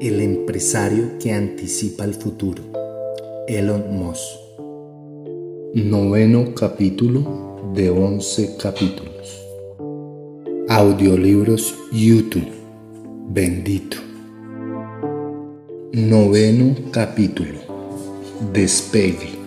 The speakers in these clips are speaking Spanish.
El empresario que anticipa el futuro. Elon Musk. Noveno capítulo de 11 capítulos. Audiolibros YouTube. Bendito. Noveno capítulo. Despegue.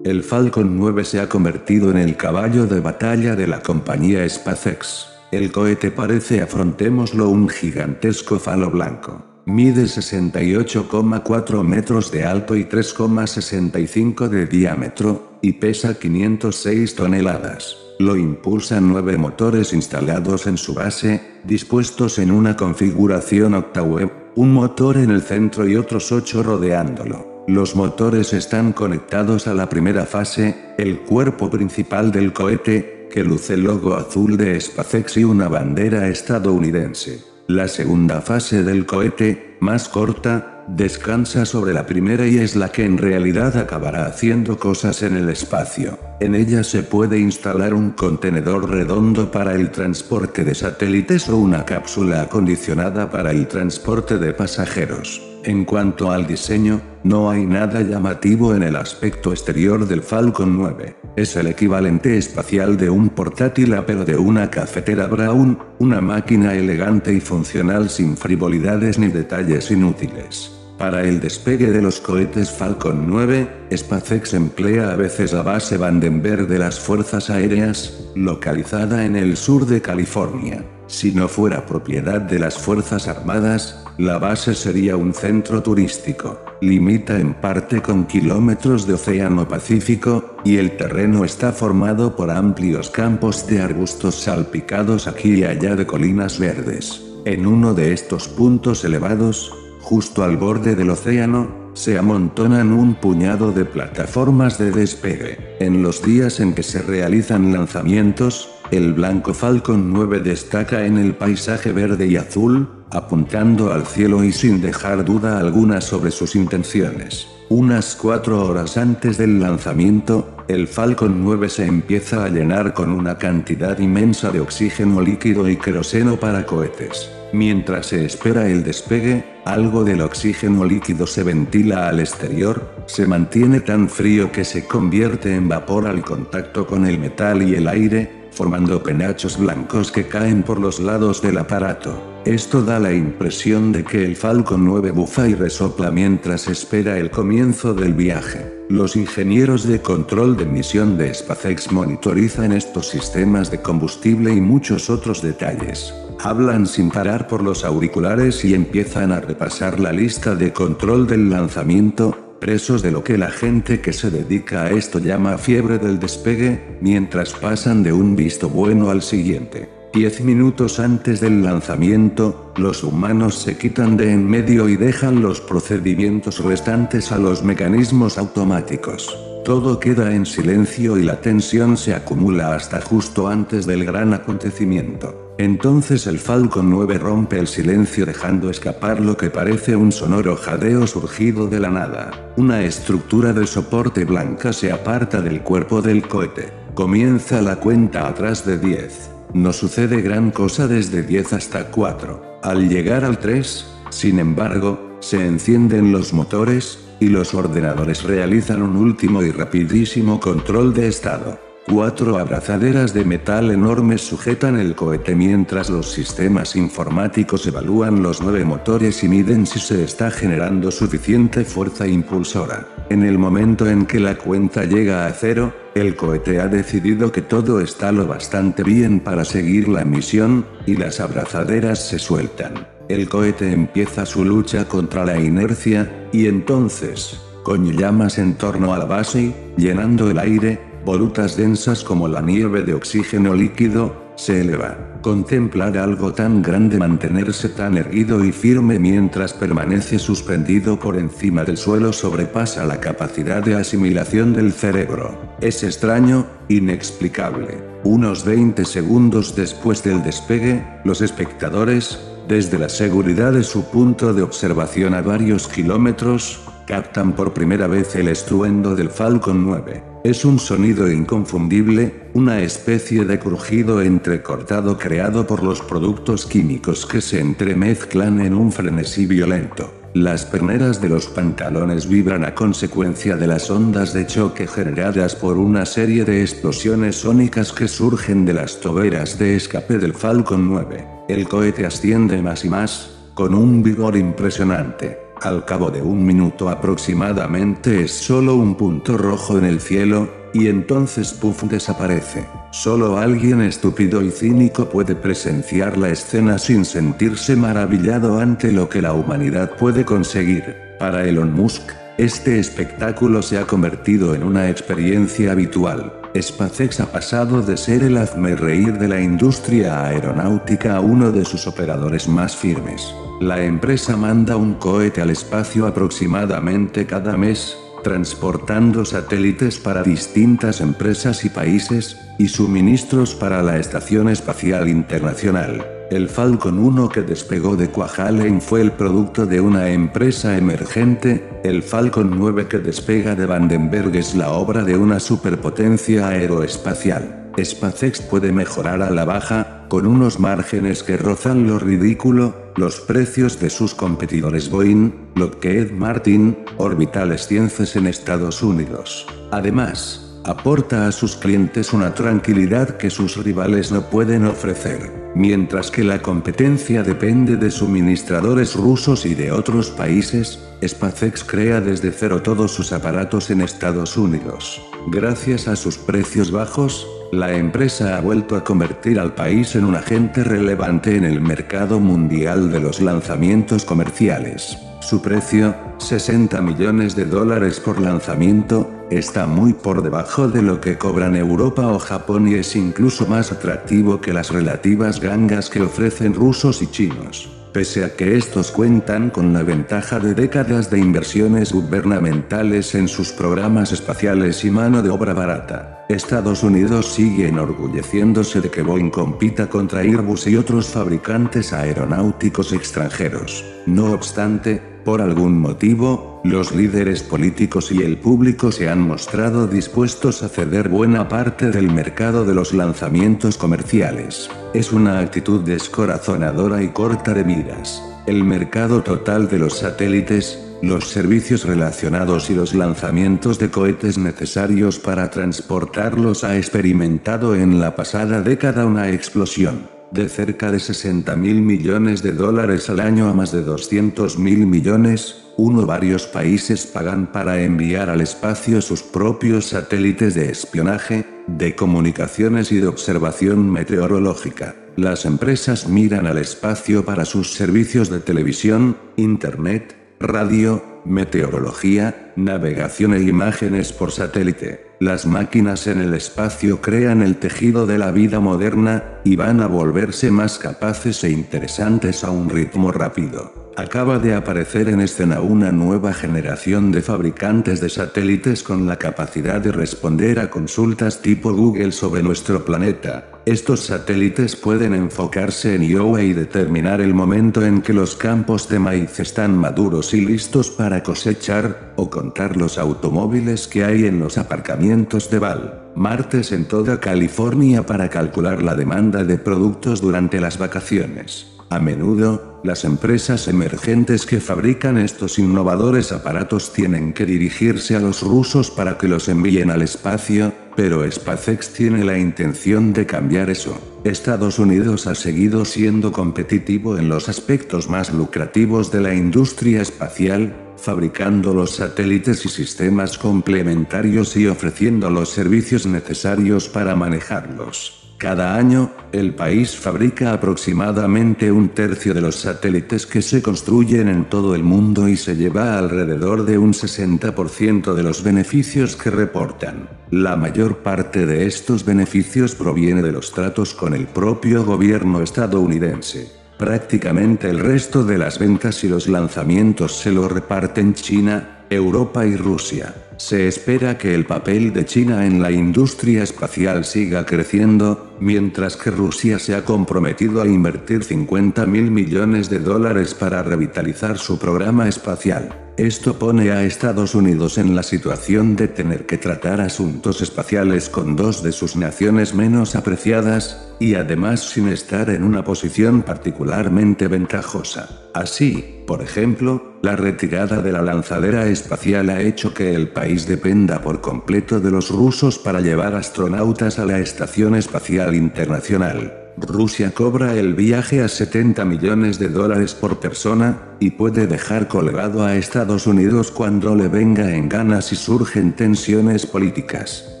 El Falcon 9 se ha convertido en el caballo de batalla de la compañía SpaceX. El cohete parece, afrontémoslo, un gigantesco falo blanco. Mide 68,4 metros de alto y 3,65 de diámetro, y pesa 506 toneladas. Lo impulsan nueve motores instalados en su base, dispuestos en una configuración octaweb, un motor en el centro y otros ocho rodeándolo. Los motores están conectados a la primera fase, el cuerpo principal del cohete, que luce el logo azul de SpaceX y una bandera estadounidense. La segunda fase del cohete, más corta, descansa sobre la primera y es la que en realidad acabará haciendo cosas en el espacio. En ella se puede instalar un contenedor redondo para el transporte de satélites o una cápsula acondicionada para el transporte de pasajeros. En cuanto al diseño, no hay nada llamativo en el aspecto exterior del Falcon 9. Es el equivalente espacial de un portátil pero de una cafetera Brown, una máquina elegante y funcional sin frivolidades ni detalles inútiles. Para el despegue de los cohetes Falcon 9, SpaceX emplea a veces la base Vandenberg de las Fuerzas Aéreas, localizada en el sur de California. Si no fuera propiedad de las Fuerzas Armadas, la base sería un centro turístico. Limita en parte con kilómetros de océano Pacífico, y el terreno está formado por amplios campos de arbustos salpicados aquí y allá de colinas verdes. En uno de estos puntos elevados, justo al borde del océano, se amontonan un puñado de plataformas de despegue. En los días en que se realizan lanzamientos, el blanco Falcon 9 destaca en el paisaje verde y azul, apuntando al cielo y sin dejar duda alguna sobre sus intenciones. Unas cuatro horas antes del lanzamiento, el Falcon 9 se empieza a llenar con una cantidad inmensa de oxígeno líquido y queroseno para cohetes. Mientras se espera el despegue, algo del oxígeno líquido se ventila al exterior, se mantiene tan frío que se convierte en vapor al contacto con el metal y el aire, formando penachos blancos que caen por los lados del aparato. Esto da la impresión de que el Falcon 9 bufa y resopla mientras espera el comienzo del viaje. Los ingenieros de control de misión de SpaceX monitorizan estos sistemas de combustible y muchos otros detalles. Hablan sin parar por los auriculares y empiezan a repasar la lista de control del lanzamiento, presos de lo que la gente que se dedica a esto llama fiebre del despegue, mientras pasan de un visto bueno al siguiente. Diez minutos antes del lanzamiento, los humanos se quitan de en medio y dejan los procedimientos restantes a los mecanismos automáticos. Todo queda en silencio y la tensión se acumula hasta justo antes del gran acontecimiento. Entonces el Falcon 9 rompe el silencio dejando escapar lo que parece un sonoro jadeo surgido de la nada. Una estructura de soporte blanca se aparta del cuerpo del cohete. Comienza la cuenta atrás de 10. No sucede gran cosa desde 10 hasta 4. Al llegar al 3, sin embargo, se encienden los motores, y los ordenadores realizan un último y rapidísimo control de estado. Cuatro abrazaderas de metal enormes sujetan el cohete mientras los sistemas informáticos evalúan los nueve motores y miden si se está generando suficiente fuerza impulsora. En el momento en que la cuenta llega a cero, el cohete ha decidido que todo está lo bastante bien para seguir la misión, y las abrazaderas se sueltan. El cohete empieza su lucha contra la inercia, y entonces, con llamas en torno a la base, llenando el aire, volutas densas como la nieve de oxígeno líquido, se eleva. Contemplar algo tan grande mantenerse tan erguido y firme mientras permanece suspendido por encima del suelo sobrepasa la capacidad de asimilación del cerebro. Es extraño, inexplicable. Unos 20 segundos después del despegue, los espectadores, desde la seguridad de su punto de observación a varios kilómetros, captan por primera vez el estruendo del Falcon 9. Es un sonido inconfundible, una especie de crujido entrecortado creado por los productos químicos que se entremezclan en un frenesí violento. Las perneras de los pantalones vibran a consecuencia de las ondas de choque generadas por una serie de explosiones sónicas que surgen de las toberas de escape del Falcon 9. El cohete asciende más y más, con un vigor impresionante. Al cabo de un minuto aproximadamente es solo un punto rojo en el cielo, y entonces Puff desaparece. Solo alguien estúpido y cínico puede presenciar la escena sin sentirse maravillado ante lo que la humanidad puede conseguir. Para Elon Musk, este espectáculo se ha convertido en una experiencia habitual. SpaceX ha pasado de ser el hazme-reír de la industria aeronáutica a uno de sus operadores más firmes. La empresa manda un cohete al espacio aproximadamente cada mes, transportando satélites para distintas empresas y países, y suministros para la Estación Espacial Internacional. El Falcon 1 que despegó de Kwajalein fue el producto de una empresa emergente, el Falcon 9 que despega de Vandenberg es la obra de una superpotencia aeroespacial. SpaceX puede mejorar a la baja, con unos márgenes que rozan lo ridículo, los precios de sus competidores Boeing, Lockheed Martin, Orbital Sciences en Estados Unidos. Además, aporta a sus clientes una tranquilidad que sus rivales no pueden ofrecer. Mientras que la competencia depende de suministradores rusos y de otros países, SpaceX crea desde cero todos sus aparatos en Estados Unidos. Gracias a sus precios bajos, la empresa ha vuelto a convertir al país en un agente relevante en el mercado mundial de los lanzamientos comerciales. Su precio, 60 millones de dólares por lanzamiento, está muy por debajo de lo que cobran Europa o Japón y es incluso más atractivo que las relativas gangas que ofrecen rusos y chinos. Pese a que estos cuentan con la ventaja de décadas de inversiones gubernamentales en sus programas espaciales y mano de obra barata, Estados Unidos sigue enorgulleciéndose de que Boeing compita contra Airbus y otros fabricantes aeronáuticos extranjeros. No obstante, por algún motivo, los líderes políticos y el público se han mostrado dispuestos a ceder buena parte del mercado de los lanzamientos comerciales. Es una actitud descorazonadora y corta de miras. El mercado total de los satélites, los servicios relacionados y los lanzamientos de cohetes necesarios para transportarlos ha experimentado en la pasada década una explosión de cerca de 60 mil millones de dólares al año a más de 200 mil millones, uno varios países pagan para enviar al espacio sus propios satélites de espionaje, de comunicaciones y de observación meteorológica. Las empresas miran al espacio para sus servicios de televisión, internet, radio, meteorología, navegación e imágenes por satélite. Las máquinas en el espacio crean el tejido de la vida moderna, y van a volverse más capaces e interesantes a un ritmo rápido. Acaba de aparecer en escena una nueva generación de fabricantes de satélites con la capacidad de responder a consultas tipo Google sobre nuestro planeta. Estos satélites pueden enfocarse en Iowa y determinar el momento en que los campos de maíz están maduros y listos para cosechar, o contar los automóviles que hay en los aparcamientos de Val. Martes en toda California para calcular la demanda de productos durante las vacaciones. A menudo, las empresas emergentes que fabrican estos innovadores aparatos tienen que dirigirse a los rusos para que los envíen al espacio, pero SpaceX tiene la intención de cambiar eso. Estados Unidos ha seguido siendo competitivo en los aspectos más lucrativos de la industria espacial, fabricando los satélites y sistemas complementarios y ofreciendo los servicios necesarios para manejarlos. Cada año, el país fabrica aproximadamente un tercio de los satélites que se construyen en todo el mundo y se lleva alrededor de un 60% de los beneficios que reportan. La mayor parte de estos beneficios proviene de los tratos con el propio gobierno estadounidense. Prácticamente el resto de las ventas y los lanzamientos se lo reparten China, Europa y Rusia. Se espera que el papel de China en la industria espacial siga creciendo, mientras que Rusia se ha comprometido a invertir 50 mil millones de dólares para revitalizar su programa espacial. Esto pone a Estados Unidos en la situación de tener que tratar asuntos espaciales con dos de sus naciones menos apreciadas, y además sin estar en una posición particularmente ventajosa. Así, por ejemplo, la retirada de la lanzadera espacial ha hecho que el país dependa por completo de los rusos para llevar astronautas a la Estación Espacial Internacional. Rusia cobra el viaje a 70 millones de dólares por persona, y puede dejar colgado a Estados Unidos cuando le venga en ganas y surgen tensiones políticas.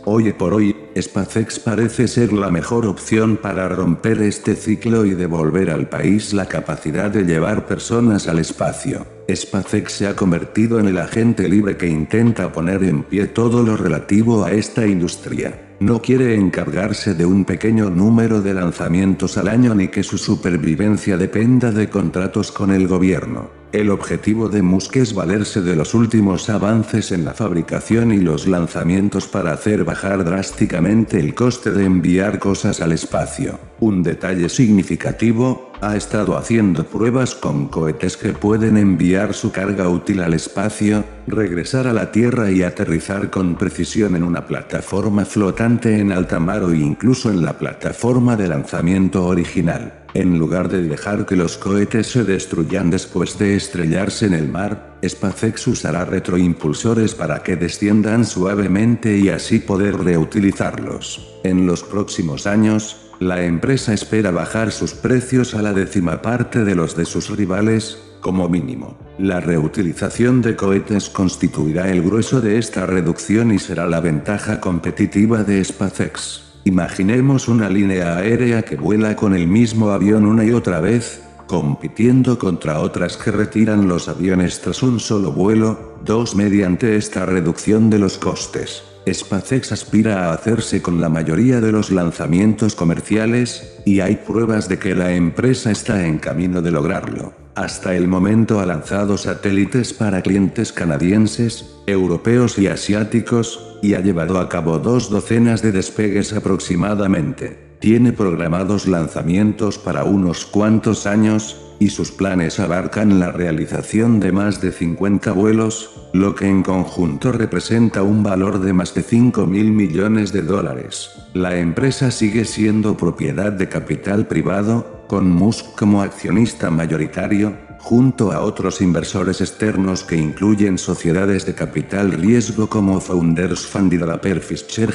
Hoy por hoy, SpaceX parece ser la mejor opción para romper este ciclo y devolver al país la capacidad de llevar personas al espacio. SpaceX se ha convertido en el agente libre que intenta poner en pie todo lo relativo a esta industria. No quiere encargarse de un pequeño número de lanzamientos al año ni que su supervivencia dependa de contratos con el gobierno. El objetivo de Musk es valerse de los últimos avances en la fabricación y los lanzamientos para hacer bajar drásticamente el coste de enviar cosas al espacio. Un detalle significativo, ha estado haciendo pruebas con cohetes que pueden enviar su carga útil al espacio, regresar a la Tierra y aterrizar con precisión en una plataforma flotante en alta mar o incluso en la plataforma de lanzamiento original. En lugar de dejar que los cohetes se destruyan después de estrellarse en el mar, SpaceX usará retroimpulsores para que desciendan suavemente y así poder reutilizarlos. En los próximos años, la empresa espera bajar sus precios a la décima parte de los de sus rivales, como mínimo. La reutilización de cohetes constituirá el grueso de esta reducción y será la ventaja competitiva de SpaceX. Imaginemos una línea aérea que vuela con el mismo avión una y otra vez, compitiendo contra otras que retiran los aviones tras un solo vuelo, dos mediante esta reducción de los costes. SpaceX aspira a hacerse con la mayoría de los lanzamientos comerciales, y hay pruebas de que la empresa está en camino de lograrlo. Hasta el momento ha lanzado satélites para clientes canadienses, europeos y asiáticos, y ha llevado a cabo dos docenas de despegues aproximadamente. Tiene programados lanzamientos para unos cuantos años, y sus planes abarcan la realización de más de 50 vuelos, lo que en conjunto representa un valor de más de 5 mil millones de dólares. La empresa sigue siendo propiedad de capital privado, con Musk como accionista mayoritario, junto a otros inversores externos que incluyen sociedades de capital riesgo como Founders Fund y Draper Fisher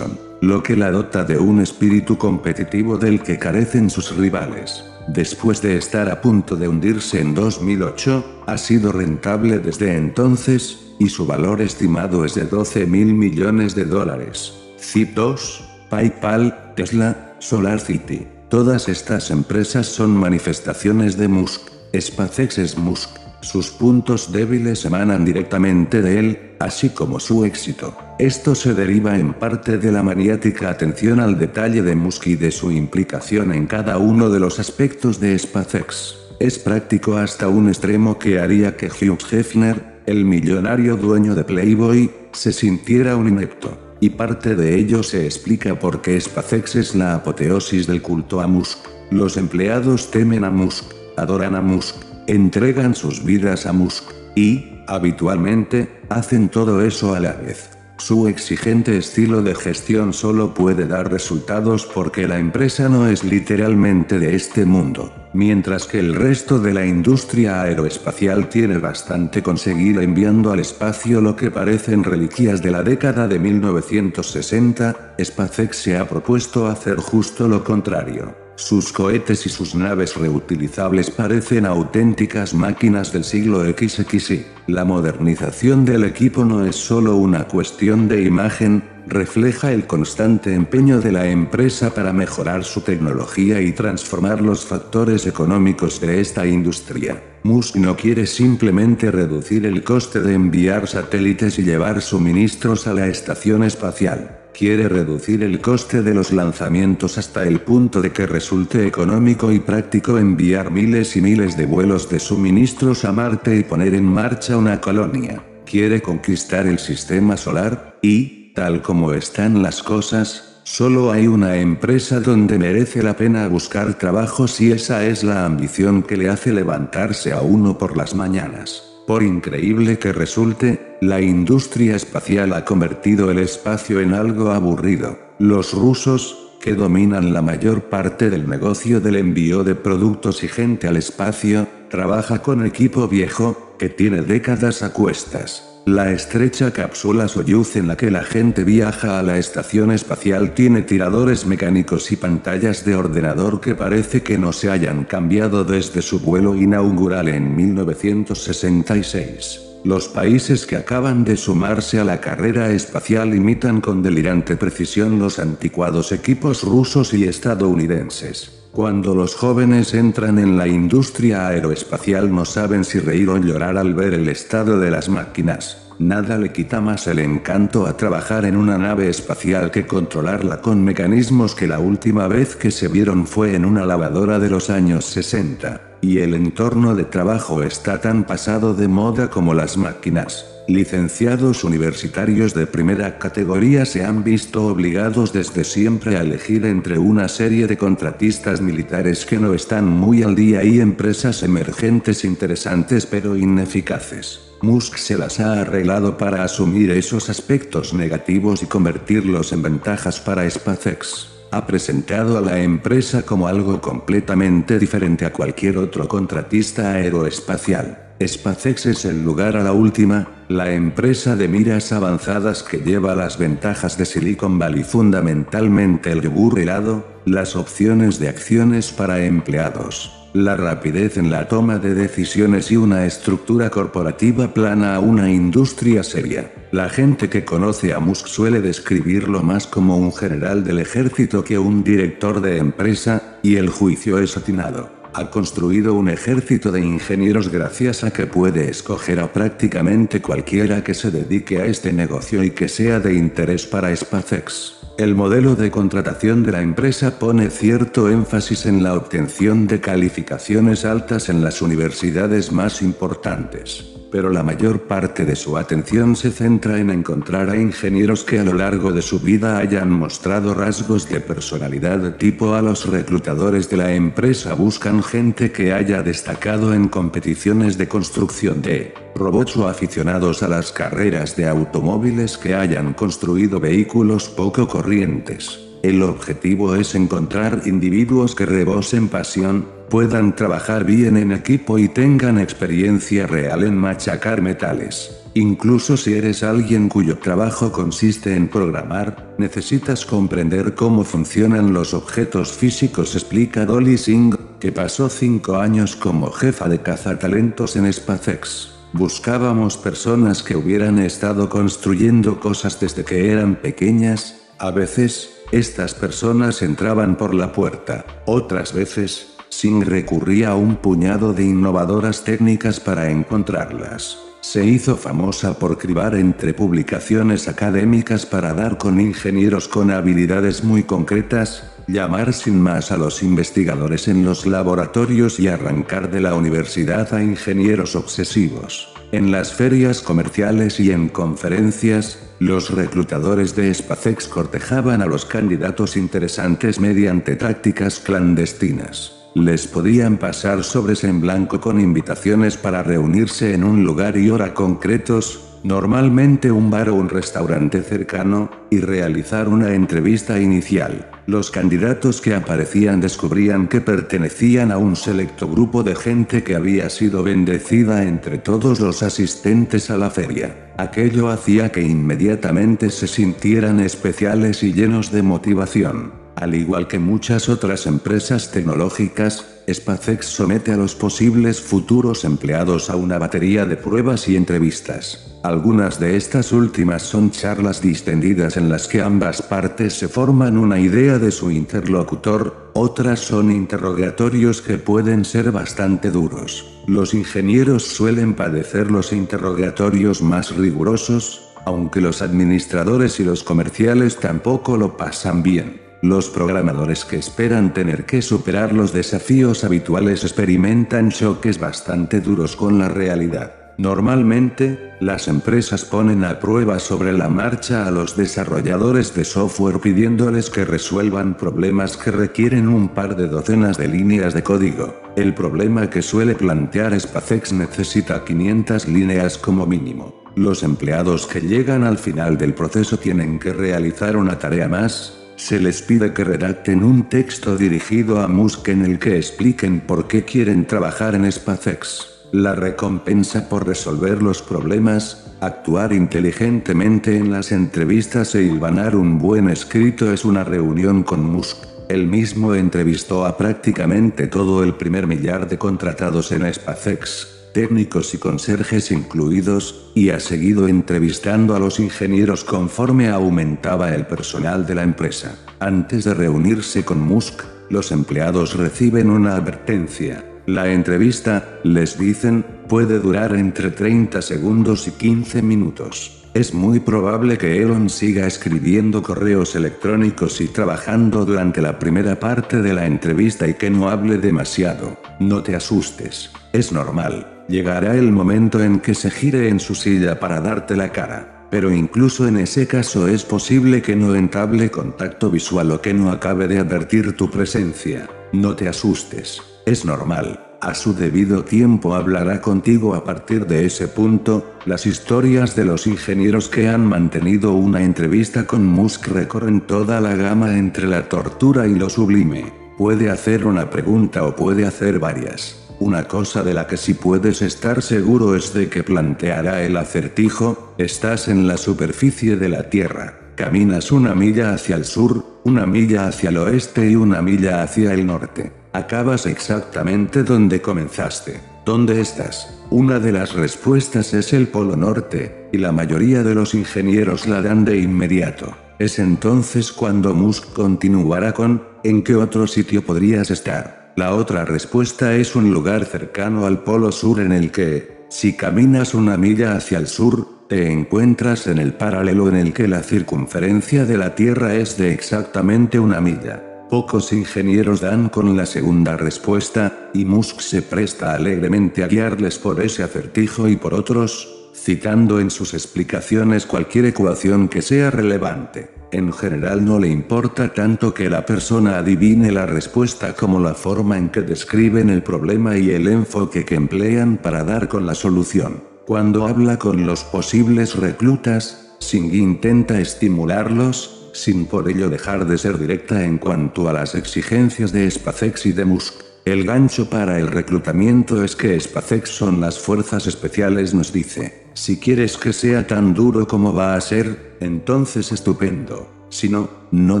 lo que la dota de un espíritu competitivo del que carecen sus rivales. Después de estar a punto de hundirse en 2008, ha sido rentable desde entonces, y su valor estimado es de 12 mil millones de dólares. Zip2, PayPal, Tesla, SolarCity. Todas estas empresas son manifestaciones de Musk. SpaceX es Musk. Sus puntos débiles emanan directamente de él, así como su éxito. Esto se deriva en parte de la maniática atención al detalle de Musk y de su implicación en cada uno de los aspectos de SpaceX. Es práctico hasta un extremo que haría que Hugh Hefner, el millonario dueño de Playboy, se sintiera un inepto. Y parte de ello se explica porque SpaceX es la apoteosis del culto a Musk. Los empleados temen a Musk, adoran a Musk, entregan sus vidas a Musk, y, habitualmente, hacen todo eso a la vez. Su exigente estilo de gestión solo puede dar resultados porque la empresa no es literalmente de este mundo, mientras que el resto de la industria aeroespacial tiene bastante conseguir enviando al espacio lo que parecen reliquias de la década de 1960, SpaceX se ha propuesto hacer justo lo contrario. Sus cohetes y sus naves reutilizables parecen auténticas máquinas del siglo XXI. La modernización del equipo no es solo una cuestión de imagen, refleja el constante empeño de la empresa para mejorar su tecnología y transformar los factores económicos de esta industria. Musk no quiere simplemente reducir el coste de enviar satélites y llevar suministros a la estación espacial quiere reducir el coste de los lanzamientos hasta el punto de que resulte económico y práctico enviar miles y miles de vuelos de suministros a Marte y poner en marcha una colonia. Quiere conquistar el sistema solar, y, tal como están las cosas, Solo hay una empresa donde merece la pena buscar trabajo si esa es la ambición que le hace levantarse a uno por las mañanas. Por increíble que resulte, la industria espacial ha convertido el espacio en algo aburrido. Los rusos, que dominan la mayor parte del negocio del envío de productos y gente al espacio, trabaja con equipo viejo, que tiene décadas a cuestas. La estrecha cápsula Soyuz en la que la gente viaja a la estación espacial tiene tiradores mecánicos y pantallas de ordenador que parece que no se hayan cambiado desde su vuelo inaugural en 1966. Los países que acaban de sumarse a la carrera espacial imitan con delirante precisión los anticuados equipos rusos y estadounidenses. Cuando los jóvenes entran en la industria aeroespacial no saben si reír o llorar al ver el estado de las máquinas. Nada le quita más el encanto a trabajar en una nave espacial que controlarla con mecanismos que la última vez que se vieron fue en una lavadora de los años 60. Y el entorno de trabajo está tan pasado de moda como las máquinas. Licenciados universitarios de primera categoría se han visto obligados desde siempre a elegir entre una serie de contratistas militares que no están muy al día y empresas emergentes interesantes pero ineficaces. Musk se las ha arreglado para asumir esos aspectos negativos y convertirlos en ventajas para SpaceX ha presentado a la empresa como algo completamente diferente a cualquier otro contratista aeroespacial. SpaceX es el lugar a la última, la empresa de miras avanzadas que lleva las ventajas de Silicon Valley fundamentalmente el yogur helado, las opciones de acciones para empleados, la rapidez en la toma de decisiones y una estructura corporativa plana a una industria seria. La gente que conoce a Musk suele describirlo más como un general del ejército que un director de empresa, y el juicio es atinado ha construido un ejército de ingenieros gracias a que puede escoger a prácticamente cualquiera que se dedique a este negocio y que sea de interés para SpaceX. El modelo de contratación de la empresa pone cierto énfasis en la obtención de calificaciones altas en las universidades más importantes pero la mayor parte de su atención se centra en encontrar a ingenieros que a lo largo de su vida hayan mostrado rasgos de personalidad tipo a los reclutadores de la empresa buscan gente que haya destacado en competiciones de construcción de robots o aficionados a las carreras de automóviles que hayan construido vehículos poco corrientes. El objetivo es encontrar individuos que rebosen pasión, puedan trabajar bien en equipo y tengan experiencia real en machacar metales. Incluso si eres alguien cuyo trabajo consiste en programar, necesitas comprender cómo funcionan los objetos físicos, explica Dolly Singh, que pasó cinco años como jefa de cazatalentos en SpaceX. Buscábamos personas que hubieran estado construyendo cosas desde que eran pequeñas, a veces, estas personas entraban por la puerta, otras veces, sin recurría a un puñado de innovadoras técnicas para encontrarlas. Se hizo famosa por cribar entre publicaciones académicas para dar con ingenieros con habilidades muy concretas, llamar sin más a los investigadores en los laboratorios y arrancar de la universidad a ingenieros obsesivos. En las ferias comerciales y en conferencias, los reclutadores de SpaceX cortejaban a los candidatos interesantes mediante tácticas clandestinas. Les podían pasar sobres en blanco con invitaciones para reunirse en un lugar y hora concretos, normalmente un bar o un restaurante cercano, y realizar una entrevista inicial. Los candidatos que aparecían descubrían que pertenecían a un selecto grupo de gente que había sido bendecida entre todos los asistentes a la feria. Aquello hacía que inmediatamente se sintieran especiales y llenos de motivación. Al igual que muchas otras empresas tecnológicas, SpaceX somete a los posibles futuros empleados a una batería de pruebas y entrevistas. Algunas de estas últimas son charlas distendidas en las que ambas partes se forman una idea de su interlocutor, otras son interrogatorios que pueden ser bastante duros. Los ingenieros suelen padecer los interrogatorios más rigurosos, aunque los administradores y los comerciales tampoco lo pasan bien. Los programadores que esperan tener que superar los desafíos habituales experimentan choques bastante duros con la realidad. Normalmente, las empresas ponen a prueba sobre la marcha a los desarrolladores de software pidiéndoles que resuelvan problemas que requieren un par de docenas de líneas de código. El problema que suele plantear Spacex necesita 500 líneas como mínimo. Los empleados que llegan al final del proceso tienen que realizar una tarea más, se les pide que redacten un texto dirigido a Musk en el que expliquen por qué quieren trabajar en SpaceX. La recompensa por resolver los problemas, actuar inteligentemente en las entrevistas e hilvanar un buen escrito es una reunión con Musk. Él mismo entrevistó a prácticamente todo el primer millar de contratados en SpaceX, técnicos y conserjes incluidos, y ha seguido entrevistando a los ingenieros conforme aumentaba el personal de la empresa. Antes de reunirse con Musk, los empleados reciben una advertencia la entrevista, les dicen, puede durar entre 30 segundos y 15 minutos. Es muy probable que Elon siga escribiendo correos electrónicos y trabajando durante la primera parte de la entrevista y que no hable demasiado. No te asustes. Es normal. Llegará el momento en que se gire en su silla para darte la cara. Pero incluso en ese caso es posible que no entable contacto visual o que no acabe de advertir tu presencia. No te asustes. Es normal. A su debido tiempo hablará contigo a partir de ese punto, las historias de los ingenieros que han mantenido una entrevista con Musk recorren toda la gama entre la tortura y lo sublime. Puede hacer una pregunta o puede hacer varias. Una cosa de la que sí puedes estar seguro es de que planteará el acertijo, estás en la superficie de la Tierra, caminas una milla hacia el sur, una milla hacia el oeste y una milla hacia el norte. Acabas exactamente donde comenzaste. ¿Dónde estás? Una de las respuestas es el Polo Norte, y la mayoría de los ingenieros la dan de inmediato. Es entonces cuando Musk continuará con, ¿en qué otro sitio podrías estar? La otra respuesta es un lugar cercano al Polo Sur en el que, si caminas una milla hacia el sur, te encuentras en el paralelo en el que la circunferencia de la Tierra es de exactamente una milla. Pocos ingenieros dan con la segunda respuesta, y Musk se presta alegremente a guiarles por ese acertijo y por otros, citando en sus explicaciones cualquier ecuación que sea relevante. En general no le importa tanto que la persona adivine la respuesta como la forma en que describen el problema y el enfoque que emplean para dar con la solución. Cuando habla con los posibles reclutas, Singh intenta estimularlos, sin por ello dejar de ser directa en cuanto a las exigencias de SpaceX y de Musk. El gancho para el reclutamiento es que SpaceX son las fuerzas especiales, nos dice. Si quieres que sea tan duro como va a ser, entonces estupendo. Si no, no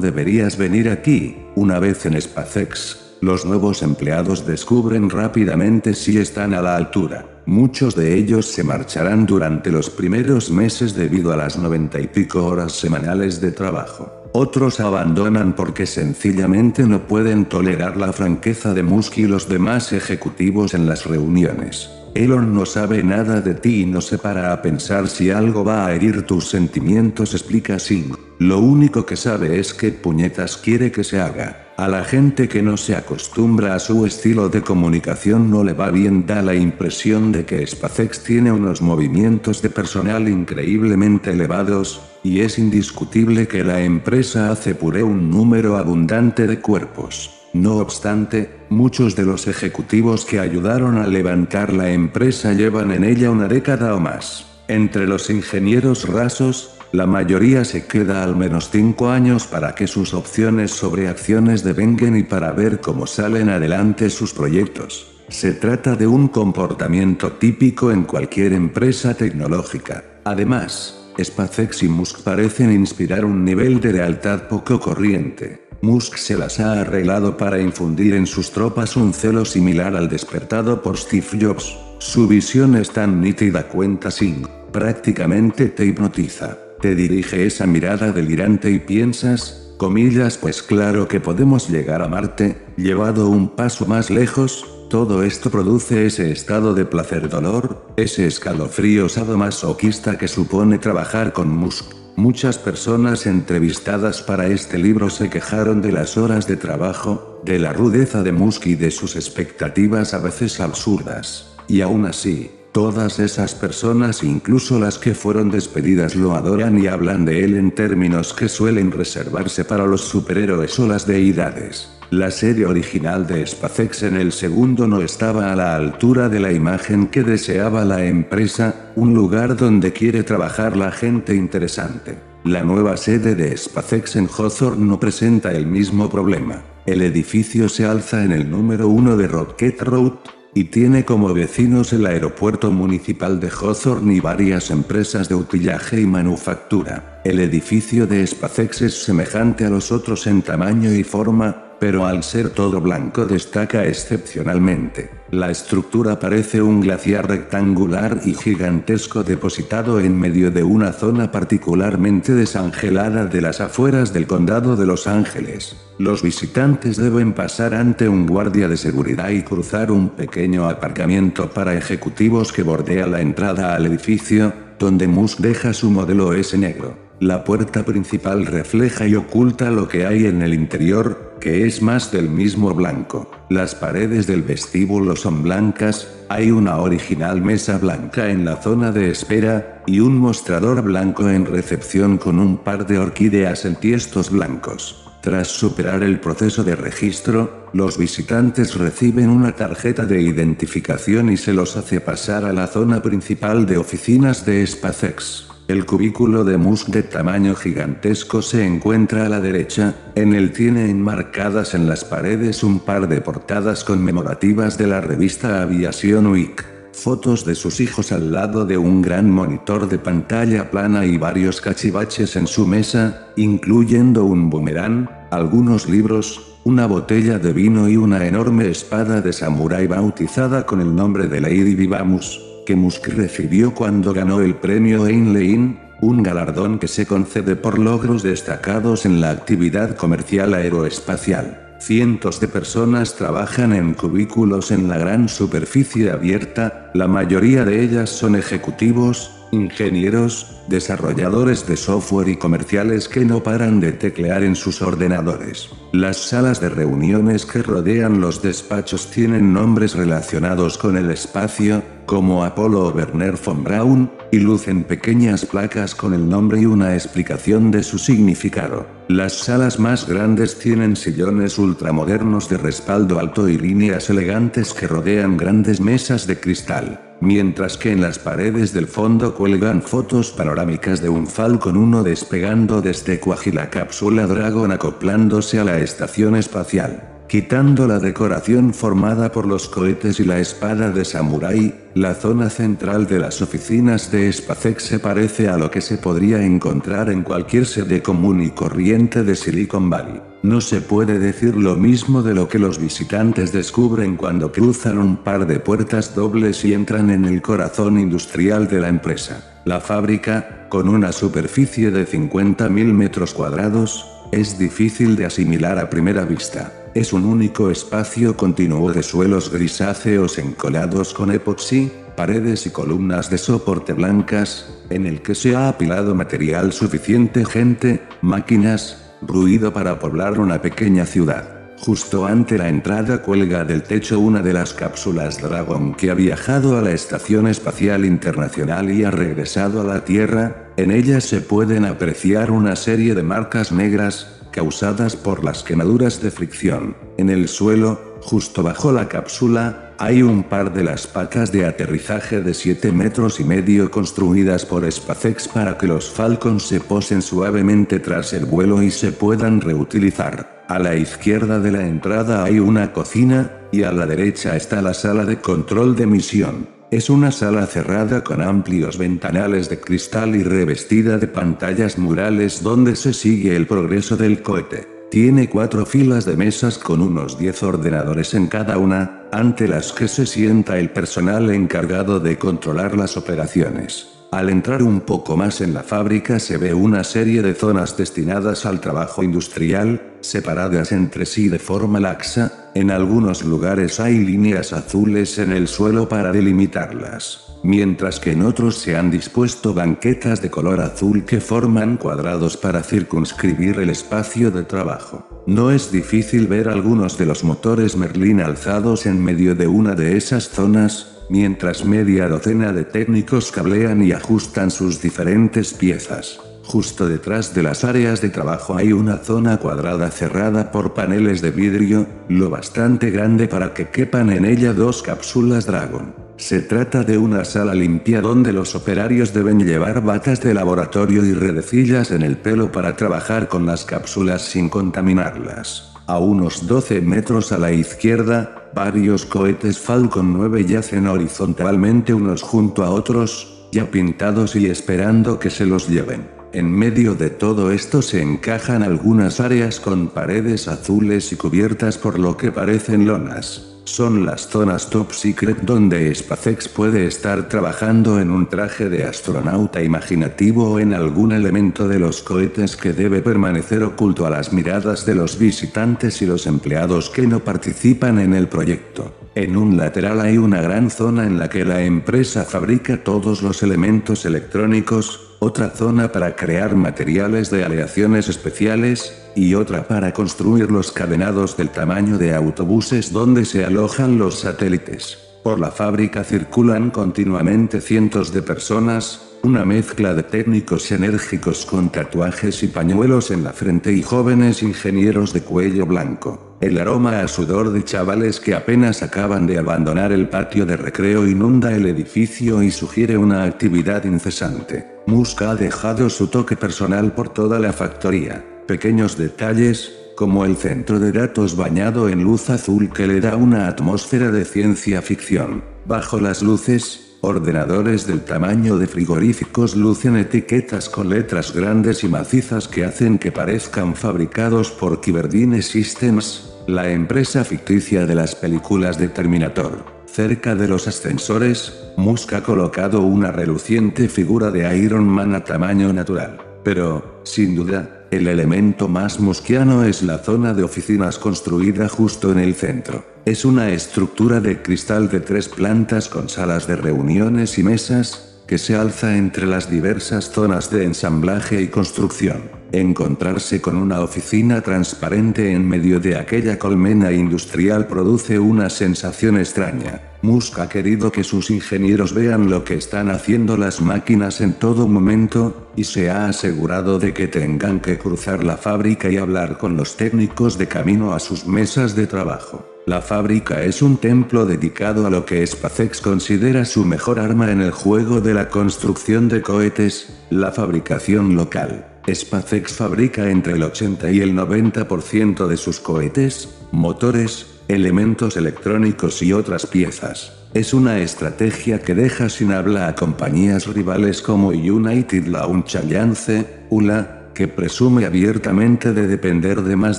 deberías venir aquí. Una vez en SpaceX, los nuevos empleados descubren rápidamente si están a la altura. Muchos de ellos se marcharán durante los primeros meses debido a las noventa y pico horas semanales de trabajo. Otros abandonan porque sencillamente no pueden tolerar la franqueza de Musk y los demás ejecutivos en las reuniones. Elon no sabe nada de ti y no se para a pensar si algo va a herir tus sentimientos, explica Singh. Lo único que sabe es que puñetas quiere que se haga. A la gente que no se acostumbra a su estilo de comunicación no le va bien, da la impresión de que SpaceX tiene unos movimientos de personal increíblemente elevados, y es indiscutible que la empresa hace puré un número abundante de cuerpos. No obstante, muchos de los ejecutivos que ayudaron a levantar la empresa llevan en ella una década o más. Entre los ingenieros rasos, la mayoría se queda al menos 5 años para que sus opciones sobre acciones devenguen y para ver cómo salen adelante sus proyectos. Se trata de un comportamiento típico en cualquier empresa tecnológica. Además, SpaceX y Musk parecen inspirar un nivel de lealtad poco corriente. Musk se las ha arreglado para infundir en sus tropas un celo similar al despertado por Steve Jobs. Su visión es tan nítida cuenta Singh, prácticamente te hipnotiza. Te dirige esa mirada delirante y piensas, comillas, pues claro que podemos llegar a Marte, llevado un paso más lejos, todo esto produce ese estado de placer-dolor, ese escalofrío sadomasoquista que supone trabajar con Musk. Muchas personas entrevistadas para este libro se quejaron de las horas de trabajo, de la rudeza de Musk y de sus expectativas a veces absurdas. Y aún así, Todas esas personas, incluso las que fueron despedidas, lo adoran y hablan de él en términos que suelen reservarse para los superhéroes o las deidades. La serie original de SpaceX en el segundo no estaba a la altura de la imagen que deseaba la empresa, un lugar donde quiere trabajar la gente interesante. La nueva sede de SpaceX en Hawthorne no presenta el mismo problema. El edificio se alza en el número 1 de Rocket Road, y tiene como vecinos el aeropuerto municipal de Hawthorne y varias empresas de utillaje y manufactura. El edificio de SpaceX es semejante a los otros en tamaño y forma, pero al ser todo blanco destaca excepcionalmente. La estructura parece un glaciar rectangular y gigantesco depositado en medio de una zona particularmente desangelada de las afueras del condado de Los Ángeles. Los visitantes deben pasar ante un guardia de seguridad y cruzar un pequeño aparcamiento para ejecutivos que bordea la entrada al edificio, donde Musk deja su modelo S negro. La puerta principal refleja y oculta lo que hay en el interior, que es más del mismo blanco. Las paredes del vestíbulo son blancas, hay una original mesa blanca en la zona de espera, y un mostrador blanco en recepción con un par de orquídeas en tiestos blancos. Tras superar el proceso de registro, los visitantes reciben una tarjeta de identificación y se los hace pasar a la zona principal de oficinas de SpaceX. El cubículo de Musk de tamaño gigantesco se encuentra a la derecha, en él tiene enmarcadas en las paredes un par de portadas conmemorativas de la revista Aviación Week, fotos de sus hijos al lado de un gran monitor de pantalla plana y varios cachivaches en su mesa, incluyendo un boomerang, algunos libros, una botella de vino y una enorme espada de samurái bautizada con el nombre de Lady Vivamus que Musk recibió cuando ganó el premio Einlein, un galardón que se concede por logros destacados en la actividad comercial aeroespacial. Cientos de personas trabajan en cubículos en la gran superficie abierta, la mayoría de ellas son ejecutivos, ingenieros, desarrolladores de software y comerciales que no paran de teclear en sus ordenadores. Las salas de reuniones que rodean los despachos tienen nombres relacionados con el espacio, como Apolo o Werner von Braun, y lucen pequeñas placas con el nombre y una explicación de su significado. Las salas más grandes tienen sillones ultramodernos de respaldo alto y líneas elegantes que rodean grandes mesas de cristal mientras que en las paredes del fondo cuelgan fotos panorámicas de un Falcon 1 despegando desde Cuaji la cápsula Dragon acoplándose a la estación espacial. Quitando la decoración formada por los cohetes y la espada de samurái, la zona central de las oficinas de SpaceX se parece a lo que se podría encontrar en cualquier sede común y corriente de Silicon Valley. No se puede decir lo mismo de lo que los visitantes descubren cuando cruzan un par de puertas dobles y entran en el corazón industrial de la empresa. La fábrica, con una superficie de 50.000 metros cuadrados, es difícil de asimilar a primera vista. Es un único espacio continuo de suelos grisáceos encolados con epoxi, paredes y columnas de soporte blancas, en el que se ha apilado material suficiente gente, máquinas, ruido para poblar una pequeña ciudad. Justo ante la entrada cuelga del techo una de las cápsulas Dragon que ha viajado a la Estación Espacial Internacional y ha regresado a la Tierra, en ella se pueden apreciar una serie de marcas negras, causadas por las quemaduras de fricción. En el suelo, justo bajo la cápsula, hay un par de las pacas de aterrizaje de 7 metros y medio construidas por SpaceX para que los Falcons se posen suavemente tras el vuelo y se puedan reutilizar. A la izquierda de la entrada hay una cocina, y a la derecha está la sala de control de misión. Es una sala cerrada con amplios ventanales de cristal y revestida de pantallas murales donde se sigue el progreso del cohete. Tiene cuatro filas de mesas con unos 10 ordenadores en cada una, ante las que se sienta el personal encargado de controlar las operaciones. Al entrar un poco más en la fábrica se ve una serie de zonas destinadas al trabajo industrial, separadas entre sí de forma laxa, en algunos lugares hay líneas azules en el suelo para delimitarlas, mientras que en otros se han dispuesto banquetas de color azul que forman cuadrados para circunscribir el espacio de trabajo. No es difícil ver algunos de los motores Merlin alzados en medio de una de esas zonas, mientras media docena de técnicos cablean y ajustan sus diferentes piezas. Justo detrás de las áreas de trabajo hay una zona cuadrada cerrada por paneles de vidrio, lo bastante grande para que quepan en ella dos cápsulas Dragon. Se trata de una sala limpia donde los operarios deben llevar batas de laboratorio y redecillas en el pelo para trabajar con las cápsulas sin contaminarlas. A unos 12 metros a la izquierda, varios cohetes Falcon 9 yacen horizontalmente unos junto a otros, ya pintados y esperando que se los lleven. En medio de todo esto se encajan algunas áreas con paredes azules y cubiertas por lo que parecen lonas. Son las zonas top secret donde SpaceX puede estar trabajando en un traje de astronauta imaginativo o en algún elemento de los cohetes que debe permanecer oculto a las miradas de los visitantes y los empleados que no participan en el proyecto. En un lateral hay una gran zona en la que la empresa fabrica todos los elementos electrónicos, otra zona para crear materiales de aleaciones especiales, y otra para construir los cadenados del tamaño de autobuses donde se alojan los satélites. Por la fábrica circulan continuamente cientos de personas, una mezcla de técnicos enérgicos con tatuajes y pañuelos en la frente y jóvenes ingenieros de cuello blanco. El aroma a sudor de chavales que apenas acaban de abandonar el patio de recreo inunda el edificio y sugiere una actividad incesante. Musk ha dejado su toque personal por toda la factoría. Pequeños detalles, como el centro de datos bañado en luz azul que le da una atmósfera de ciencia ficción. Bajo las luces, Ordenadores del tamaño de frigoríficos lucen etiquetas con letras grandes y macizas que hacen que parezcan fabricados por Kyberdine Systems, la empresa ficticia de las películas de Terminator. Cerca de los ascensores, Musk ha colocado una reluciente figura de Iron Man a tamaño natural. Pero, sin duda, el elemento más musquiano es la zona de oficinas construida justo en el centro. Es una estructura de cristal de tres plantas con salas de reuniones y mesas, que se alza entre las diversas zonas de ensamblaje y construcción. Encontrarse con una oficina transparente en medio de aquella colmena industrial produce una sensación extraña. Musk ha querido que sus ingenieros vean lo que están haciendo las máquinas en todo momento, y se ha asegurado de que tengan que cruzar la fábrica y hablar con los técnicos de camino a sus mesas de trabajo. La fábrica es un templo dedicado a lo que SpaceX considera su mejor arma en el juego de la construcción de cohetes, la fabricación local. SpaceX fabrica entre el 80 y el 90% de sus cohetes, motores, elementos electrónicos y otras piezas. Es una estrategia que deja sin habla a compañías rivales como United Launch Alliance, ULA, que presume abiertamente de depender de más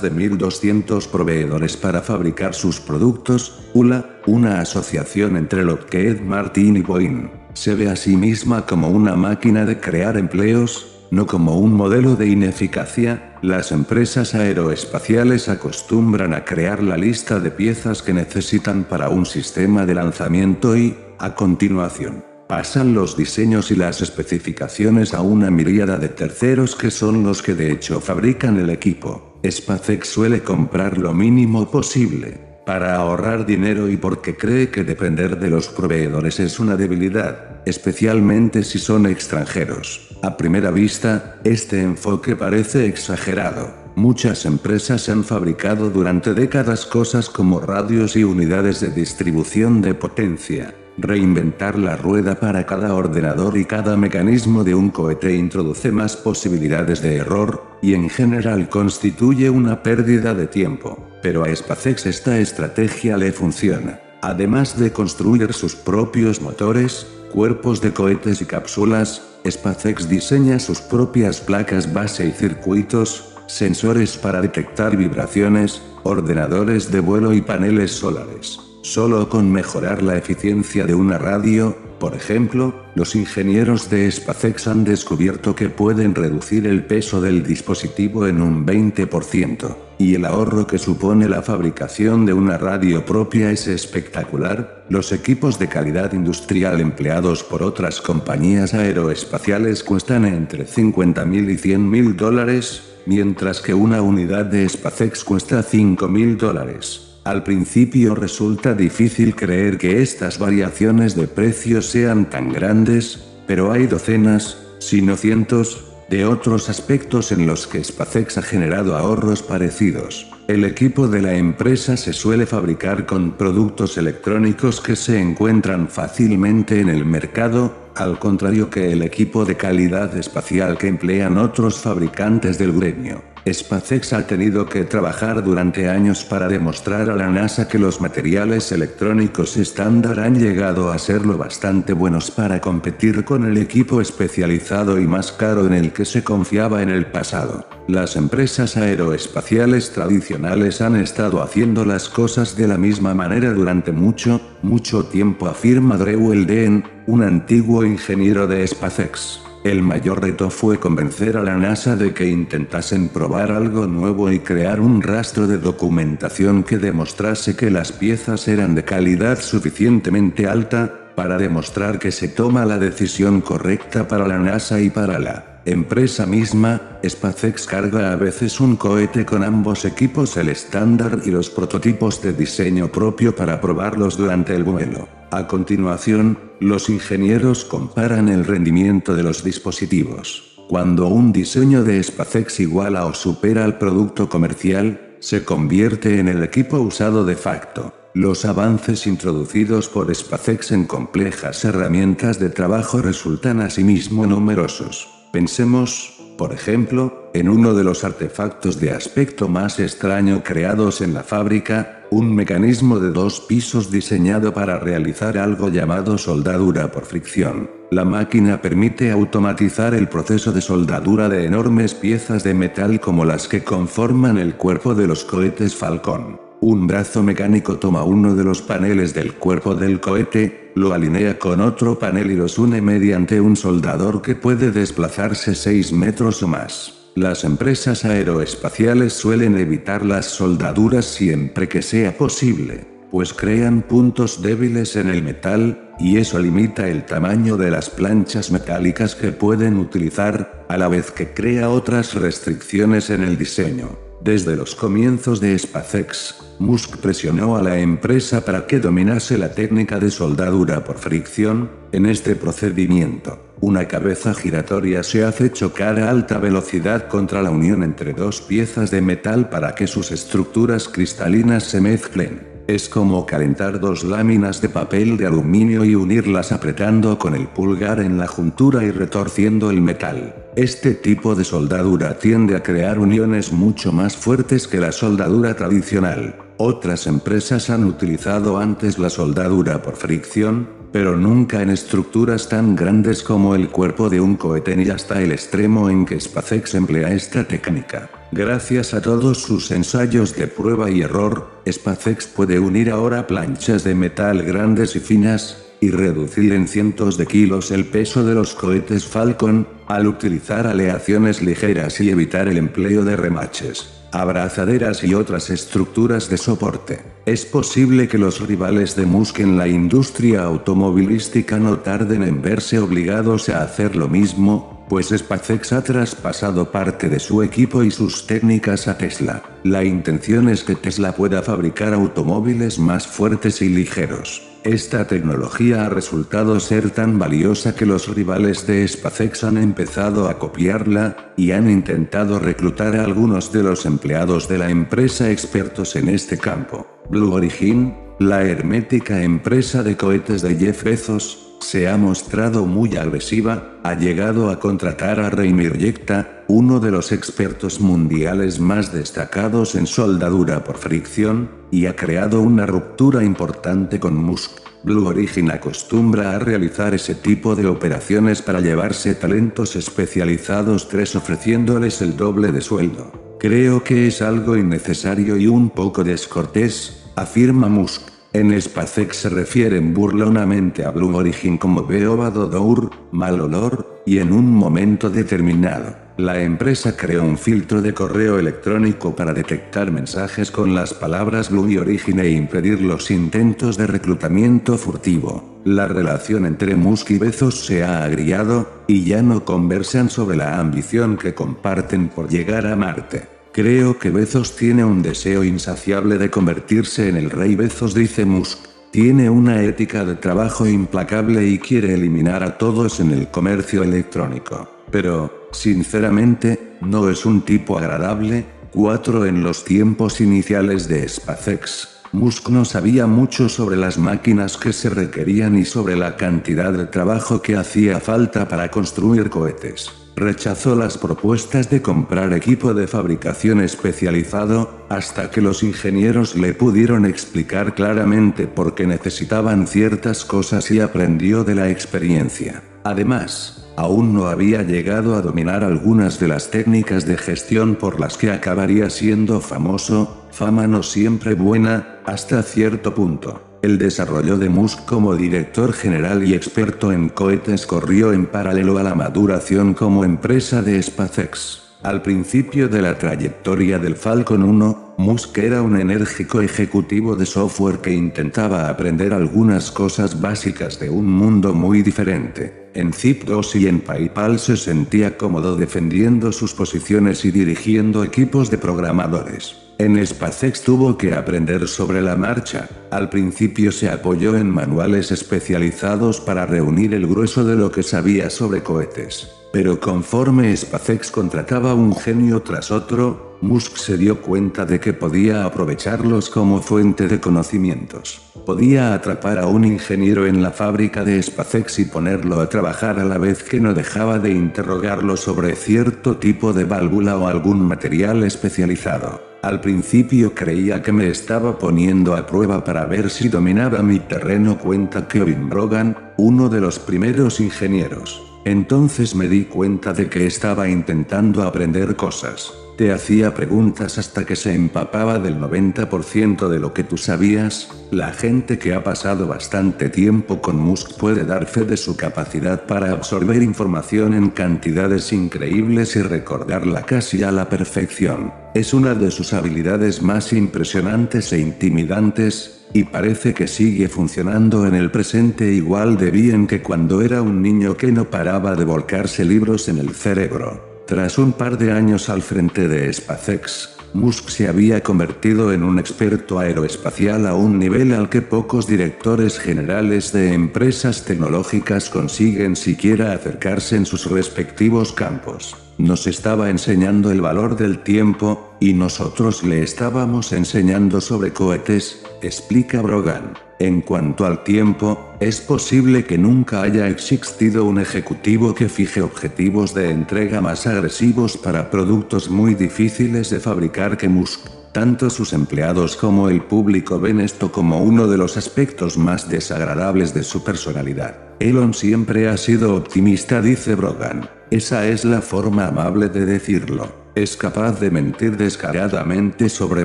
de 1.200 proveedores para fabricar sus productos, ULA, una asociación entre Lockheed Martin y Boeing, se ve a sí misma como una máquina de crear empleos, no como un modelo de ineficacia, las empresas aeroespaciales acostumbran a crear la lista de piezas que necesitan para un sistema de lanzamiento y, a continuación, pasan los diseños y las especificaciones a una miríada de terceros que son los que de hecho fabrican el equipo. SpaceX suele comprar lo mínimo posible, para ahorrar dinero y porque cree que depender de los proveedores es una debilidad, especialmente si son extranjeros. A primera vista, este enfoque parece exagerado. Muchas empresas han fabricado durante décadas cosas como radios y unidades de distribución de potencia. Reinventar la rueda para cada ordenador y cada mecanismo de un cohete introduce más posibilidades de error, y en general constituye una pérdida de tiempo. Pero a SpaceX esta estrategia le funciona. Además de construir sus propios motores, cuerpos de cohetes y cápsulas, SpaceX diseña sus propias placas base y circuitos, sensores para detectar vibraciones, ordenadores de vuelo y paneles solares. Solo con mejorar la eficiencia de una radio, por ejemplo, los ingenieros de SpaceX han descubierto que pueden reducir el peso del dispositivo en un 20%, y el ahorro que supone la fabricación de una radio propia es espectacular. Los equipos de calidad industrial empleados por otras compañías aeroespaciales cuestan entre 50.000 y 100.000 dólares, mientras que una unidad de SpaceX cuesta 5.000 dólares. Al principio resulta difícil creer que estas variaciones de precios sean tan grandes, pero hay docenas, si no cientos, de otros aspectos en los que SpaceX ha generado ahorros parecidos. El equipo de la empresa se suele fabricar con productos electrónicos que se encuentran fácilmente en el mercado, al contrario que el equipo de calidad espacial que emplean otros fabricantes del gremio. SpaceX ha tenido que trabajar durante años para demostrar a la NASA que los materiales electrónicos estándar han llegado a ser lo bastante buenos para competir con el equipo especializado y más caro en el que se confiaba en el pasado. Las empresas aeroespaciales tradicionales han estado haciendo las cosas de la misma manera durante mucho, mucho tiempo, afirma Drew Elden, un antiguo ingeniero de SpaceX. El mayor reto fue convencer a la NASA de que intentasen probar algo nuevo y crear un rastro de documentación que demostrase que las piezas eran de calidad suficientemente alta, para demostrar que se toma la decisión correcta para la NASA y para la empresa misma, SpaceX carga a veces un cohete con ambos equipos el estándar y los prototipos de diseño propio para probarlos durante el vuelo. A continuación, los ingenieros comparan el rendimiento de los dispositivos. Cuando un diseño de SpaceX iguala o supera al producto comercial, se convierte en el equipo usado de facto. Los avances introducidos por SpaceX en complejas herramientas de trabajo resultan asimismo numerosos. Pensemos, por ejemplo, en uno de los artefactos de aspecto más extraño creados en la fábrica, un mecanismo de dos pisos diseñado para realizar algo llamado soldadura por fricción. La máquina permite automatizar el proceso de soldadura de enormes piezas de metal como las que conforman el cuerpo de los cohetes Falcon. Un brazo mecánico toma uno de los paneles del cuerpo del cohete, lo alinea con otro panel y los une mediante un soldador que puede desplazarse 6 metros o más. Las empresas aeroespaciales suelen evitar las soldaduras siempre que sea posible, pues crean puntos débiles en el metal, y eso limita el tamaño de las planchas metálicas que pueden utilizar, a la vez que crea otras restricciones en el diseño. Desde los comienzos de SpaceX, Musk presionó a la empresa para que dominase la técnica de soldadura por fricción, en este procedimiento. Una cabeza giratoria se hace chocar a alta velocidad contra la unión entre dos piezas de metal para que sus estructuras cristalinas se mezclen. Es como calentar dos láminas de papel de aluminio y unirlas apretando con el pulgar en la juntura y retorciendo el metal. Este tipo de soldadura tiende a crear uniones mucho más fuertes que la soldadura tradicional. Otras empresas han utilizado antes la soldadura por fricción, pero nunca en estructuras tan grandes como el cuerpo de un cohete ni hasta el extremo en que SpaceX emplea esta técnica. Gracias a todos sus ensayos de prueba y error, SpaceX puede unir ahora planchas de metal grandes y finas, y reducir en cientos de kilos el peso de los cohetes Falcon, al utilizar aleaciones ligeras y evitar el empleo de remaches abrazaderas y otras estructuras de soporte. Es posible que los rivales de Musk en la industria automovilística no tarden en verse obligados a hacer lo mismo, pues SpaceX ha traspasado parte de su equipo y sus técnicas a Tesla. La intención es que Tesla pueda fabricar automóviles más fuertes y ligeros. Esta tecnología ha resultado ser tan valiosa que los rivales de SpaceX han empezado a copiarla, y han intentado reclutar a algunos de los empleados de la empresa expertos en este campo. Blue Origin, la hermética empresa de cohetes de Jeff Bezos, se ha mostrado muy agresiva, ha llegado a contratar a Raymir Yekta, uno de los expertos mundiales más destacados en soldadura por fricción, y ha creado una ruptura importante con Musk. Blue Origin acostumbra a realizar ese tipo de operaciones para llevarse talentos especializados tres ofreciéndoles el doble de sueldo. Creo que es algo innecesario y un poco descortés, afirma Musk. En SpaceX se refieren burlonamente a Blue Origin como Beobadodour, mal olor, y en un momento determinado, la empresa creó un filtro de correo electrónico para detectar mensajes con las palabras Blue Origin e impedir los intentos de reclutamiento furtivo. La relación entre Musk y Bezos se ha agriado, y ya no conversan sobre la ambición que comparten por llegar a Marte. Creo que Bezos tiene un deseo insaciable de convertirse en el rey Bezos, dice Musk. Tiene una ética de trabajo implacable y quiere eliminar a todos en el comercio electrónico. Pero, sinceramente, no es un tipo agradable. 4. En los tiempos iniciales de SpaceX, Musk no sabía mucho sobre las máquinas que se requerían y sobre la cantidad de trabajo que hacía falta para construir cohetes. Rechazó las propuestas de comprar equipo de fabricación especializado, hasta que los ingenieros le pudieron explicar claramente por qué necesitaban ciertas cosas y aprendió de la experiencia. Además, aún no había llegado a dominar algunas de las técnicas de gestión por las que acabaría siendo famoso, fama no siempre buena, hasta cierto punto. El desarrollo de Musk como director general y experto en cohetes corrió en paralelo a la maduración como empresa de SpaceX. Al principio de la trayectoria del Falcon 1, Musk era un enérgico ejecutivo de software que intentaba aprender algunas cosas básicas de un mundo muy diferente. En Zip2 y en PayPal se sentía cómodo defendiendo sus posiciones y dirigiendo equipos de programadores. En SpaceX tuvo que aprender sobre la marcha. Al principio se apoyó en manuales especializados para reunir el grueso de lo que sabía sobre cohetes. Pero conforme SpaceX contrataba un genio tras otro, Musk se dio cuenta de que podía aprovecharlos como fuente de conocimientos. Podía atrapar a un ingeniero en la fábrica de SpaceX y ponerlo a trabajar a la vez que no dejaba de interrogarlo sobre cierto tipo de válvula o algún material especializado. Al principio creía que me estaba poniendo a prueba para ver si dominaba mi terreno, cuenta Kevin Brogan, uno de los primeros ingenieros. Entonces me di cuenta de que estaba intentando aprender cosas. Te hacía preguntas hasta que se empapaba del 90% de lo que tú sabías. La gente que ha pasado bastante tiempo con Musk puede dar fe de su capacidad para absorber información en cantidades increíbles y recordarla casi a la perfección. Es una de sus habilidades más impresionantes e intimidantes, y parece que sigue funcionando en el presente igual de bien que cuando era un niño que no paraba de volcarse libros en el cerebro. Tras un par de años al frente de SpaceX, Musk se había convertido en un experto aeroespacial a un nivel al que pocos directores generales de empresas tecnológicas consiguen siquiera acercarse en sus respectivos campos. Nos estaba enseñando el valor del tiempo, y nosotros le estábamos enseñando sobre cohetes, explica Brogan. En cuanto al tiempo, es posible que nunca haya existido un ejecutivo que fije objetivos de entrega más agresivos para productos muy difíciles de fabricar que Musk. Tanto sus empleados como el público ven esto como uno de los aspectos más desagradables de su personalidad. Elon siempre ha sido optimista, dice Brogan. Esa es la forma amable de decirlo. Es capaz de mentir descaradamente sobre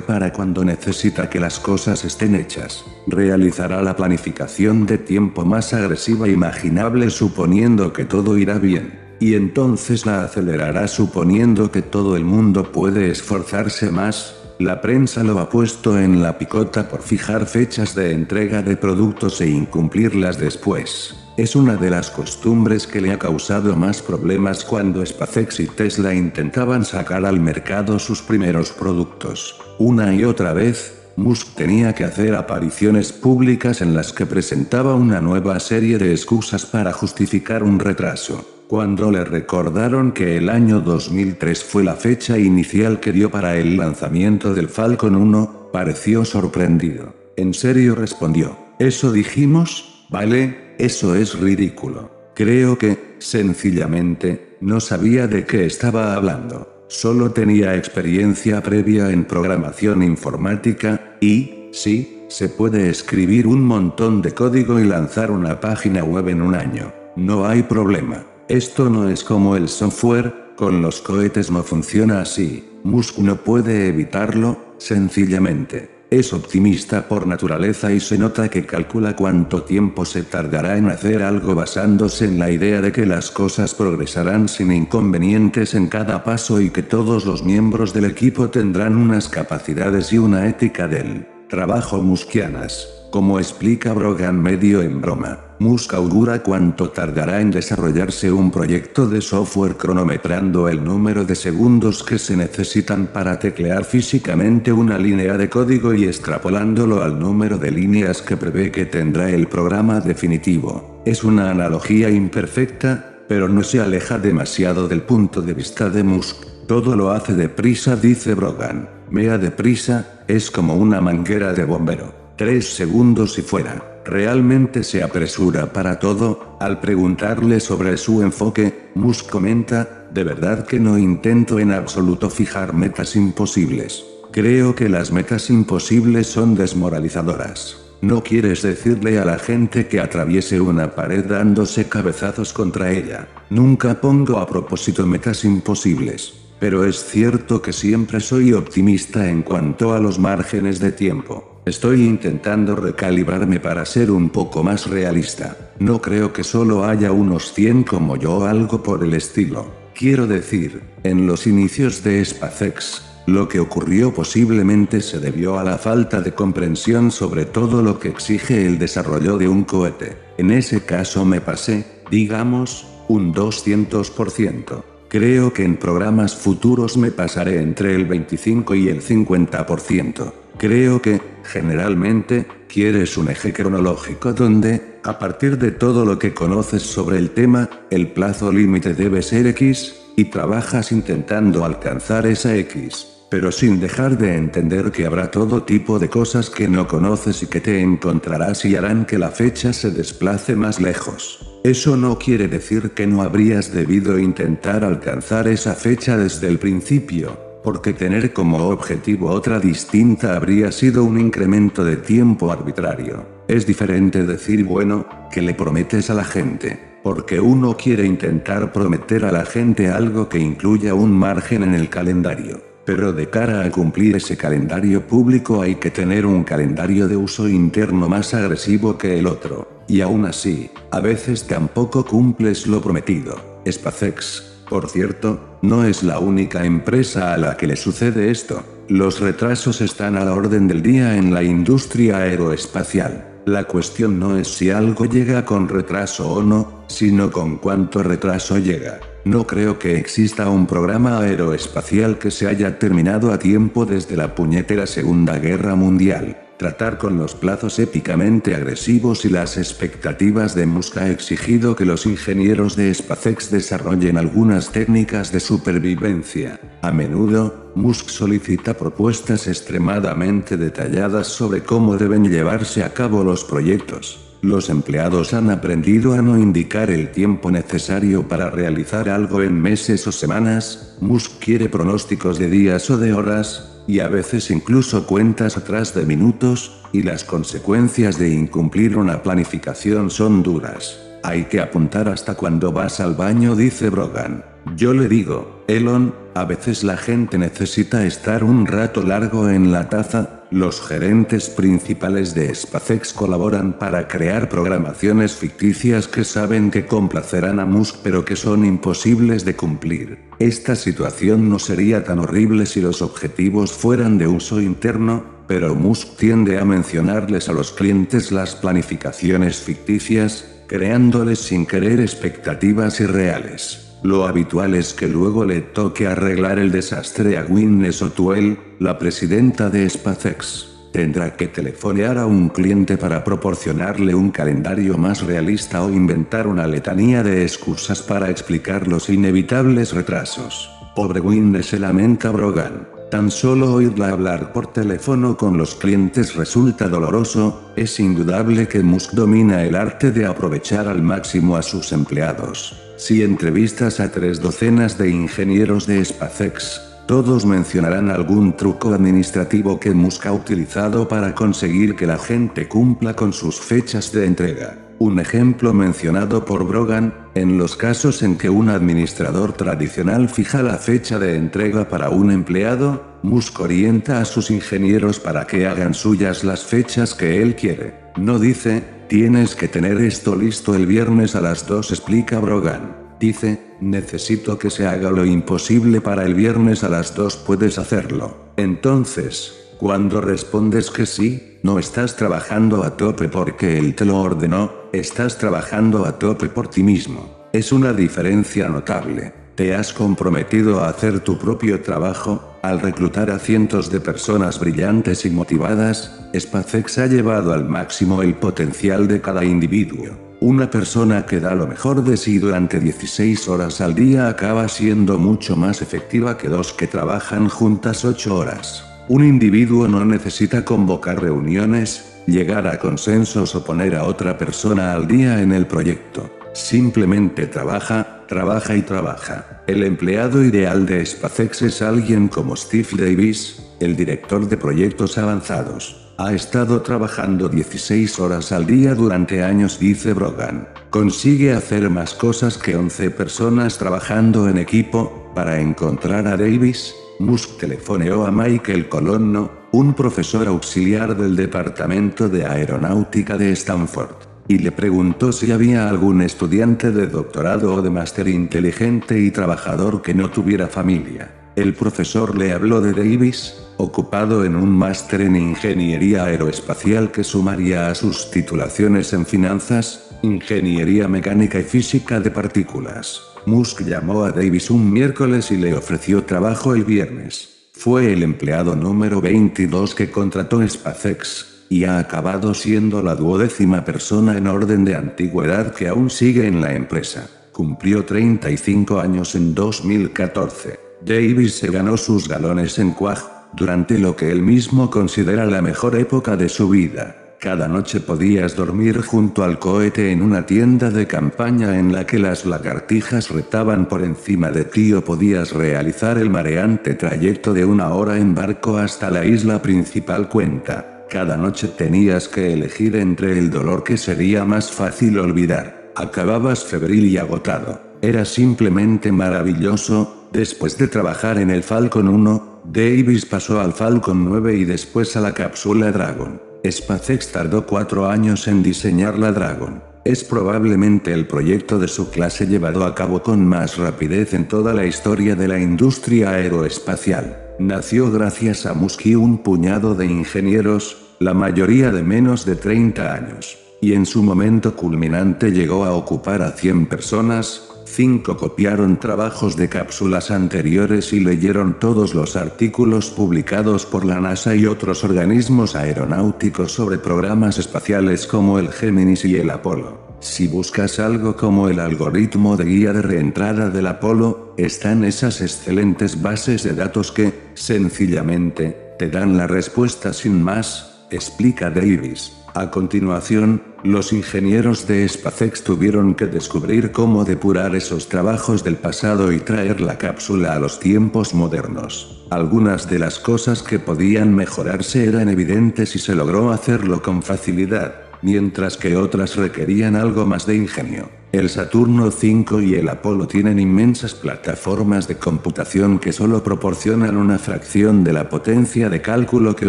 para cuando necesita que las cosas estén hechas. Realizará la planificación de tiempo más agresiva imaginable suponiendo que todo irá bien. Y entonces la acelerará suponiendo que todo el mundo puede esforzarse más, la prensa lo ha puesto en la picota por fijar fechas de entrega de productos e incumplirlas después. Es una de las costumbres que le ha causado más problemas cuando SpaceX y Tesla intentaban sacar al mercado sus primeros productos. Una y otra vez, Musk tenía que hacer apariciones públicas en las que presentaba una nueva serie de excusas para justificar un retraso. Cuando le recordaron que el año 2003 fue la fecha inicial que dio para el lanzamiento del Falcon 1, pareció sorprendido. ¿En serio respondió? ¿Eso dijimos? Vale, eso es ridículo. Creo que, sencillamente, no sabía de qué estaba hablando. Solo tenía experiencia previa en programación informática, y, sí, se puede escribir un montón de código y lanzar una página web en un año. No hay problema. Esto no es como el software, con los cohetes no funciona así. Musk no puede evitarlo, sencillamente. Es optimista por naturaleza y se nota que calcula cuánto tiempo se tardará en hacer algo basándose en la idea de que las cosas progresarán sin inconvenientes en cada paso y que todos los miembros del equipo tendrán unas capacidades y una ética del trabajo muskianas, como explica Brogan medio en broma. Musk augura cuánto tardará en desarrollarse un proyecto de software cronometrando el número de segundos que se necesitan para teclear físicamente una línea de código y extrapolándolo al número de líneas que prevé que tendrá el programa definitivo. Es una analogía imperfecta, pero no se aleja demasiado del punto de vista de Musk. Todo lo hace deprisa, dice Brogan. Mea deprisa, es como una manguera de bombero. Tres segundos y fuera realmente se apresura para todo, al preguntarle sobre su enfoque, Musk comenta, de verdad que no intento en absoluto fijar metas imposibles. Creo que las metas imposibles son desmoralizadoras. No quieres decirle a la gente que atraviese una pared dándose cabezazos contra ella. Nunca pongo a propósito metas imposibles. Pero es cierto que siempre soy optimista en cuanto a los márgenes de tiempo. Estoy intentando recalibrarme para ser un poco más realista. No creo que solo haya unos 100 como yo o algo por el estilo. Quiero decir, en los inicios de SpaceX, lo que ocurrió posiblemente se debió a la falta de comprensión sobre todo lo que exige el desarrollo de un cohete. En ese caso me pasé, digamos, un 200%. Creo que en programas futuros me pasaré entre el 25 y el 50%. Creo que, generalmente, quieres un eje cronológico donde, a partir de todo lo que conoces sobre el tema, el plazo límite debe ser X, y trabajas intentando alcanzar esa X, pero sin dejar de entender que habrá todo tipo de cosas que no conoces y que te encontrarás y harán que la fecha se desplace más lejos. Eso no quiere decir que no habrías debido intentar alcanzar esa fecha desde el principio, porque tener como objetivo otra distinta habría sido un incremento de tiempo arbitrario. Es diferente decir bueno, que le prometes a la gente, porque uno quiere intentar prometer a la gente algo que incluya un margen en el calendario. Pero de cara a cumplir ese calendario público hay que tener un calendario de uso interno más agresivo que el otro. Y aún así, a veces tampoco cumples lo prometido. SpaceX, por cierto, no es la única empresa a la que le sucede esto. Los retrasos están a la orden del día en la industria aeroespacial. La cuestión no es si algo llega con retraso o no, sino con cuánto retraso llega. No creo que exista un programa aeroespacial que se haya terminado a tiempo desde la puñetera Segunda Guerra Mundial. Tratar con los plazos épicamente agresivos y las expectativas de Musk ha exigido que los ingenieros de SpaceX desarrollen algunas técnicas de supervivencia. A menudo, Musk solicita propuestas extremadamente detalladas sobre cómo deben llevarse a cabo los proyectos. Los empleados han aprendido a no indicar el tiempo necesario para realizar algo en meses o semanas, Musk quiere pronósticos de días o de horas, y a veces incluso cuentas atrás de minutos, y las consecuencias de incumplir una planificación son duras. Hay que apuntar hasta cuando vas al baño, dice Brogan. Yo le digo, Elon, a veces la gente necesita estar un rato largo en la taza, los gerentes principales de SpaceX colaboran para crear programaciones ficticias que saben que complacerán a Musk pero que son imposibles de cumplir. Esta situación no sería tan horrible si los objetivos fueran de uso interno, pero Musk tiende a mencionarles a los clientes las planificaciones ficticias, creándoles sin querer expectativas irreales. Lo habitual es que luego le toque arreglar el desastre a Gwyneth O'Toole, la presidenta de SpaceX. Tendrá que telefonear a un cliente para proporcionarle un calendario más realista o inventar una letanía de excusas para explicar los inevitables retrasos. Pobre Gwyneth se lamenta Brogan. Tan solo oírla hablar por teléfono con los clientes resulta doloroso, es indudable que Musk domina el arte de aprovechar al máximo a sus empleados. Si entrevistas a tres docenas de ingenieros de SpaceX, todos mencionarán algún truco administrativo que Musk ha utilizado para conseguir que la gente cumpla con sus fechas de entrega. Un ejemplo mencionado por Brogan, en los casos en que un administrador tradicional fija la fecha de entrega para un empleado, Musk orienta a sus ingenieros para que hagan suyas las fechas que él quiere. No dice, Tienes que tener esto listo el viernes a las 2, explica Brogan. Dice, necesito que se haga lo imposible para el viernes a las 2 puedes hacerlo. Entonces, cuando respondes que sí, no estás trabajando a tope porque él te lo ordenó, estás trabajando a tope por ti mismo. Es una diferencia notable. Te has comprometido a hacer tu propio trabajo, al reclutar a cientos de personas brillantes y motivadas, SpaceX ha llevado al máximo el potencial de cada individuo. Una persona que da lo mejor de sí durante 16 horas al día acaba siendo mucho más efectiva que dos que trabajan juntas 8 horas. Un individuo no necesita convocar reuniones, llegar a consensos o poner a otra persona al día en el proyecto. Simplemente trabaja, trabaja y trabaja. El empleado ideal de SpaceX es alguien como Steve Davis, el director de proyectos avanzados. Ha estado trabajando 16 horas al día durante años, dice Brogan. Consigue hacer más cosas que 11 personas trabajando en equipo, para encontrar a Davis, Musk telefoneó a Michael Colonno, un profesor auxiliar del Departamento de Aeronáutica de Stanford, y le preguntó si había algún estudiante de doctorado o de máster inteligente y trabajador que no tuviera familia. El profesor le habló de Davis, ocupado en un máster en ingeniería aeroespacial que sumaría a sus titulaciones en finanzas, ingeniería mecánica y física de partículas. Musk llamó a Davis un miércoles y le ofreció trabajo el viernes. Fue el empleado número 22 que contrató SpaceX, y ha acabado siendo la duodécima persona en orden de antigüedad que aún sigue en la empresa. Cumplió 35 años en 2014. Davis se ganó sus galones en Quag, durante lo que él mismo considera la mejor época de su vida. Cada noche podías dormir junto al cohete en una tienda de campaña en la que las lagartijas retaban por encima de ti o podías realizar el mareante trayecto de una hora en barco hasta la isla principal cuenta. Cada noche tenías que elegir entre el dolor que sería más fácil olvidar. Acababas febril y agotado. Era simplemente maravilloso, después de trabajar en el Falcon 1, Davis pasó al Falcon 9 y después a la cápsula Dragon. SpaceX tardó cuatro años en diseñar la Dragon. Es probablemente el proyecto de su clase llevado a cabo con más rapidez en toda la historia de la industria aeroespacial. Nació gracias a Musk y un puñado de ingenieros, la mayoría de menos de 30 años. Y en su momento culminante llegó a ocupar a 100 personas, 5 copiaron trabajos de cápsulas anteriores y leyeron todos los artículos publicados por la NASA y otros organismos aeronáuticos sobre programas espaciales como el Géminis y el Apolo. Si buscas algo como el algoritmo de guía de reentrada del Apolo, están esas excelentes bases de datos que, sencillamente, te dan la respuesta sin más, explica Davis. A continuación, los ingenieros de SpaceX tuvieron que descubrir cómo depurar esos trabajos del pasado y traer la cápsula a los tiempos modernos. Algunas de las cosas que podían mejorarse eran evidentes y se logró hacerlo con facilidad, mientras que otras requerían algo más de ingenio. El Saturno 5 y el Apolo tienen inmensas plataformas de computación que solo proporcionan una fracción de la potencia de cálculo que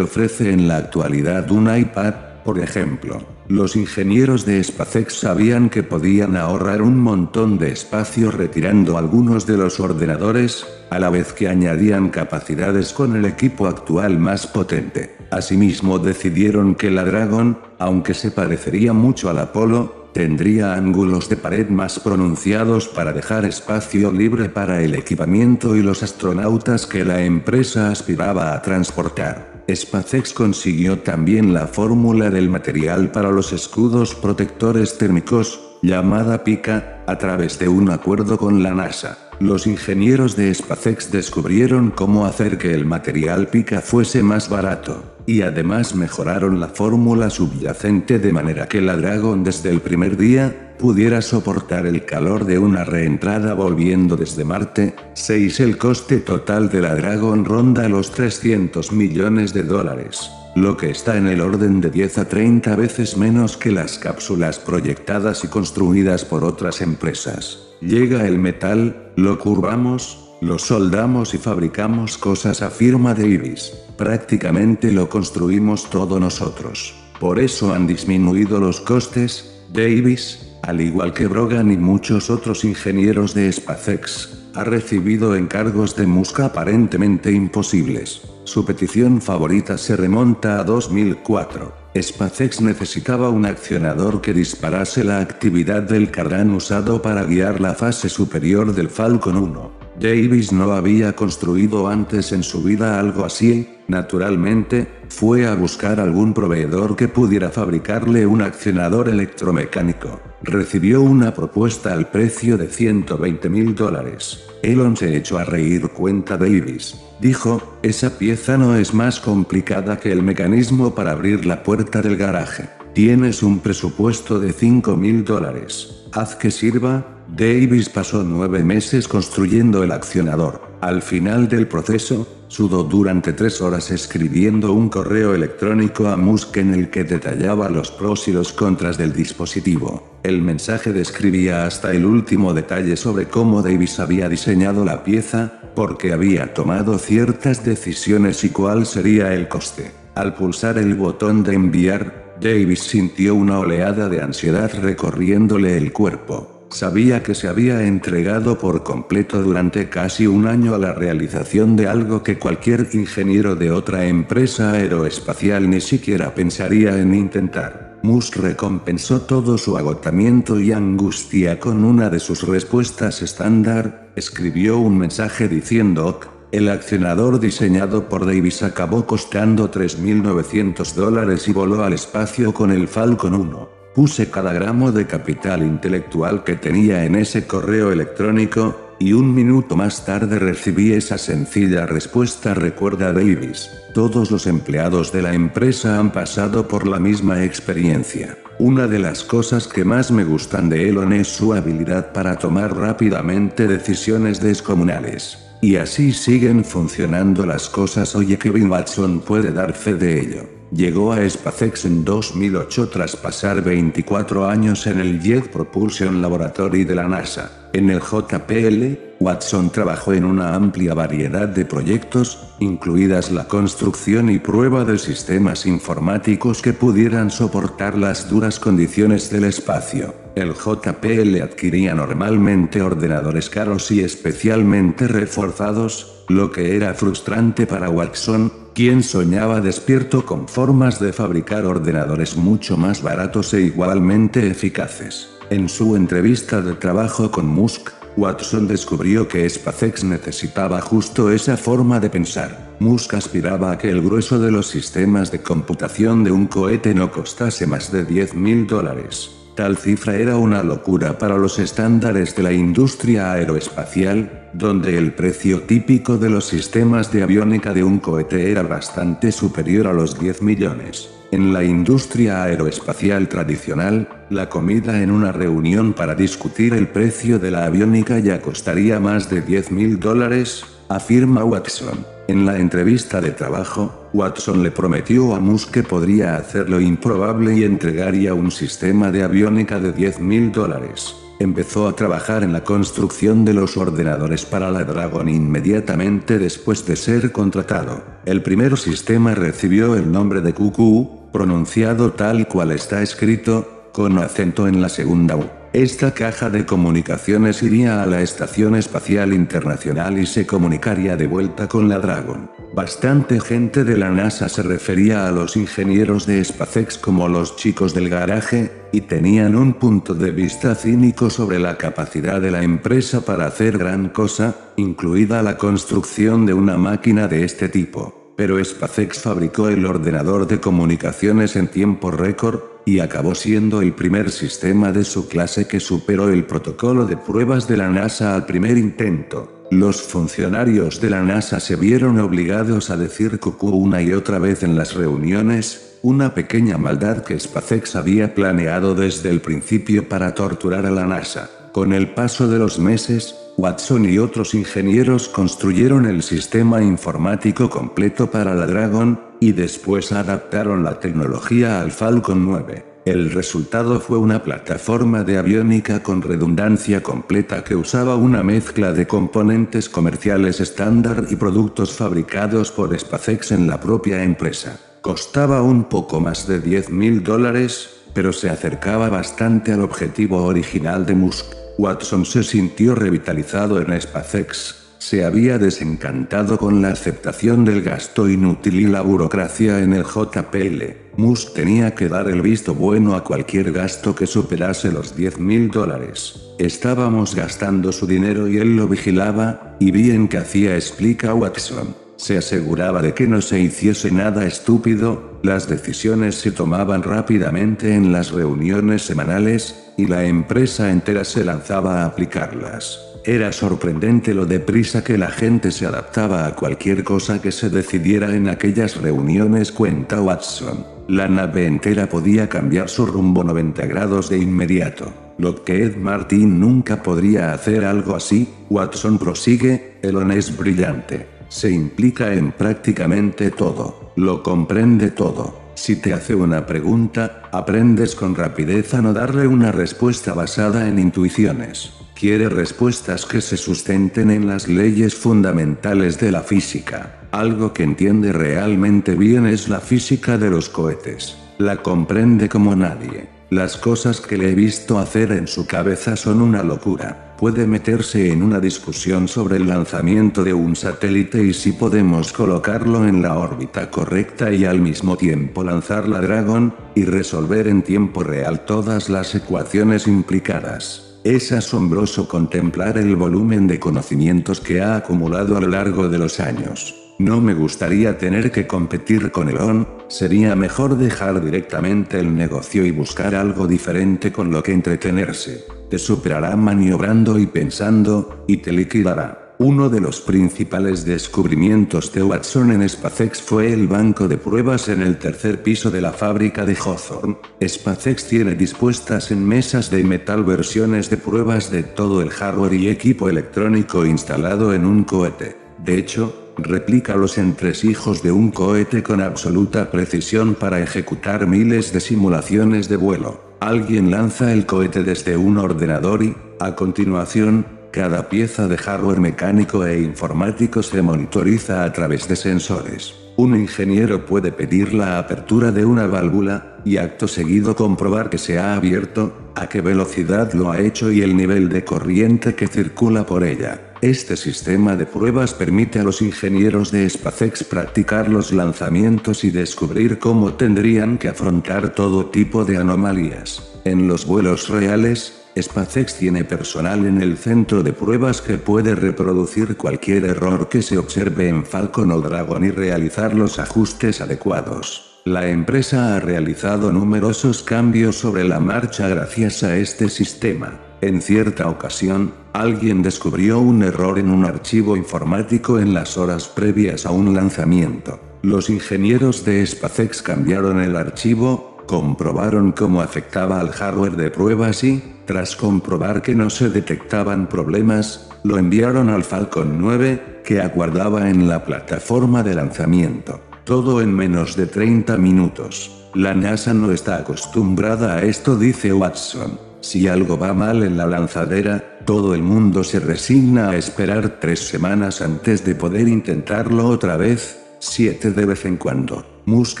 ofrece en la actualidad un iPad, por ejemplo, los ingenieros de SpaceX sabían que podían ahorrar un montón de espacio retirando algunos de los ordenadores, a la vez que añadían capacidades con el equipo actual más potente. Asimismo decidieron que la Dragon, aunque se parecería mucho al Apolo, tendría ángulos de pared más pronunciados para dejar espacio libre para el equipamiento y los astronautas que la empresa aspiraba a transportar. SpaceX consiguió también la fórmula del material para los escudos protectores térmicos, llamada PICA, a través de un acuerdo con la NASA. Los ingenieros de SpaceX descubrieron cómo hacer que el material PICA fuese más barato, y además mejoraron la fórmula subyacente de manera que la Dragon desde el primer día, pudiera soportar el calor de una reentrada volviendo desde Marte. 6. El coste total de la Dragon ronda los 300 millones de dólares, lo que está en el orden de 10 a 30 veces menos que las cápsulas proyectadas y construidas por otras empresas. Llega el metal, lo curvamos, lo soldamos y fabricamos cosas, afirma Davis. Prácticamente lo construimos todo nosotros. Por eso han disminuido los costes, Davis, al igual que Brogan y muchos otros ingenieros de SpaceX, ha recibido encargos de Musk aparentemente imposibles. Su petición favorita se remonta a 2004. SpaceX necesitaba un accionador que disparase la actividad del carrán usado para guiar la fase superior del Falcon 1. Davis no había construido antes en su vida algo así, naturalmente, fue a buscar algún proveedor que pudiera fabricarle un accionador electromecánico. Recibió una propuesta al precio de 120 mil dólares. Elon se echó a reír cuenta Davis. Dijo, esa pieza no es más complicada que el mecanismo para abrir la puerta del garaje. Tienes un presupuesto de 5 mil dólares. Haz que sirva, Davis pasó nueve meses construyendo el accionador. Al final del proceso, sudó durante tres horas escribiendo un correo electrónico a Musk en el que detallaba los pros y los contras del dispositivo. El mensaje describía hasta el último detalle sobre cómo Davis había diseñado la pieza, porque había tomado ciertas decisiones y cuál sería el coste. Al pulsar el botón de enviar, Davis sintió una oleada de ansiedad recorriéndole el cuerpo. Sabía que se había entregado por completo durante casi un año a la realización de algo que cualquier ingeniero de otra empresa aeroespacial ni siquiera pensaría en intentar. Musk recompensó todo su agotamiento y angustia con una de sus respuestas estándar, escribió un mensaje diciendo el accionador diseñado por Davis acabó costando 3.900 dólares y voló al espacio con el Falcon 1. Puse cada gramo de capital intelectual que tenía en ese correo electrónico, y un minuto más tarde recibí esa sencilla respuesta, recuerda Davis. Todos los empleados de la empresa han pasado por la misma experiencia. Una de las cosas que más me gustan de Elon es su habilidad para tomar rápidamente decisiones descomunales. Y así siguen funcionando las cosas. Oye, Kevin Watson puede dar fe de ello. Llegó a SpaceX en 2008 tras pasar 24 años en el Jet Propulsion Laboratory de la NASA. En el JPL, Watson trabajó en una amplia variedad de proyectos, incluidas la construcción y prueba de sistemas informáticos que pudieran soportar las duras condiciones del espacio. El JPL adquiría normalmente ordenadores caros y especialmente reforzados, lo que era frustrante para Watson, quien soñaba despierto con formas de fabricar ordenadores mucho más baratos e igualmente eficaces. En su entrevista de trabajo con Musk, Watson descubrió que SpaceX necesitaba justo esa forma de pensar. Musk aspiraba a que el grueso de los sistemas de computación de un cohete no costase más de 10 mil dólares. Tal cifra era una locura para los estándares de la industria aeroespacial, donde el precio típico de los sistemas de aviónica de un cohete era bastante superior a los 10 millones. En la industria aeroespacial tradicional, la comida en una reunión para discutir el precio de la aviónica ya costaría más de 10 mil dólares, afirma Watson. En la entrevista de trabajo, Watson le prometió a Musk que podría hacer lo improbable y entregaría un sistema de aviónica de 10 mil dólares. Empezó a trabajar en la construcción de los ordenadores para la Dragon inmediatamente después de ser contratado. El primer sistema recibió el nombre de QQ, pronunciado tal cual está escrito, con acento en la segunda U. Esta caja de comunicaciones iría a la Estación Espacial Internacional y se comunicaría de vuelta con la Dragon. Bastante gente de la NASA se refería a los ingenieros de SpaceX como los chicos del garaje, y tenían un punto de vista cínico sobre la capacidad de la empresa para hacer gran cosa, incluida la construcción de una máquina de este tipo. Pero SpaceX fabricó el ordenador de comunicaciones en tiempo récord, y acabó siendo el primer sistema de su clase que superó el protocolo de pruebas de la NASA al primer intento. Los funcionarios de la NASA se vieron obligados a decir cucú una y otra vez en las reuniones, una pequeña maldad que SpaceX había planeado desde el principio para torturar a la NASA. Con el paso de los meses, Watson y otros ingenieros construyeron el sistema informático completo para la Dragon, y después adaptaron la tecnología al Falcon 9. El resultado fue una plataforma de aviónica con redundancia completa que usaba una mezcla de componentes comerciales estándar y productos fabricados por SpaceX en la propia empresa. Costaba un poco más de 10 mil dólares, pero se acercaba bastante al objetivo original de Musk. Watson se sintió revitalizado en SpaceX, se había desencantado con la aceptación del gasto inútil y la burocracia en el JPL. Musk tenía que dar el visto bueno a cualquier gasto que superase los 10 mil dólares. Estábamos gastando su dinero y él lo vigilaba, y bien que hacía explica Watson. Se aseguraba de que no se hiciese nada estúpido, las decisiones se tomaban rápidamente en las reuniones semanales, y la empresa entera se lanzaba a aplicarlas. Era sorprendente lo deprisa que la gente se adaptaba a cualquier cosa que se decidiera en aquellas reuniones, cuenta Watson. La nave entera podía cambiar su rumbo 90 grados de inmediato. Lo que Ed Martin nunca podría hacer algo así, Watson prosigue, Elon es brillante. Se implica en prácticamente todo. Lo comprende todo. Si te hace una pregunta, aprendes con rapidez a no darle una respuesta basada en intuiciones. Quiere respuestas que se sustenten en las leyes fundamentales de la física. Algo que entiende realmente bien es la física de los cohetes. La comprende como nadie. Las cosas que le he visto hacer en su cabeza son una locura. Puede meterse en una discusión sobre el lanzamiento de un satélite y si podemos colocarlo en la órbita correcta y al mismo tiempo lanzar la Dragon, y resolver en tiempo real todas las ecuaciones implicadas. Es asombroso contemplar el volumen de conocimientos que ha acumulado a lo largo de los años. No me gustaría tener que competir con Elon, sería mejor dejar directamente el negocio y buscar algo diferente con lo que entretenerse. Te superará maniobrando y pensando, y te liquidará. Uno de los principales descubrimientos de Watson en SpaceX fue el banco de pruebas en el tercer piso de la fábrica de Hawthorne. SpaceX tiene dispuestas en mesas de metal versiones de pruebas de todo el hardware y equipo electrónico instalado en un cohete. De hecho, replica los entresijos de un cohete con absoluta precisión para ejecutar miles de simulaciones de vuelo. Alguien lanza el cohete desde un ordenador y, a continuación, cada pieza de hardware mecánico e informático se monitoriza a través de sensores. Un ingeniero puede pedir la apertura de una válvula, y acto seguido comprobar que se ha abierto, a qué velocidad lo ha hecho y el nivel de corriente que circula por ella. Este sistema de pruebas permite a los ingenieros de SpaceX practicar los lanzamientos y descubrir cómo tendrían que afrontar todo tipo de anomalías. En los vuelos reales, SpaceX tiene personal en el centro de pruebas que puede reproducir cualquier error que se observe en Falcon o Dragon y realizar los ajustes adecuados. La empresa ha realizado numerosos cambios sobre la marcha gracias a este sistema. En cierta ocasión, alguien descubrió un error en un archivo informático en las horas previas a un lanzamiento. Los ingenieros de SpaceX cambiaron el archivo, comprobaron cómo afectaba al hardware de pruebas y, tras comprobar que no se detectaban problemas, lo enviaron al Falcon 9, que aguardaba en la plataforma de lanzamiento. Todo en menos de 30 minutos. La NASA no está acostumbrada a esto, dice Watson. Si algo va mal en la lanzadera, todo el mundo se resigna a esperar tres semanas antes de poder intentarlo otra vez, siete de vez en cuando. Musk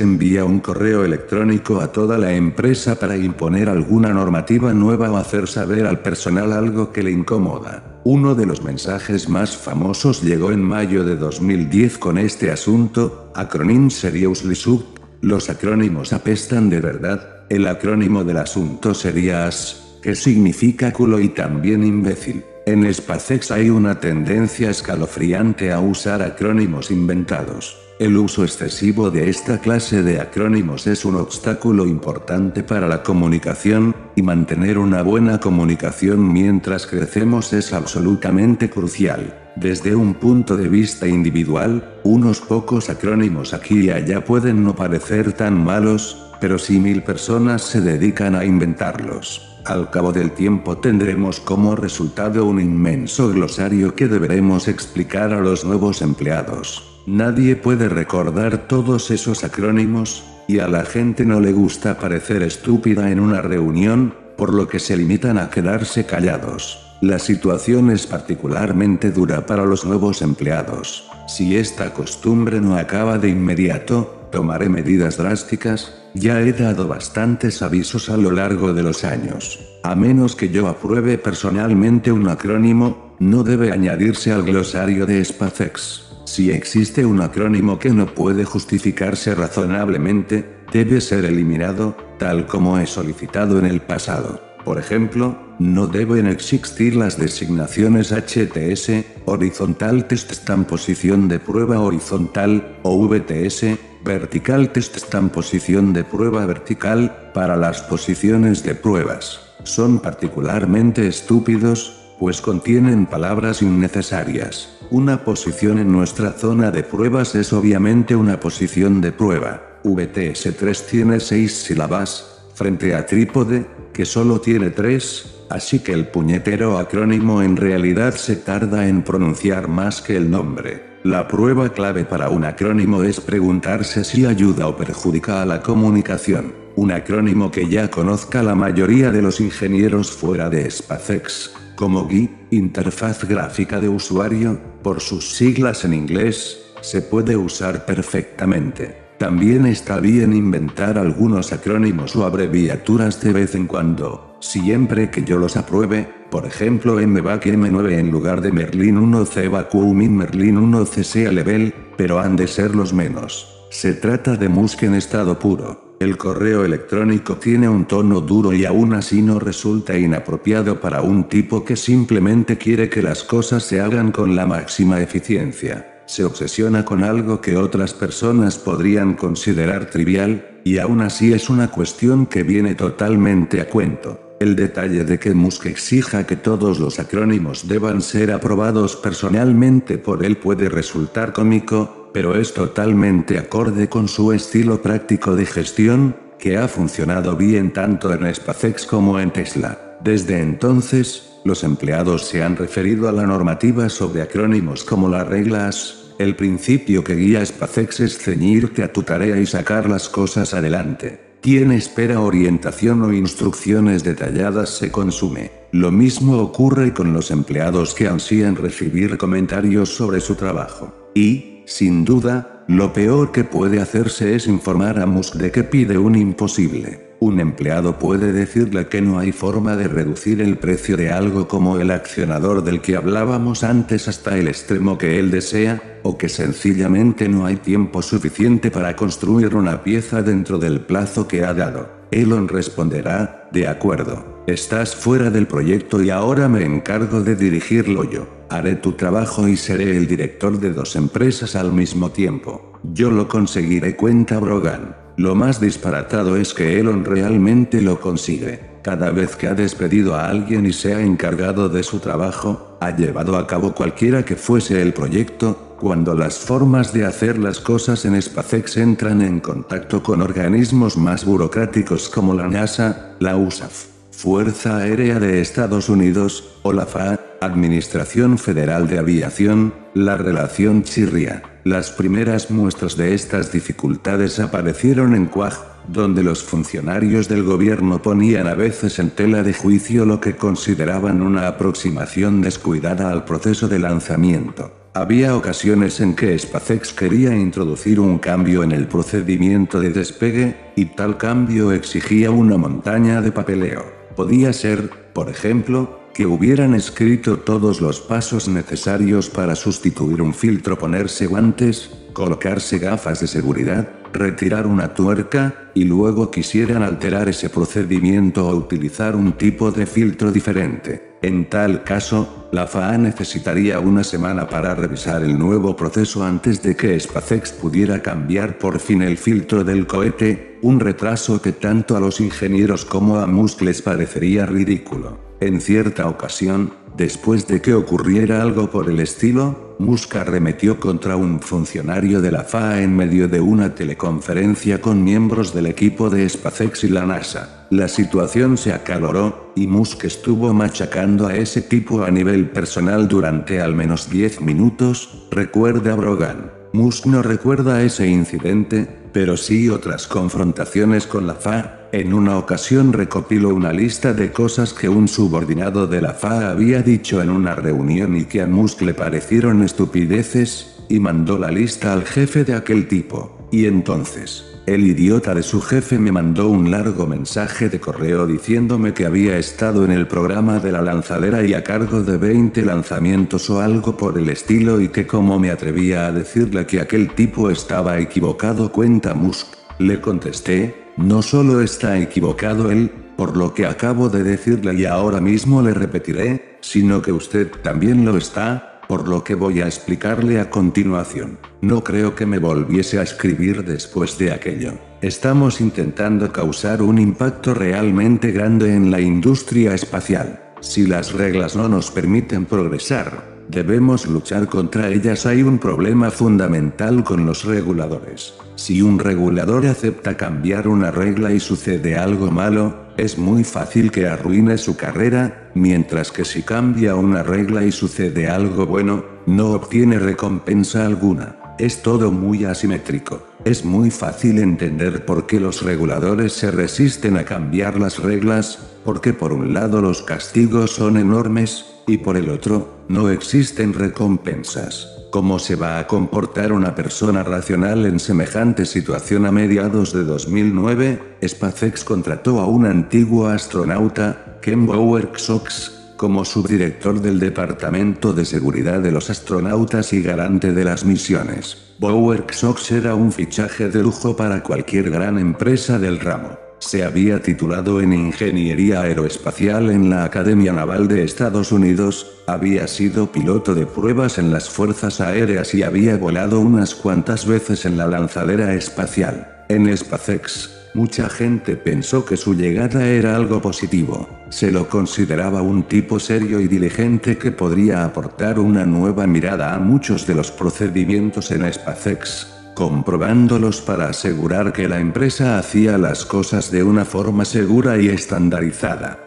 envía un correo electrónico a toda la empresa para imponer alguna normativa nueva o hacer saber al personal algo que le incomoda. Uno de los mensajes más famosos llegó en mayo de 2010 con este asunto, acronym Seriously Sub. Los acrónimos apestan de verdad, el acrónimo del asunto sería AS, que significa culo y también imbécil. En SpaceX hay una tendencia escalofriante a usar acrónimos inventados. El uso excesivo de esta clase de acrónimos es un obstáculo importante para la comunicación, y mantener una buena comunicación mientras crecemos es absolutamente crucial. Desde un punto de vista individual, unos pocos acrónimos aquí y allá pueden no parecer tan malos, pero si mil personas se dedican a inventarlos, al cabo del tiempo tendremos como resultado un inmenso glosario que deberemos explicar a los nuevos empleados. Nadie puede recordar todos esos acrónimos, y a la gente no le gusta parecer estúpida en una reunión, por lo que se limitan a quedarse callados. La situación es particularmente dura para los nuevos empleados. Si esta costumbre no acaba de inmediato, tomaré medidas drásticas, ya he dado bastantes avisos a lo largo de los años. A menos que yo apruebe personalmente un acrónimo, no debe añadirse al glosario de SpaceX. Si existe un acrónimo que no puede justificarse razonablemente, debe ser eliminado, tal como he solicitado en el pasado. Por ejemplo, no deben existir las designaciones HTS, Horizontal Test Stand Posición de Prueba Horizontal, o VTS, Vertical Test Stand Posición de Prueba Vertical, para las posiciones de pruebas. Son particularmente estúpidos, pues contienen palabras innecesarias. Una posición en nuestra zona de pruebas es obviamente una posición de prueba. VTS3 tiene 6 sílabas, frente a trípode, que solo tiene 3, así que el puñetero acrónimo en realidad se tarda en pronunciar más que el nombre. La prueba clave para un acrónimo es preguntarse si ayuda o perjudica a la comunicación. Un acrónimo que ya conozca la mayoría de los ingenieros fuera de SpaceX como GUI, interfaz gráfica de usuario, por sus siglas en inglés, se puede usar perfectamente. También está bien inventar algunos acrónimos o abreviaturas de vez en cuando, siempre que yo los apruebe, por ejemplo MVAC M9 en lugar de Merlin 1C Vacuum Merlin 1C Level, pero han de ser los menos. Se trata de Musk en estado puro. El correo electrónico tiene un tono duro y aún así no resulta inapropiado para un tipo que simplemente quiere que las cosas se hagan con la máxima eficiencia. Se obsesiona con algo que otras personas podrían considerar trivial, y aún así es una cuestión que viene totalmente a cuento. El detalle de que Musk exija que todos los acrónimos deban ser aprobados personalmente por él puede resultar cómico, pero es totalmente acorde con su estilo práctico de gestión, que ha funcionado bien tanto en SpaceX como en Tesla. Desde entonces, los empleados se han referido a la normativa sobre acrónimos como las reglas, el principio que guía SpaceX es ceñirte a tu tarea y sacar las cosas adelante. Quien espera orientación o instrucciones detalladas se consume. Lo mismo ocurre con los empleados que ansían recibir comentarios sobre su trabajo. Y, sin duda, lo peor que puede hacerse es informar a Musk de que pide un imposible. Un empleado puede decirle que no hay forma de reducir el precio de algo como el accionador del que hablábamos antes hasta el extremo que él desea, o que sencillamente no hay tiempo suficiente para construir una pieza dentro del plazo que ha dado. Elon responderá, de acuerdo, estás fuera del proyecto y ahora me encargo de dirigirlo yo. Haré tu trabajo y seré el director de dos empresas al mismo tiempo. Yo lo conseguiré, cuenta Brogan. Lo más disparatado es que Elon realmente lo consigue. Cada vez que ha despedido a alguien y se ha encargado de su trabajo, ha llevado a cabo cualquiera que fuese el proyecto, cuando las formas de hacer las cosas en SpaceX entran en contacto con organismos más burocráticos como la NASA, la USAF, Fuerza Aérea de Estados Unidos, o la FAA, Administración Federal de Aviación, la relación chirria. Las primeras muestras de estas dificultades aparecieron en Quag, donde los funcionarios del gobierno ponían a veces en tela de juicio lo que consideraban una aproximación descuidada al proceso de lanzamiento. Había ocasiones en que SpaceX quería introducir un cambio en el procedimiento de despegue, y tal cambio exigía una montaña de papeleo. Podía ser, por ejemplo, que hubieran escrito todos los pasos necesarios para sustituir un filtro, ponerse guantes, colocarse gafas de seguridad, retirar una tuerca, y luego quisieran alterar ese procedimiento o utilizar un tipo de filtro diferente. En tal caso, la FAA necesitaría una semana para revisar el nuevo proceso antes de que SpaceX pudiera cambiar por fin el filtro del cohete, un retraso que tanto a los ingenieros como a Musk les parecería ridículo. En cierta ocasión, después de que ocurriera algo por el estilo, Musk arremetió contra un funcionario de la FAA en medio de una teleconferencia con miembros del equipo de SpaceX y la NASA. La situación se acaloró, y Musk estuvo machacando a ese tipo a nivel personal durante al menos 10 minutos, recuerda Brogan. Musk no recuerda ese incidente, pero sí otras confrontaciones con la FAA, en una ocasión recopiló una lista de cosas que un subordinado de la FAA había dicho en una reunión y que a Musk le parecieron estupideces, y mandó la lista al jefe de aquel tipo. Y entonces, El idiota de su jefe me mandó un largo mensaje de correo diciéndome que había estado en el programa de la lanzadera y a cargo de 20 lanzamientos o algo por el estilo y que como me atrevía a decirle que aquel tipo estaba equivocado cuenta Musk. Le contesté, no solo está equivocado él, por lo que acabo de decirle y ahora mismo le repetiré, sino que usted también lo está, por lo que voy a explicarle a continuación. No creo que me volviese a escribir después de aquello. Estamos intentando causar un impacto realmente grande en la industria espacial. Si las reglas no nos permiten progresar, debemos luchar contra ellas. Hay un problema fundamental con los reguladores. Si un regulador acepta cambiar una regla y sucede algo malo, es muy fácil que arruine su carrera, mientras que si cambia una regla y sucede algo bueno, no obtiene recompensa alguna. Es todo muy asimétrico. Es muy fácil entender por qué los reguladores se resisten a cambiar las reglas, porque por un lado los castigos son enormes, y por el otro, no existen recompensas. ¿Cómo se va a comportar una persona racional en semejante situación a mediados de 2009? SpaceX contrató a un antiguo astronauta, Ken Bowersox, como subdirector del Departamento de Seguridad de los Astronautas y garante de las misiones. Bowersox era un fichaje de lujo para cualquier gran empresa del ramo. Se había titulado en Ingeniería Aeroespacial en la Academia Naval de Estados Unidos, había sido piloto de pruebas en las Fuerzas Aéreas y había volado unas cuantas veces en la lanzadera espacial. En SpaceX, mucha gente pensó que su llegada era algo positivo. Se lo consideraba un tipo serio y diligente que podría aportar una nueva mirada a muchos de los procedimientos en SpaceX comprobándolos para asegurar que la empresa hacía las cosas de una forma segura y estandarizada.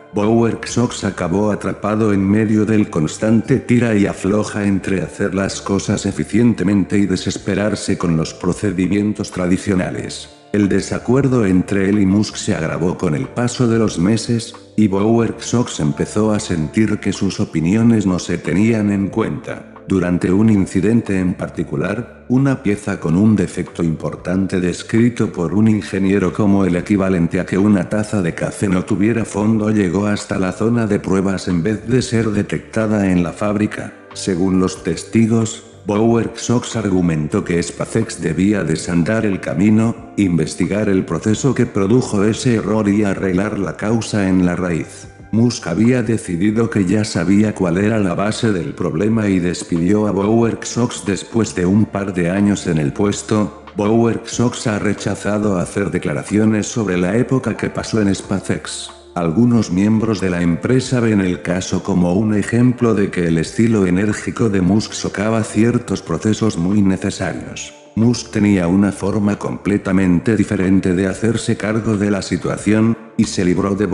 Sox acabó atrapado en medio del constante tira y afloja entre hacer las cosas eficientemente y desesperarse con los procedimientos tradicionales. El desacuerdo entre él y Musk se agravó con el paso de los meses, y Sox empezó a sentir que sus opiniones no se tenían en cuenta. Durante un incidente en particular, una pieza con un defecto importante descrito por un ingeniero como el equivalente a que una taza de café no tuviera fondo llegó hasta la zona de pruebas en vez de ser detectada en la fábrica. Según los testigos, Bower Sox argumentó que SpaceX debía desandar el camino, investigar el proceso que produjo ese error y arreglar la causa en la raíz. Musk había decidido que ya sabía cuál era la base del problema y despidió a Sox después de un par de años en el puesto. Sox ha rechazado hacer declaraciones sobre la época que pasó en SpaceX. Algunos miembros de la empresa ven el caso como un ejemplo de que el estilo enérgico de Musk socava ciertos procesos muy necesarios. Musk tenía una forma completamente diferente de hacerse cargo de la situación, y se libró de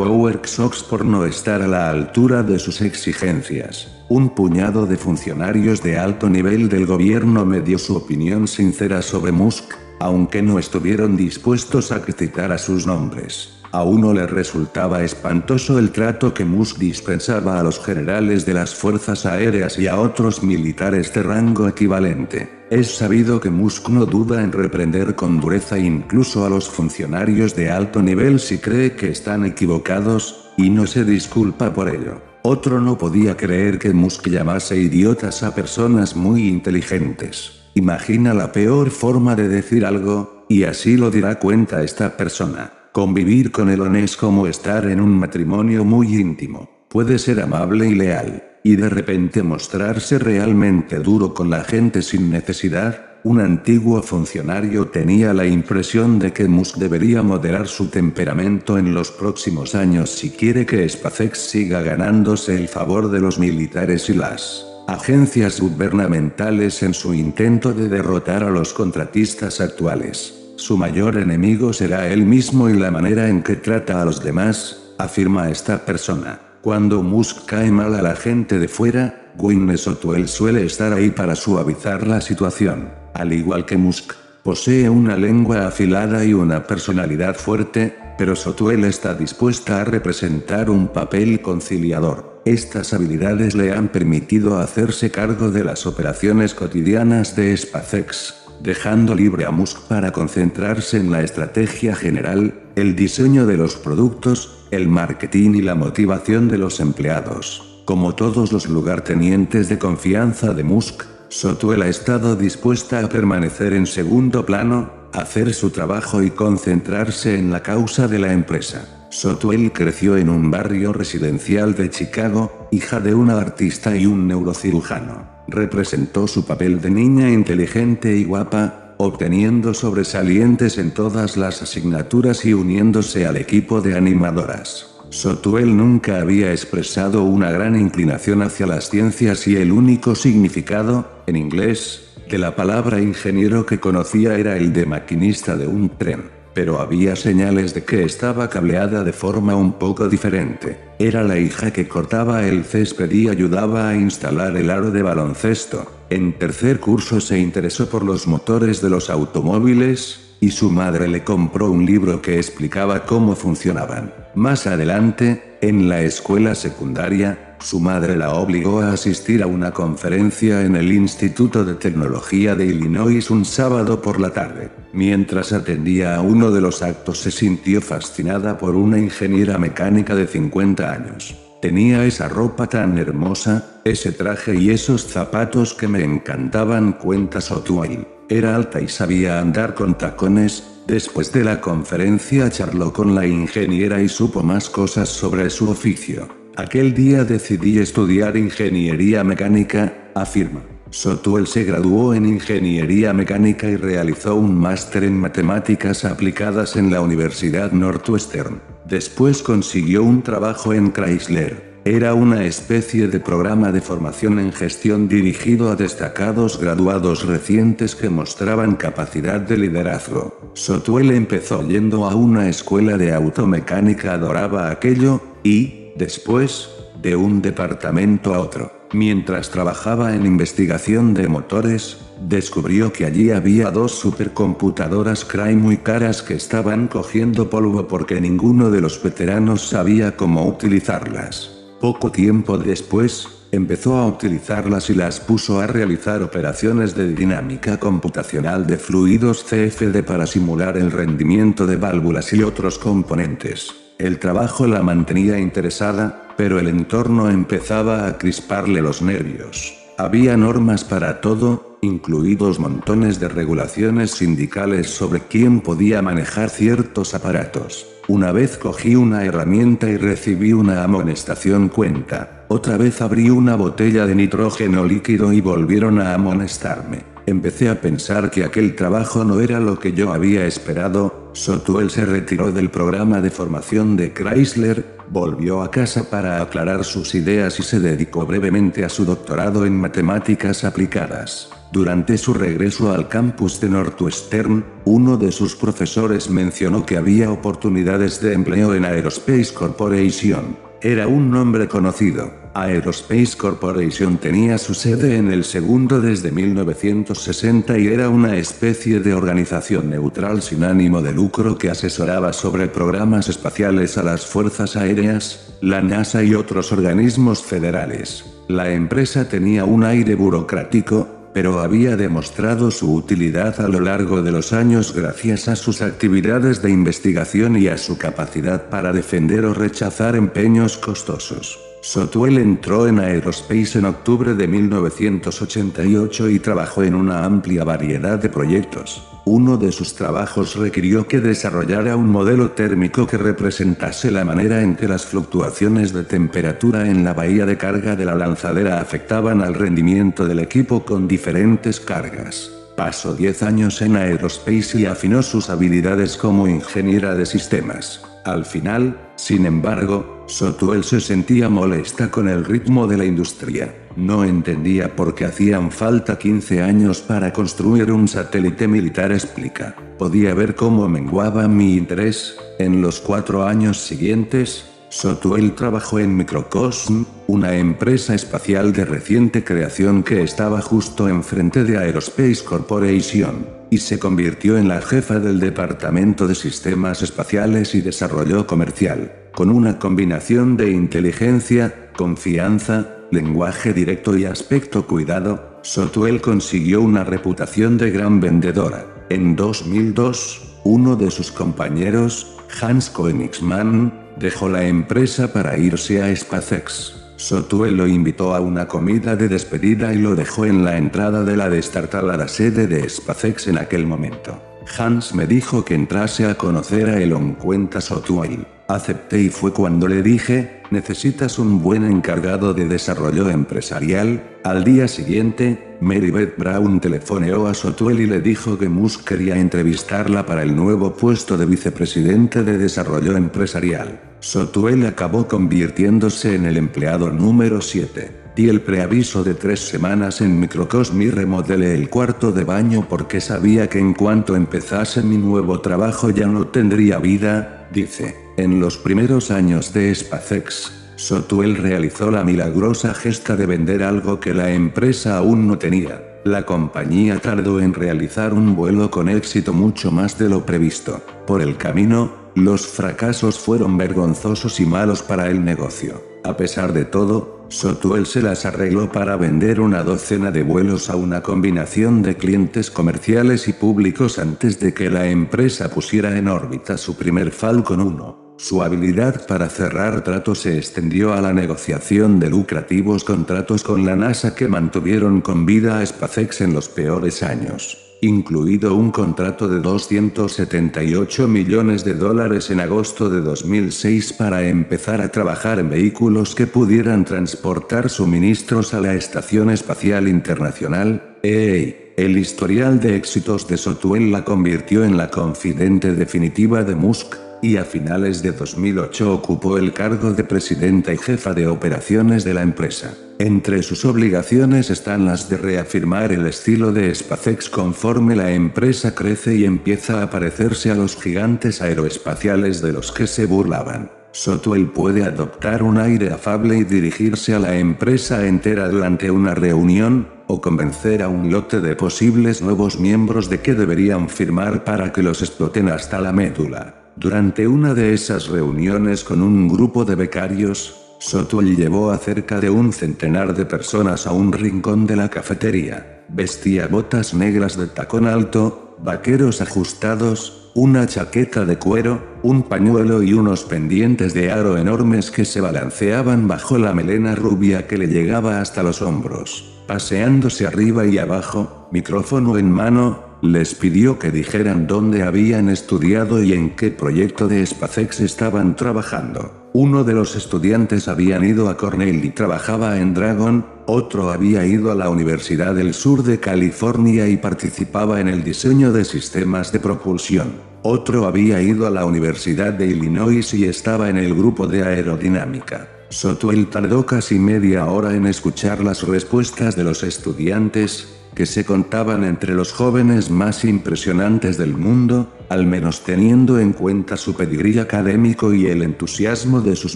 Sox por no estar a la altura de sus exigencias. Un puñado de funcionarios de alto nivel del gobierno me dio su opinión sincera sobre Musk, aunque no estuvieron dispuestos a citar a sus nombres. A uno le resultaba espantoso el trato que Musk dispensaba a los generales de las fuerzas aéreas y a otros militares de rango equivalente. Es sabido que Musk no duda en reprender con dureza incluso a los funcionarios de alto nivel si cree que están equivocados, y no se disculpa por ello. Otro no podía creer que Musk llamase idiotas a personas muy inteligentes. Imagina la peor forma de decir algo, y así lo dirá cuenta esta persona. Convivir con Elon es como estar en un matrimonio muy íntimo. Puede ser amable y leal, y de repente mostrarse realmente duro con la gente sin necesidad. Un antiguo funcionario tenía la impresión de que Musk debería moderar su temperamento en los próximos años si quiere que SpaceX siga ganándose el favor de los militares y las agencias gubernamentales en su intento de derrotar a los contratistas actuales. Su mayor enemigo será él mismo y la manera en que trata a los demás, afirma esta persona. Cuando Musk cae mal a la gente de fuera, Gwyneth O'Toole suele estar ahí para suavizar la situación. Al igual que Musk, posee una lengua afilada y una personalidad fuerte, pero Sotuel está dispuesta a representar un papel conciliador. Estas habilidades le han permitido hacerse cargo de las operaciones cotidianas de SpaceX, dejando libre a Musk para concentrarse en la estrategia general, el diseño de los productos, el marketing y la motivación de los empleados. Como todos los lugartenientes de confianza de Musk, Sotuel ha estado dispuesta a permanecer en segundo plano, hacer su trabajo y concentrarse en la causa de la empresa. Sotuel creció en un barrio residencial de Chicago, hija de una artista y un neurocirujano. Representó su papel de niña inteligente y guapa, obteniendo sobresalientes en todas las asignaturas y uniéndose al equipo de animadoras. Sotuel nunca había expresado una gran inclinación hacia las ciencias y el único significado, en inglés, de la palabra ingeniero que conocía era el de maquinista de un tren pero había señales de que estaba cableada de forma un poco diferente. Era la hija que cortaba el césped y ayudaba a instalar el aro de baloncesto. En tercer curso se interesó por los motores de los automóviles, y su madre le compró un libro que explicaba cómo funcionaban. Más adelante, en la escuela secundaria, su madre la obligó a asistir a una conferencia en el Instituto de Tecnología de Illinois un sábado por la tarde. Mientras atendía a uno de los actos se sintió fascinada por una ingeniera mecánica de 50 años. Tenía esa ropa tan hermosa, ese traje y esos zapatos que me encantaban, cuenta Sotuay. Era alta y sabía andar con tacones, Después de la conferencia charló con la ingeniera y supo más cosas sobre su oficio. Aquel día decidí estudiar ingeniería mecánica, afirma. Sotuel se graduó en ingeniería mecánica y realizó un máster en matemáticas aplicadas en la Universidad Northwestern. Después consiguió un trabajo en Chrysler. Era una especie de programa de formación en gestión dirigido a destacados graduados recientes que mostraban capacidad de liderazgo. Sotuel empezó yendo a una escuela de automecánica, adoraba aquello, y, Después, de un departamento a otro, mientras trabajaba en investigación de motores, descubrió que allí había dos supercomputadoras Cray muy caras que estaban cogiendo polvo porque ninguno de los veteranos sabía cómo utilizarlas. Poco tiempo después, empezó a utilizarlas y las puso a realizar operaciones de dinámica computacional de fluidos CFD para simular el rendimiento de válvulas y otros componentes. El trabajo la mantenía interesada, pero el entorno empezaba a crisparle los nervios. Había normas para todo, incluidos montones de regulaciones sindicales sobre quién podía manejar ciertos aparatos. Una vez cogí una herramienta y recibí una amonestación cuenta. Otra vez abrí una botella de nitrógeno líquido y volvieron a amonestarme. Empecé a pensar que aquel trabajo no era lo que yo había esperado, Sotuel se retiró del programa de formación de Chrysler, volvió a casa para aclarar sus ideas y se dedicó brevemente a su doctorado en matemáticas aplicadas. Durante su regreso al campus de Northwestern, uno de sus profesores mencionó que había oportunidades de empleo en Aerospace Corporation. Era un nombre conocido. Aerospace Corporation tenía su sede en el segundo desde 1960 y era una especie de organización neutral sin ánimo de lucro que asesoraba sobre programas espaciales a las fuerzas aéreas, la NASA y otros organismos federales. La empresa tenía un aire burocrático, pero había demostrado su utilidad a lo largo de los años gracias a sus actividades de investigación y a su capacidad para defender o rechazar empeños costosos. Sotuel entró en Aerospace en octubre de 1988 y trabajó en una amplia variedad de proyectos. Uno de sus trabajos requirió que desarrollara un modelo térmico que representase la manera en que las fluctuaciones de temperatura en la bahía de carga de la lanzadera afectaban al rendimiento del equipo con diferentes cargas. Pasó 10 años en Aerospace y afinó sus habilidades como ingeniera de sistemas. Al final, sin embargo, Sotuel se sentía molesta con el ritmo de la industria. No entendía por qué hacían falta 15 años para construir un satélite militar, explica. Podía ver cómo menguaba mi interés. En los cuatro años siguientes, Sotuel trabajó en Microcosm, una empresa espacial de reciente creación que estaba justo enfrente de Aerospace Corporation, y se convirtió en la jefa del Departamento de Sistemas Espaciales y Desarrollo Comercial, con una combinación de inteligencia, confianza, lenguaje directo y aspecto cuidado, Sotuel consiguió una reputación de gran vendedora. En 2002, uno de sus compañeros, Hans Koenigsmann, dejó la empresa para irse a SpaceX. Sotuel lo invitó a una comida de despedida y lo dejó en la entrada de la destartalada sede de SpaceX en aquel momento. Hans me dijo que entrase a conocer a Elon cuenta Sotuel. Acepté y fue cuando le dije, necesitas un buen encargado de desarrollo empresarial. Al día siguiente, Mary Brown telefoneó a Sotuel y le dijo que Musk quería entrevistarla para el nuevo puesto de vicepresidente de desarrollo empresarial. Sotuel acabó convirtiéndose en el empleado número 7. Di el preaviso de tres semanas en Microcosm y remodelé el cuarto de baño porque sabía que en cuanto empezase mi nuevo trabajo ya no tendría vida, dice. En los primeros años de SpaceX, Sotuel realizó la milagrosa gesta de vender algo que la empresa aún no tenía. La compañía tardó en realizar un vuelo con éxito mucho más de lo previsto. Por el camino, los fracasos fueron vergonzosos y malos para el negocio. A pesar de todo, Sotuel se las arregló para vender una docena de vuelos a una combinación de clientes comerciales y públicos antes de que la empresa pusiera en órbita su primer Falcon 1. Su habilidad para cerrar tratos se extendió a la negociación de lucrativos contratos con la NASA que mantuvieron con vida a SpaceX en los peores años, incluido un contrato de 278 millones de dólares en agosto de 2006 para empezar a trabajar en vehículos que pudieran transportar suministros a la Estación Espacial Internacional, EA. El historial de éxitos de Sotuel la convirtió en la confidente definitiva de Musk, y a finales de 2008 ocupó el cargo de presidenta y jefa de operaciones de la empresa. Entre sus obligaciones están las de reafirmar el estilo de SpaceX conforme la empresa crece y empieza a parecerse a los gigantes aeroespaciales de los que se burlaban. Sotuel puede adoptar un aire afable y dirigirse a la empresa entera durante una reunión, o convencer a un lote de posibles nuevos miembros de que deberían firmar para que los exploten hasta la médula. Durante una de esas reuniones con un grupo de becarios, Sotuel llevó a cerca de un centenar de personas a un rincón de la cafetería. Vestía botas negras de tacón alto, vaqueros ajustados, una chaqueta de cuero, un pañuelo y unos pendientes de aro enormes que se balanceaban bajo la melena rubia que le llegaba hasta los hombros. Paseándose arriba y abajo, micrófono en mano, les pidió que dijeran dónde habían estudiado y en qué proyecto de SpaceX estaban trabajando. Uno de los estudiantes habían ido a Cornell y trabajaba en Dragon, otro había ido a la Universidad del Sur de California y participaba en el diseño de sistemas de propulsión. Otro había ido a la Universidad de Illinois y estaba en el grupo de aerodinámica. Sotuel tardó casi media hora en escuchar las respuestas de los estudiantes, que se contaban entre los jóvenes más impresionantes del mundo, al menos teniendo en cuenta su pedigrí académico y el entusiasmo de sus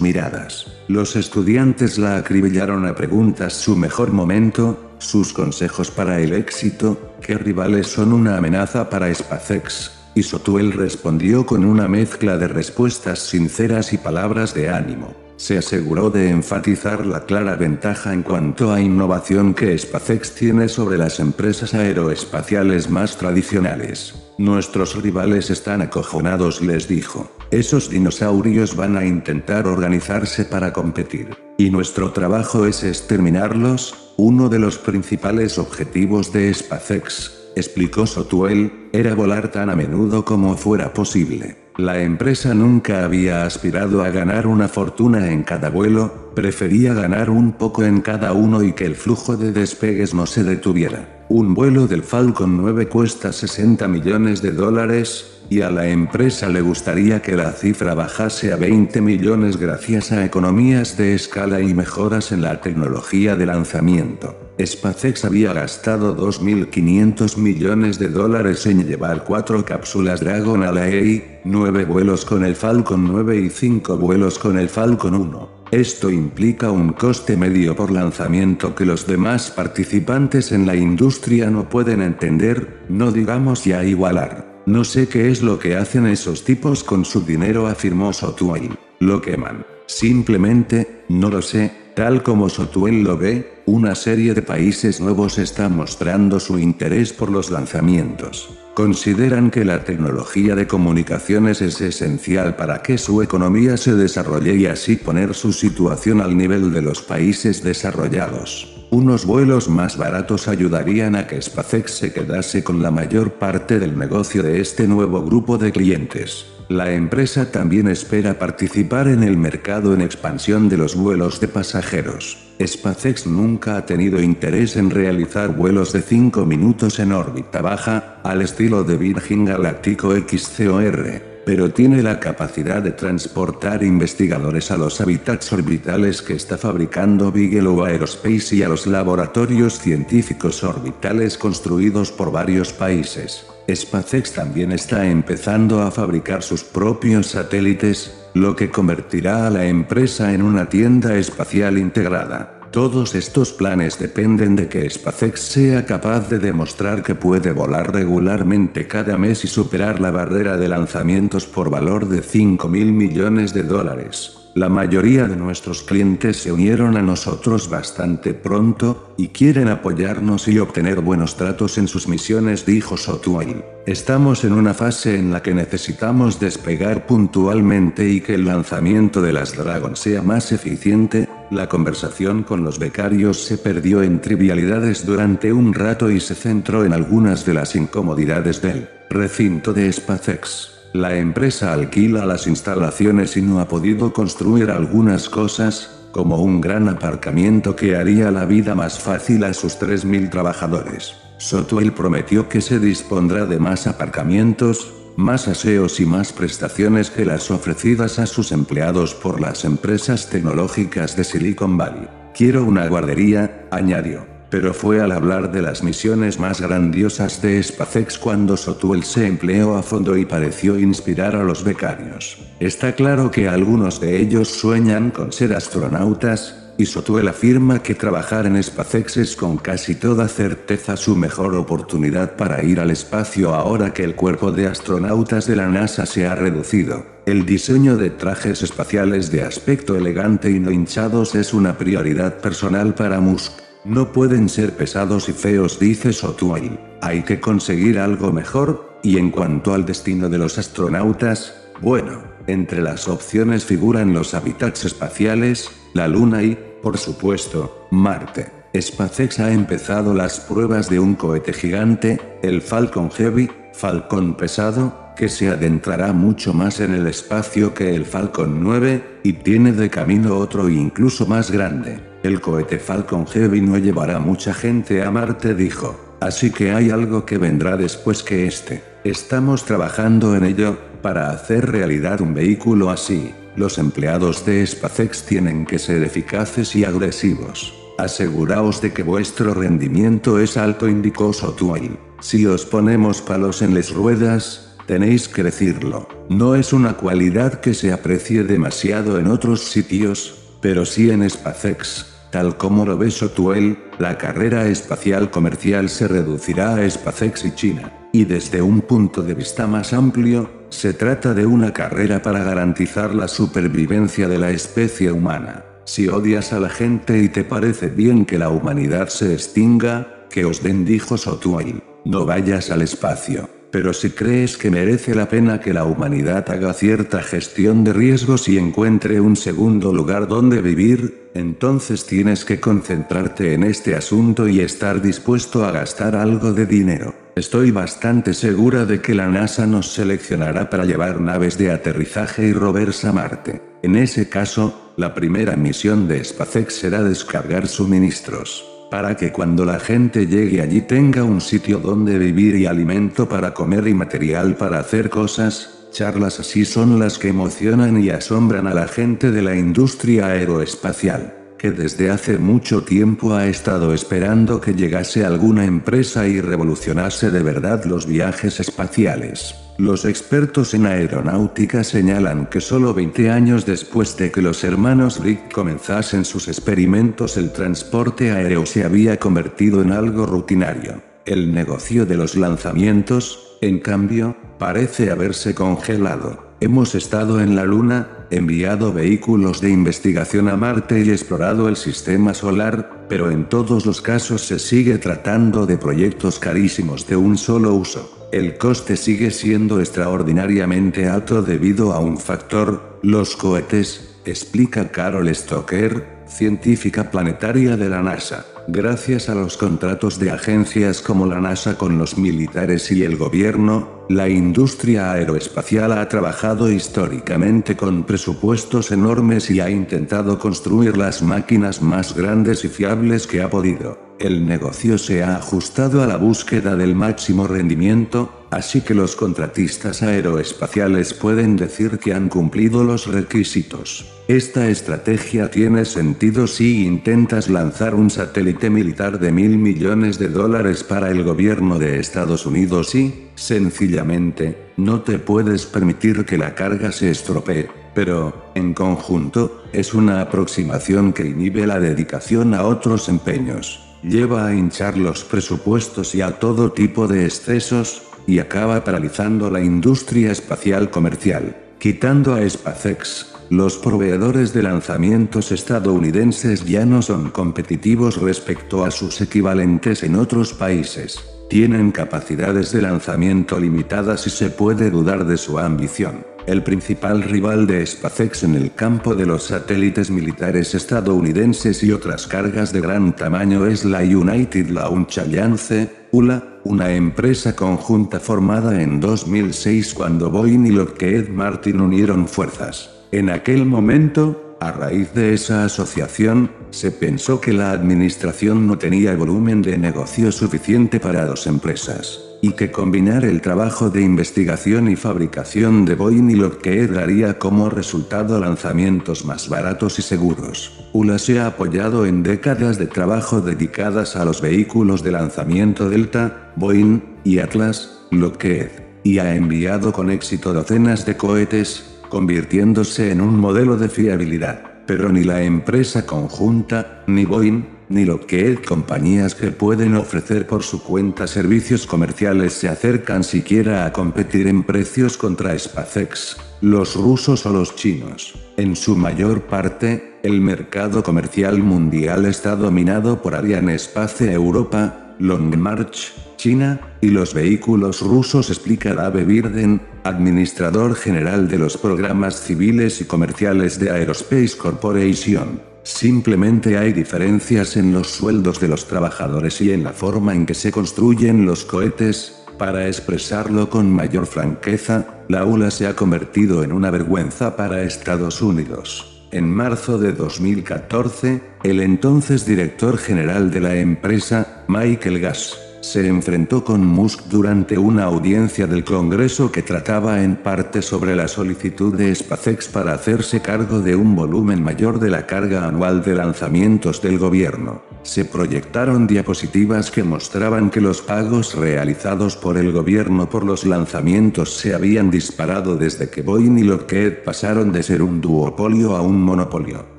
miradas. Los estudiantes la acribillaron a preguntas su mejor momento, sus consejos para el éxito, qué rivales son una amenaza para SpaceX, y Sotuel respondió con una mezcla de respuestas sinceras y palabras de ánimo se aseguró de enfatizar la clara ventaja en cuanto a innovación que SpaceX tiene sobre las empresas aeroespaciales más tradicionales. Nuestros rivales están acojonados, les dijo. Esos dinosaurios van a intentar organizarse para competir. Y nuestro trabajo es exterminarlos, uno de los principales objetivos de SpaceX explicó Sotuel, era volar tan a menudo como fuera posible. La empresa nunca había aspirado a ganar una fortuna en cada vuelo, prefería ganar un poco en cada uno y que el flujo de despegues no se detuviera. Un vuelo del Falcon 9 cuesta 60 millones de dólares, y a la empresa le gustaría que la cifra bajase a 20 millones gracias a economías de escala y mejoras en la tecnología de lanzamiento. SpaceX había gastado 2.500 millones de dólares en llevar cuatro cápsulas Dragon a la EI, nueve vuelos con el Falcon 9 y cinco vuelos con el Falcon 1. Esto implica un coste medio por lanzamiento que los demás participantes en la industria no pueden entender, no digamos ya igualar. No sé qué es lo que hacen esos tipos con su dinero, afirmó Sotuel. Lo queman. Simplemente, no lo sé, Tal como Sotuel lo ve, una serie de países nuevos está mostrando su interés por los lanzamientos. Consideran que la tecnología de comunicaciones es esencial para que su economía se desarrolle y así poner su situación al nivel de los países desarrollados. Unos vuelos más baratos ayudarían a que SpaceX se quedase con la mayor parte del negocio de este nuevo grupo de clientes. La empresa también espera participar en el mercado en expansión de los vuelos de pasajeros. SpaceX nunca ha tenido interés en realizar vuelos de 5 minutos en órbita baja, al estilo de Virgin Galactico XCOR pero tiene la capacidad de transportar investigadores a los hábitats orbitales que está fabricando Bigelow Aerospace y a los laboratorios científicos orbitales construidos por varios países. SpaceX también está empezando a fabricar sus propios satélites, lo que convertirá a la empresa en una tienda espacial integrada. Todos estos planes dependen de que SpaceX sea capaz de demostrar que puede volar regularmente cada mes y superar la barrera de lanzamientos por valor de 5 mil millones de dólares. La mayoría de nuestros clientes se unieron a nosotros bastante pronto, y quieren apoyarnos y obtener buenos tratos en sus misiones, dijo Sotwell. Estamos en una fase en la que necesitamos despegar puntualmente y que el lanzamiento de las Dragon sea más eficiente. La conversación con los becarios se perdió en trivialidades durante un rato y se centró en algunas de las incomodidades del recinto de SpaceX. La empresa alquila las instalaciones y no ha podido construir algunas cosas, como un gran aparcamiento que haría la vida más fácil a sus 3.000 trabajadores. Sotwell prometió que se dispondrá de más aparcamientos, más aseos y más prestaciones que las ofrecidas a sus empleados por las empresas tecnológicas de Silicon Valley. Quiero una guardería, añadió pero fue al hablar de las misiones más grandiosas de SpaceX cuando Sotwell se empleó a fondo y pareció inspirar a los becarios. Está claro que algunos de ellos sueñan con ser astronautas, y Sotwell afirma que trabajar en SpaceX es con casi toda certeza su mejor oportunidad para ir al espacio ahora que el cuerpo de astronautas de la NASA se ha reducido. El diseño de trajes espaciales de aspecto elegante y no hinchados es una prioridad personal para Musk. No pueden ser pesados y feos, dice Sotwell. Hay que conseguir algo mejor, y en cuanto al destino de los astronautas, bueno, entre las opciones figuran los hábitats espaciales, la Luna y, por supuesto, Marte. SpaceX ha empezado las pruebas de un cohete gigante, el Falcon Heavy, Falcon pesado, que se adentrará mucho más en el espacio que el Falcon 9, y tiene de camino otro incluso más grande. El cohete Falcon Heavy no llevará mucha gente a Marte, dijo. Así que hay algo que vendrá después que este. Estamos trabajando en ello, para hacer realidad un vehículo así. Los empleados de SpaceX tienen que ser eficaces y agresivos. Aseguraos de que vuestro rendimiento es alto, indicó Sotwell. Si os ponemos palos en las ruedas, tenéis que decirlo. No es una cualidad que se aprecie demasiado en otros sitios, pero sí en SpaceX. Tal como lo ve Sotuel, la carrera espacial comercial se reducirá a SpaceX y China. Y desde un punto de vista más amplio, se trata de una carrera para garantizar la supervivencia de la especie humana. Si odias a la gente y te parece bien que la humanidad se extinga, que os bendijo Sotuel. No vayas al espacio. Pero si crees que merece la pena que la humanidad haga cierta gestión de riesgos y encuentre un segundo lugar donde vivir, entonces tienes que concentrarte en este asunto y estar dispuesto a gastar algo de dinero. Estoy bastante segura de que la NASA nos seleccionará para llevar naves de aterrizaje y rovers a Marte. En ese caso, la primera misión de SpaceX será descargar suministros para que cuando la gente llegue allí tenga un sitio donde vivir y alimento para comer y material para hacer cosas, charlas así son las que emocionan y asombran a la gente de la industria aeroespacial, que desde hace mucho tiempo ha estado esperando que llegase alguna empresa y revolucionase de verdad los viajes espaciales. Los expertos en aeronáutica señalan que solo 20 años después de que los hermanos Rick comenzasen sus experimentos el transporte aéreo se había convertido en algo rutinario. El negocio de los lanzamientos, en cambio, parece haberse congelado. Hemos estado en la Luna, enviado vehículos de investigación a Marte y explorado el sistema solar, pero en todos los casos se sigue tratando de proyectos carísimos de un solo uso. El coste sigue siendo extraordinariamente alto debido a un factor, los cohetes, explica Carol Stoker, científica planetaria de la NASA. Gracias a los contratos de agencias como la NASA con los militares y el gobierno, la industria aeroespacial ha trabajado históricamente con presupuestos enormes y ha intentado construir las máquinas más grandes y fiables que ha podido. El negocio se ha ajustado a la búsqueda del máximo rendimiento, así que los contratistas aeroespaciales pueden decir que han cumplido los requisitos. Esta estrategia tiene sentido si intentas lanzar un satélite militar de mil millones de dólares para el gobierno de Estados Unidos y, sencillamente, no te puedes permitir que la carga se estropee. Pero, en conjunto, es una aproximación que inhibe la dedicación a otros empeños, lleva a hinchar los presupuestos y a todo tipo de excesos, y acaba paralizando la industria espacial comercial, quitando a SpaceX los proveedores de lanzamientos estadounidenses ya no son competitivos respecto a sus equivalentes en otros países. Tienen capacidades de lanzamiento limitadas y se puede dudar de su ambición. El principal rival de SpaceX en el campo de los satélites militares estadounidenses y otras cargas de gran tamaño es la United Launch Alliance, ULA, una empresa conjunta formada en 2006 cuando Boeing y Lockheed Martin unieron fuerzas. En aquel momento, a raíz de esa asociación, se pensó que la administración no tenía volumen de negocio suficiente para dos empresas, y que combinar el trabajo de investigación y fabricación de Boeing y Lockheed daría como resultado lanzamientos más baratos y seguros. ULA se ha apoyado en décadas de trabajo dedicadas a los vehículos de lanzamiento Delta, Boeing, y Atlas, Lockheed, y ha enviado con éxito docenas de cohetes, convirtiéndose en un modelo de fiabilidad. Pero ni la empresa conjunta, ni Boeing, ni lo que es compañías que pueden ofrecer por su cuenta servicios comerciales se acercan siquiera a competir en precios contra SpaceX, los rusos o los chinos. En su mayor parte, el mercado comercial mundial está dominado por Arianespace Europa, Long March, China, y los vehículos rusos explica Dave Birden, administrador general de los programas civiles y comerciales de Aerospace Corporation. Simplemente hay diferencias en los sueldos de los trabajadores y en la forma en que se construyen los cohetes, para expresarlo con mayor franqueza, la ULA se ha convertido en una vergüenza para Estados Unidos. En marzo de 2014, el entonces director general de la empresa, Michael Gass, se enfrentó con Musk durante una audiencia del Congreso que trataba en parte sobre la solicitud de SpaceX para hacerse cargo de un volumen mayor de la carga anual de lanzamientos del gobierno. Se proyectaron diapositivas que mostraban que los pagos realizados por el gobierno por los lanzamientos se habían disparado desde que Boeing y Lockheed pasaron de ser un duopolio a un monopolio.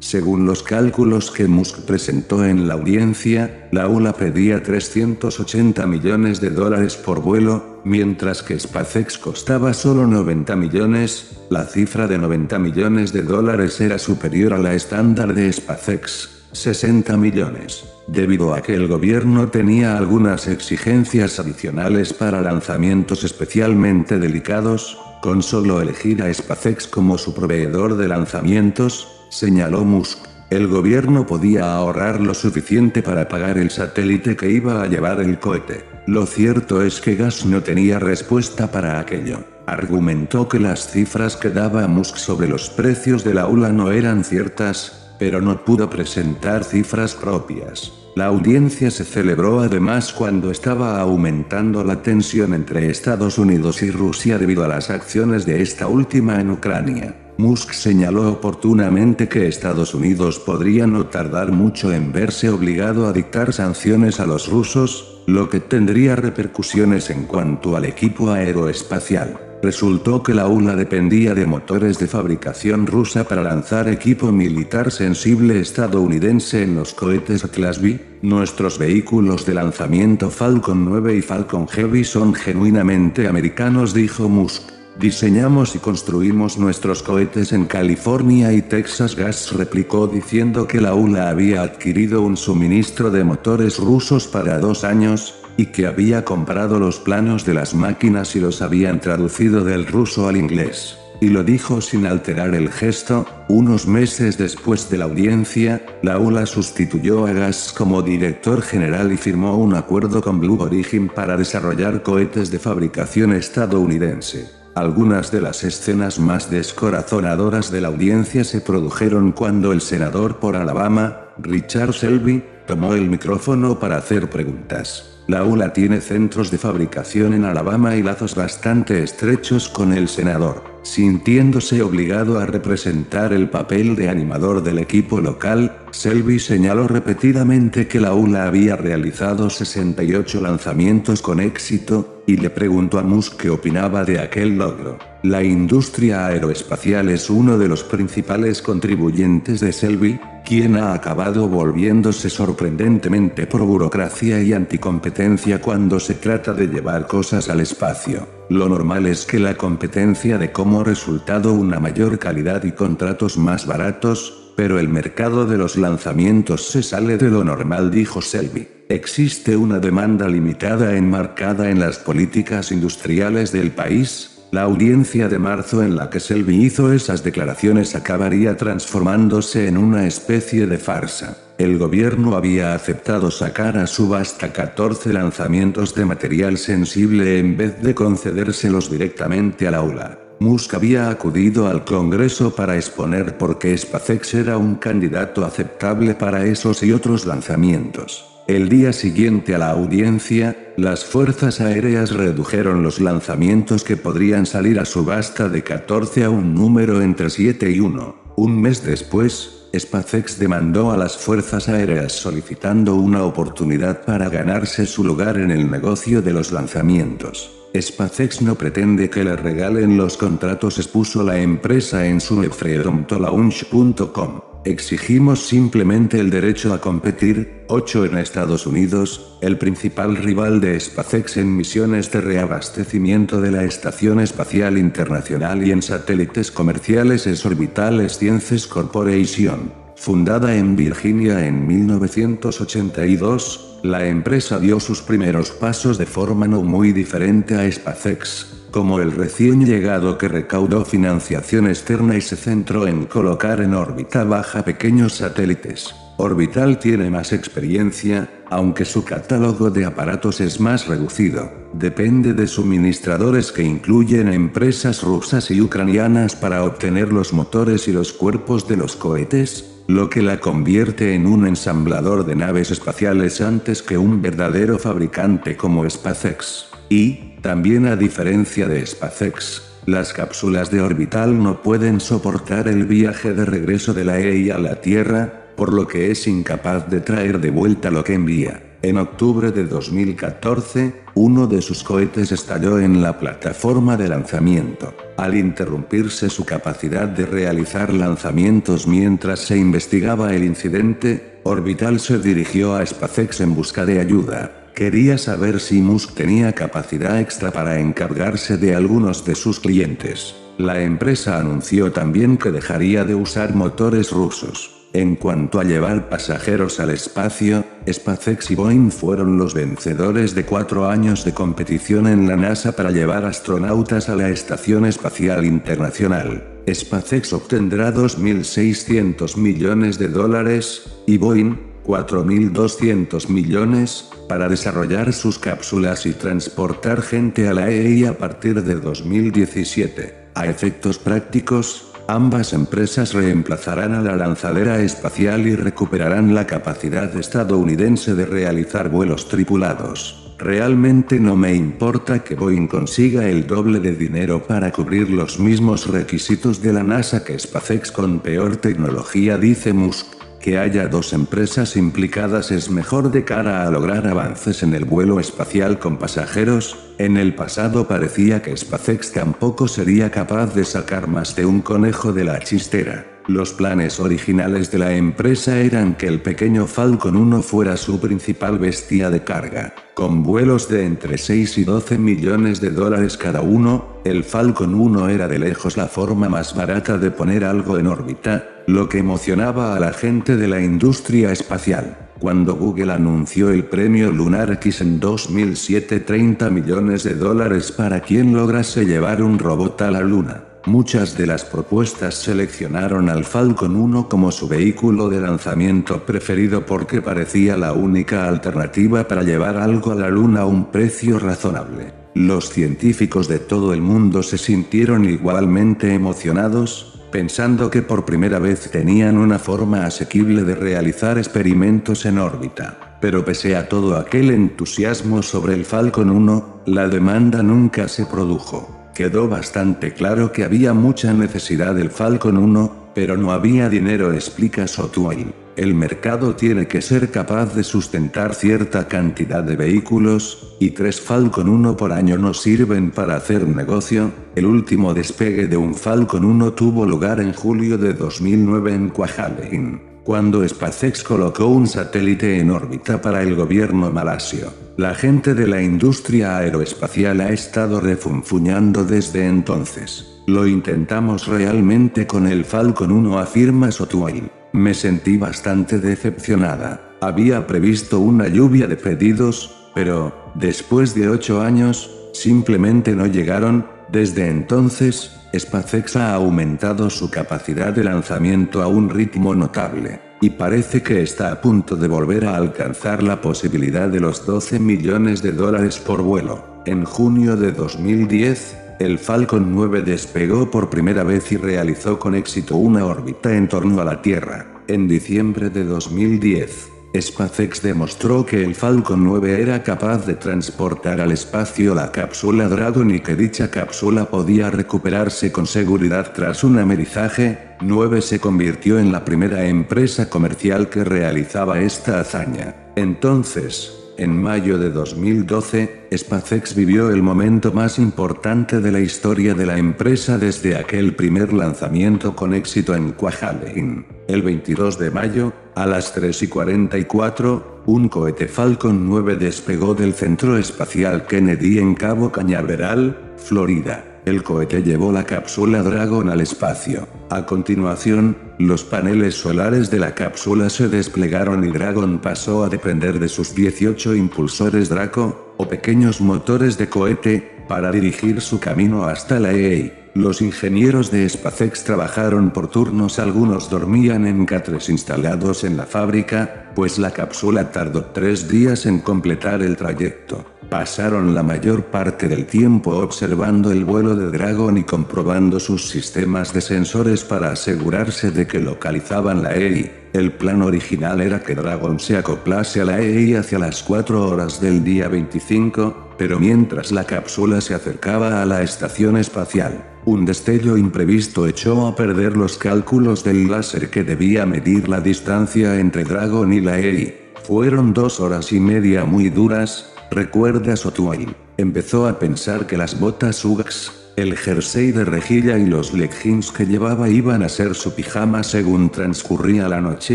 Según los cálculos que Musk presentó en la audiencia, la ULA pedía 380 millones de dólares por vuelo, mientras que SpaceX costaba solo 90 millones, la cifra de 90 millones de dólares era superior a la estándar de SpaceX, 60 millones, debido a que el gobierno tenía algunas exigencias adicionales para lanzamientos especialmente delicados, con solo elegir a SpaceX como su proveedor de lanzamientos, señaló Musk. El gobierno podía ahorrar lo suficiente para pagar el satélite que iba a llevar el cohete. Lo cierto es que Gas no tenía respuesta para aquello. Argumentó que las cifras que daba Musk sobre los precios de la ULA no eran ciertas, pero no pudo presentar cifras propias. La audiencia se celebró además cuando estaba aumentando la tensión entre Estados Unidos y Rusia debido a las acciones de esta última en Ucrania. Musk señaló oportunamente que Estados Unidos podría no tardar mucho en verse obligado a dictar sanciones a los rusos, lo que tendría repercusiones en cuanto al equipo aeroespacial. Resultó que la ULA dependía de motores de fabricación rusa para lanzar equipo militar sensible estadounidense en los cohetes Atlas V. Nuestros vehículos de lanzamiento Falcon 9 y Falcon Heavy son genuinamente americanos, dijo Musk. Diseñamos y construimos nuestros cohetes en California y Texas. Gas replicó diciendo que la ULA había adquirido un suministro de motores rusos para dos años, y que había comprado los planos de las máquinas y los habían traducido del ruso al inglés. Y lo dijo sin alterar el gesto, unos meses después de la audiencia, la ULA sustituyó a Gas como director general y firmó un acuerdo con Blue Origin para desarrollar cohetes de fabricación estadounidense. Algunas de las escenas más descorazonadoras de la audiencia se produjeron cuando el senador por Alabama, Richard Selby, tomó el micrófono para hacer preguntas. La ULA tiene centros de fabricación en Alabama y lazos bastante estrechos con el senador sintiéndose obligado a representar el papel de animador del equipo local, Selby señaló repetidamente que la ULA había realizado 68 lanzamientos con éxito, y le preguntó a Musk qué opinaba de aquel logro. La industria aeroespacial es uno de los principales contribuyentes de Selby, quien ha acabado volviéndose sorprendentemente por burocracia y anticompetencia cuando se trata de llevar cosas al espacio. Lo normal es que la competencia de como resultado una mayor calidad y contratos más baratos, pero el mercado de los lanzamientos se sale de lo normal, dijo Selby. Existe una demanda limitada enmarcada en las políticas industriales del país, la audiencia de marzo en la que Selby hizo esas declaraciones acabaría transformándose en una especie de farsa. El gobierno había aceptado sacar a subasta 14 lanzamientos de material sensible en vez de concedérselos directamente al aula. Musk había acudido al Congreso para exponer por qué SpaceX era un candidato aceptable para esos y otros lanzamientos. El día siguiente a la audiencia, las fuerzas aéreas redujeron los lanzamientos que podrían salir a subasta de 14 a un número entre 7 y 1. Un mes después, SpaceX demandó a las fuerzas aéreas solicitando una oportunidad para ganarse su lugar en el negocio de los lanzamientos. SpaceX no pretende que le regalen los contratos, expuso la empresa en su freedomtolaunch.com. Exigimos simplemente el derecho a competir, 8 en Estados Unidos, el principal rival de SpaceX en misiones de reabastecimiento de la Estación Espacial Internacional y en satélites comerciales es Orbital Sciences Corporation. Fundada en Virginia en 1982, la empresa dio sus primeros pasos de forma no muy diferente a SpaceX como el recién llegado que recaudó financiación externa y se centró en colocar en órbita baja pequeños satélites. Orbital tiene más experiencia, aunque su catálogo de aparatos es más reducido. Depende de suministradores que incluyen empresas rusas y ucranianas para obtener los motores y los cuerpos de los cohetes, lo que la convierte en un ensamblador de naves espaciales antes que un verdadero fabricante como SpaceX. Y, también a diferencia de SpaceX, las cápsulas de orbital no pueden soportar el viaje de regreso de la EI a la Tierra, por lo que es incapaz de traer de vuelta lo que envía. En octubre de 2014, uno de sus cohetes estalló en la plataforma de lanzamiento. Al interrumpirse su capacidad de realizar lanzamientos mientras se investigaba el incidente, Orbital se dirigió a SpaceX en busca de ayuda. Quería saber si Musk tenía capacidad extra para encargarse de algunos de sus clientes. La empresa anunció también que dejaría de usar motores rusos. En cuanto a llevar pasajeros al espacio, SpaceX y Boeing fueron los vencedores de cuatro años de competición en la NASA para llevar astronautas a la Estación Espacial Internacional. SpaceX obtendrá 2.600 millones de dólares, y Boeing, 4.200 millones, para desarrollar sus cápsulas y transportar gente a la EI a partir de 2017. A efectos prácticos, ambas empresas reemplazarán a la lanzadera espacial y recuperarán la capacidad estadounidense de realizar vuelos tripulados. Realmente no me importa que Boeing consiga el doble de dinero para cubrir los mismos requisitos de la NASA que SpaceX con peor tecnología, dice Musk. Que haya dos empresas implicadas es mejor de cara a lograr avances en el vuelo espacial con pasajeros, en el pasado parecía que SpaceX tampoco sería capaz de sacar más de un conejo de la chistera. Los planes originales de la empresa eran que el pequeño Falcon 1 fuera su principal bestia de carga. Con vuelos de entre 6 y 12 millones de dólares cada uno, el Falcon 1 era de lejos la forma más barata de poner algo en órbita, lo que emocionaba a la gente de la industria espacial. Cuando Google anunció el premio Lunar X en 2007 30 millones de dólares para quien lograse llevar un robot a la Luna. Muchas de las propuestas seleccionaron al Falcon 1 como su vehículo de lanzamiento preferido porque parecía la única alternativa para llevar algo a la Luna a un precio razonable. Los científicos de todo el mundo se sintieron igualmente emocionados, pensando que por primera vez tenían una forma asequible de realizar experimentos en órbita. Pero pese a todo aquel entusiasmo sobre el Falcon 1, la demanda nunca se produjo. Quedó bastante claro que había mucha necesidad del Falcon 1, pero no había dinero, explica Sotwell. El mercado tiene que ser capaz de sustentar cierta cantidad de vehículos, y tres Falcon 1 por año no sirven para hacer negocio. El último despegue de un Falcon 1 tuvo lugar en julio de 2009 en Kwajalein, cuando SpaceX colocó un satélite en órbita para el gobierno malasio. La gente de la industria aeroespacial ha estado refunfuñando desde entonces. Lo intentamos realmente con el Falcon 1, afirma Sotwell. Me sentí bastante decepcionada. Había previsto una lluvia de pedidos, pero, después de ocho años, simplemente no llegaron. Desde entonces, SpaceX ha aumentado su capacidad de lanzamiento a un ritmo notable, y parece que está a punto de volver a alcanzar la posibilidad de los 12 millones de dólares por vuelo. En junio de 2010, el Falcon 9 despegó por primera vez y realizó con éxito una órbita en torno a la Tierra. En diciembre de 2010, SpaceX demostró que el Falcon 9 era capaz de transportar al espacio la cápsula Dragon y que dicha cápsula podía recuperarse con seguridad tras un amerizaje. 9 se convirtió en la primera empresa comercial que realizaba esta hazaña. Entonces, en mayo de 2012, SpaceX vivió el momento más importante de la historia de la empresa desde aquel primer lanzamiento con éxito en Kwajalein. El 22 de mayo, a las 3 y 44, un cohete Falcon 9 despegó del Centro Espacial Kennedy en Cabo Cañaveral, Florida. El cohete llevó la cápsula Dragon al espacio. A continuación, los paneles solares de la cápsula se desplegaron y Dragon pasó a depender de sus 18 impulsores Draco, o pequeños motores de cohete, para dirigir su camino hasta la EA. Los ingenieros de SpaceX trabajaron por turnos, algunos dormían en catres instalados en la fábrica, pues la cápsula tardó tres días en completar el trayecto. Pasaron la mayor parte del tiempo observando el vuelo de Dragon y comprobando sus sistemas de sensores para asegurarse de que localizaban la EI. El plan original era que Dragon se acoplase a la EI hacia las 4 horas del día 25, pero mientras la cápsula se acercaba a la estación espacial, un destello imprevisto echó a perder los cálculos del láser que debía medir la distancia entre Dragon y la EI. Fueron dos horas y media muy duras, Recuerda Sotwell. Empezó a pensar que las botas Uggs, el jersey de rejilla y los leggings que llevaba iban a ser su pijama según transcurría la noche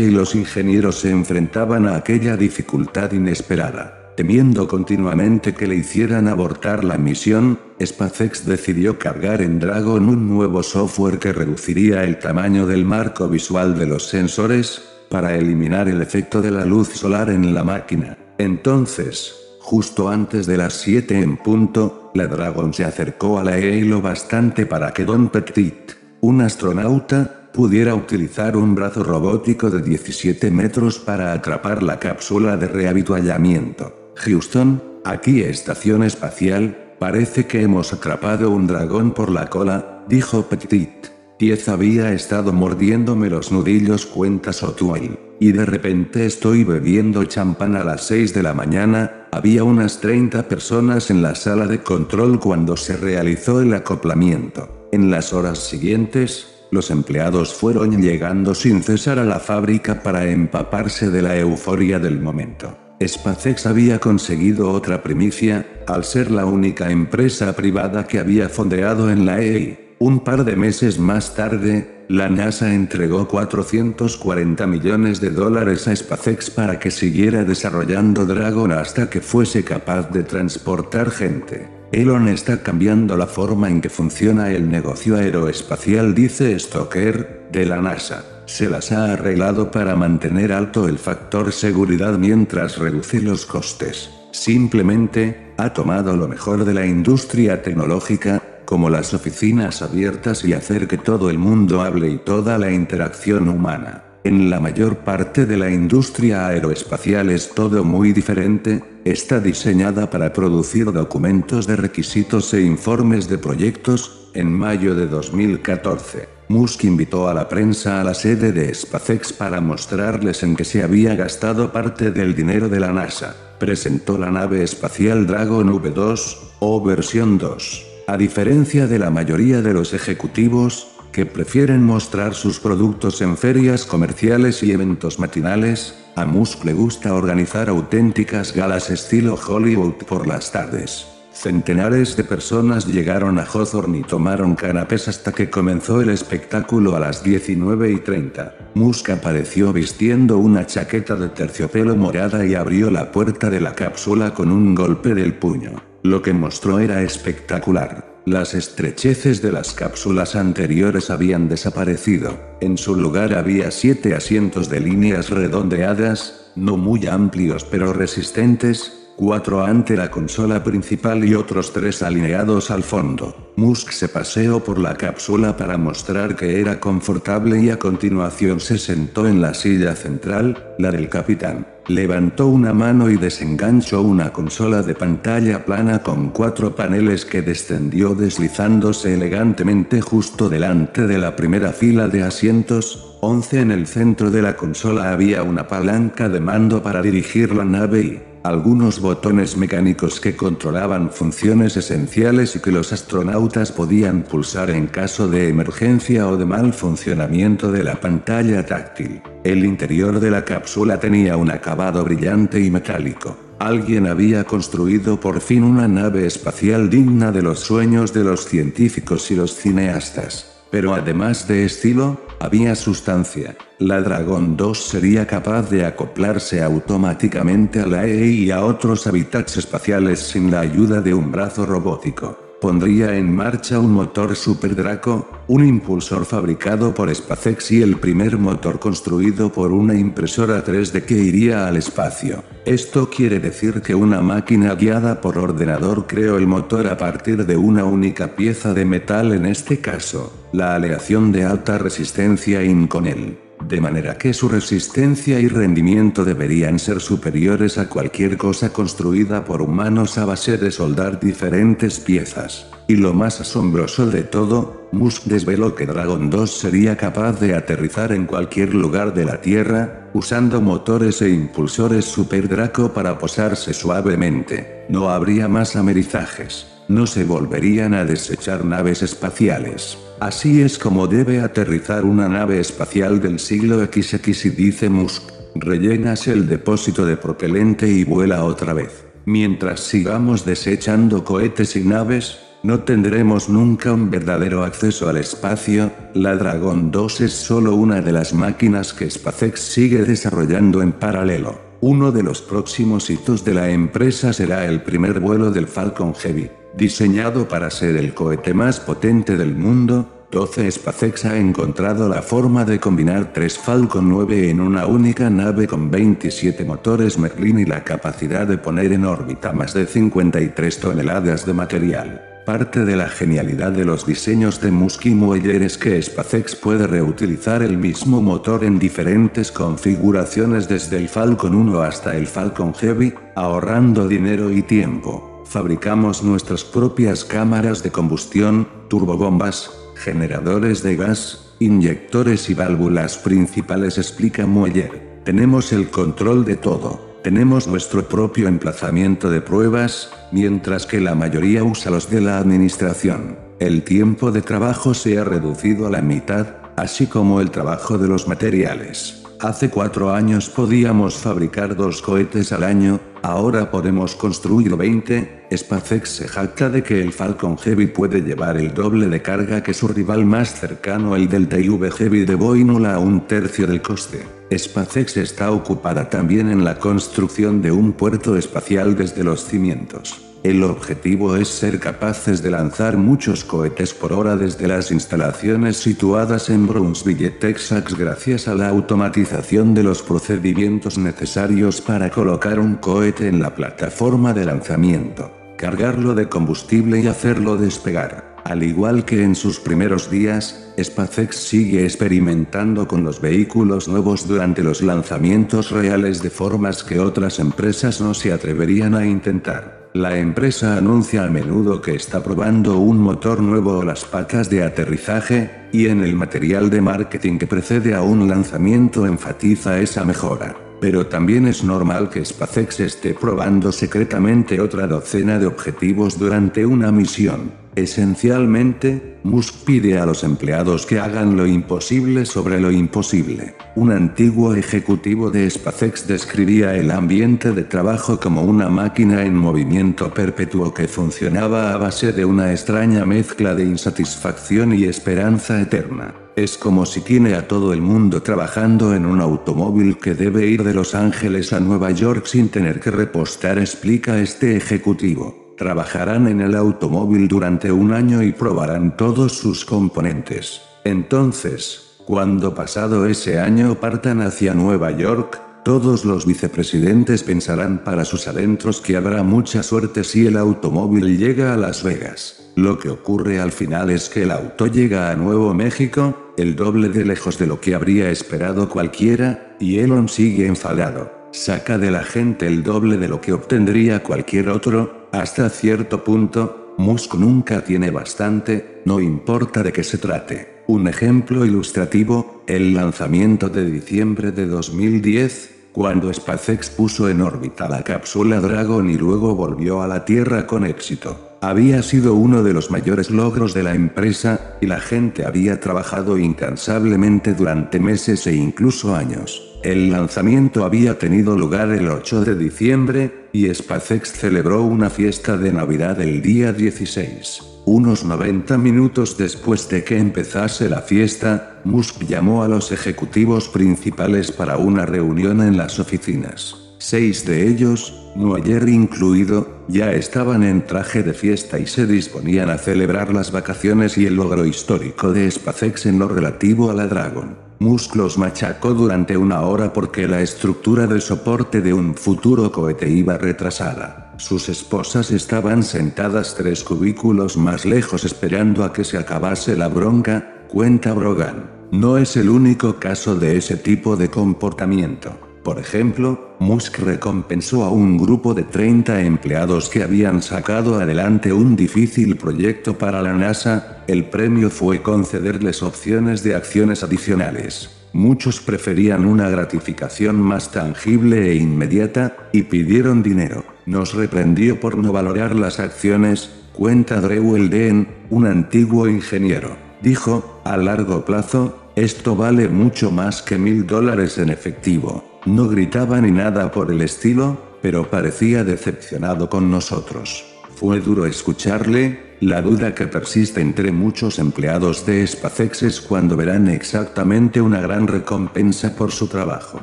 y los ingenieros se enfrentaban a aquella dificultad inesperada. Temiendo continuamente que le hicieran abortar la misión, SpaceX decidió cargar en Dragon un nuevo software que reduciría el tamaño del marco visual de los sensores, para eliminar el efecto de la luz solar en la máquina. Entonces, Justo antes de las 7 en punto, la Dragon se acercó a la EI lo bastante para que Don Petit, un astronauta, pudiera utilizar un brazo robótico de 17 metros para atrapar la cápsula de rehabituallamiento. Houston, aquí estación espacial, parece que hemos atrapado un dragón por la cola, dijo Petit. Diez había estado mordiéndome los nudillos cuenta Sotwell. Y de repente estoy bebiendo champán a las 6 de la mañana, había unas 30 personas en la sala de control cuando se realizó el acoplamiento. En las horas siguientes, los empleados fueron llegando sin cesar a la fábrica para empaparse de la euforia del momento. SpaceX había conseguido otra primicia, al ser la única empresa privada que había fondeado en la EI Un par de meses más tarde, la NASA entregó 440 millones de dólares a SpaceX para que siguiera desarrollando Dragon hasta que fuese capaz de transportar gente. Elon está cambiando la forma en que funciona el negocio aeroespacial, dice Stoker, de la NASA. Se las ha arreglado para mantener alto el factor seguridad mientras reduce los costes. Simplemente, ha tomado lo mejor de la industria tecnológica, como las oficinas abiertas y hacer que todo el mundo hable y toda la interacción humana. En la mayor parte de la industria aeroespacial es todo muy diferente, está diseñada para producir documentos de requisitos e informes de proyectos, en mayo de 2014. Musk invitó a la prensa a la sede de SpaceX para mostrarles en que se había gastado parte del dinero de la NASA. Presentó la nave espacial Dragon V2, o versión 2. A diferencia de la mayoría de los ejecutivos, que prefieren mostrar sus productos en ferias comerciales y eventos matinales, a Musk le gusta organizar auténticas galas estilo Hollywood por las tardes. Centenares de personas llegaron a Hawthorne y tomaron canapés hasta que comenzó el espectáculo a las 19 y 30. Musk apareció vistiendo una chaqueta de terciopelo morada y abrió la puerta de la cápsula con un golpe del puño. Lo que mostró era espectacular. Las estrecheces de las cápsulas anteriores habían desaparecido. En su lugar había siete asientos de líneas redondeadas, no muy amplios pero resistentes, cuatro ante la consola principal y otros tres alineados al fondo. Musk se paseó por la cápsula para mostrar que era confortable y a continuación se sentó en la silla central, la del capitán. Levantó una mano y desenganchó una consola de pantalla plana con cuatro paneles que descendió deslizándose elegantemente justo delante de la primera fila de asientos, 11 en el centro de la consola había una palanca de mando para dirigir la nave y, algunos botones mecánicos que controlaban funciones esenciales y que los astronautas podían pulsar en caso de emergencia o de mal funcionamiento de la pantalla táctil. El interior de la cápsula tenía un acabado brillante y metálico. Alguien había construido por fin una nave espacial digna de los sueños de los científicos y los cineastas. Pero además de estilo, había sustancia. La Dragon 2 sería capaz de acoplarse automáticamente a la EE y a otros hábitats espaciales sin la ayuda de un brazo robótico. Pondría en marcha un motor Super Draco, un impulsor fabricado por SpaceX y el primer motor construido por una impresora 3D que iría al espacio. Esto quiere decir que una máquina guiada por ordenador creó el motor a partir de una única pieza de metal en este caso la aleación de alta resistencia Inconel. De manera que su resistencia y rendimiento deberían ser superiores a cualquier cosa construida por humanos a base de soldar diferentes piezas. Y lo más asombroso de todo, Musk desveló que Dragon 2 sería capaz de aterrizar en cualquier lugar de la Tierra, usando motores e impulsores Super Draco para posarse suavemente. No habría más amerizajes. No se volverían a desechar naves espaciales. Así es como debe aterrizar una nave espacial del siglo XX y dice Musk, rellenas el depósito de propelente y vuela otra vez. Mientras sigamos desechando cohetes y naves, no tendremos nunca un verdadero acceso al espacio, la Dragon 2 es solo una de las máquinas que SpaceX sigue desarrollando en paralelo. Uno de los próximos hitos de la empresa será el primer vuelo del Falcon Heavy. Diseñado para ser el cohete más potente del mundo, 12 SpaceX ha encontrado la forma de combinar tres Falcon 9 en una única nave con 27 motores Merlin y la capacidad de poner en órbita más de 53 toneladas de material. Parte de la genialidad de los diseños de Musk y Mueller es que SpaceX puede reutilizar el mismo motor en diferentes configuraciones desde el Falcon 1 hasta el Falcon Heavy, ahorrando dinero y tiempo. Fabricamos nuestras propias cámaras de combustión, turbobombas, generadores de gas, inyectores y válvulas principales, explica Mueller. Tenemos el control de todo. Tenemos nuestro propio emplazamiento de pruebas, mientras que la mayoría usa los de la administración. El tiempo de trabajo se ha reducido a la mitad, así como el trabajo de los materiales. Hace cuatro años podíamos fabricar dos cohetes al año, ahora podemos construir 20. SpaceX se jacta de que el Falcon Heavy puede llevar el doble de carga que su rival más cercano, el Delta IV Heavy de Boeing, a un tercio del coste. SpaceX está ocupada también en la construcción de un puerto espacial desde los cimientos. El objetivo es ser capaces de lanzar muchos cohetes por hora desde las instalaciones situadas en Brownsville, Texas gracias a la automatización de los procedimientos necesarios para colocar un cohete en la plataforma de lanzamiento, cargarlo de combustible y hacerlo despegar. Al igual que en sus primeros días, SpaceX sigue experimentando con los vehículos nuevos durante los lanzamientos reales de formas que otras empresas no se atreverían a intentar. La empresa anuncia a menudo que está probando un motor nuevo o las patas de aterrizaje, y en el material de marketing que precede a un lanzamiento enfatiza esa mejora. Pero también es normal que SpaceX esté probando secretamente otra docena de objetivos durante una misión. Esencialmente, Musk pide a los empleados que hagan lo imposible sobre lo imposible. Un antiguo ejecutivo de SpaceX describía el ambiente de trabajo como una máquina en movimiento perpetuo que funcionaba a base de una extraña mezcla de insatisfacción y esperanza eterna. Es como si tiene a todo el mundo trabajando en un automóvil que debe ir de Los Ángeles a Nueva York sin tener que repostar, explica este ejecutivo. Trabajarán en el automóvil durante un año y probarán todos sus componentes. Entonces, cuando pasado ese año partan hacia Nueva York, todos los vicepresidentes pensarán para sus adentros que habrá mucha suerte si el automóvil llega a Las Vegas. Lo que ocurre al final es que el auto llega a Nuevo México, el doble de lejos de lo que habría esperado cualquiera, y Elon sigue enfadado. Saca de la gente el doble de lo que obtendría cualquier otro, hasta cierto punto, Musk nunca tiene bastante, no importa de qué se trate. Un ejemplo ilustrativo, el lanzamiento de diciembre de 2010, cuando SpaceX puso en órbita la cápsula Dragon y luego volvió a la Tierra con éxito. Había sido uno de los mayores logros de la empresa, y la gente había trabajado incansablemente durante meses e incluso años. El lanzamiento había tenido lugar el 8 de diciembre, y SpaceX celebró una fiesta de Navidad el día 16. Unos 90 minutos después de que empezase la fiesta, Musk llamó a los ejecutivos principales para una reunión en las oficinas. Seis de ellos, no ayer incluido, ya estaban en traje de fiesta y se disponían a celebrar las vacaciones y el logro histórico de SpaceX en lo relativo a la Dragon. Musk los machacó durante una hora porque la estructura de soporte de un futuro cohete iba retrasada. Sus esposas estaban sentadas tres cubículos más lejos esperando a que se acabase la bronca, cuenta Brogan. No es el único caso de ese tipo de comportamiento. Por ejemplo, Musk recompensó a un grupo de 30 empleados que habían sacado adelante un difícil proyecto para la NASA, el premio fue concederles opciones de acciones adicionales. Muchos preferían una gratificación más tangible e inmediata, y pidieron dinero. Nos reprendió por no valorar las acciones, cuenta Drew Elden, un antiguo ingeniero. Dijo, a largo plazo, esto vale mucho más que mil dólares en efectivo. No gritaba ni nada por el estilo, pero parecía decepcionado con nosotros. Fue duro escucharle, la duda que persiste entre muchos empleados de SpaceX es cuando verán exactamente una gran recompensa por su trabajo.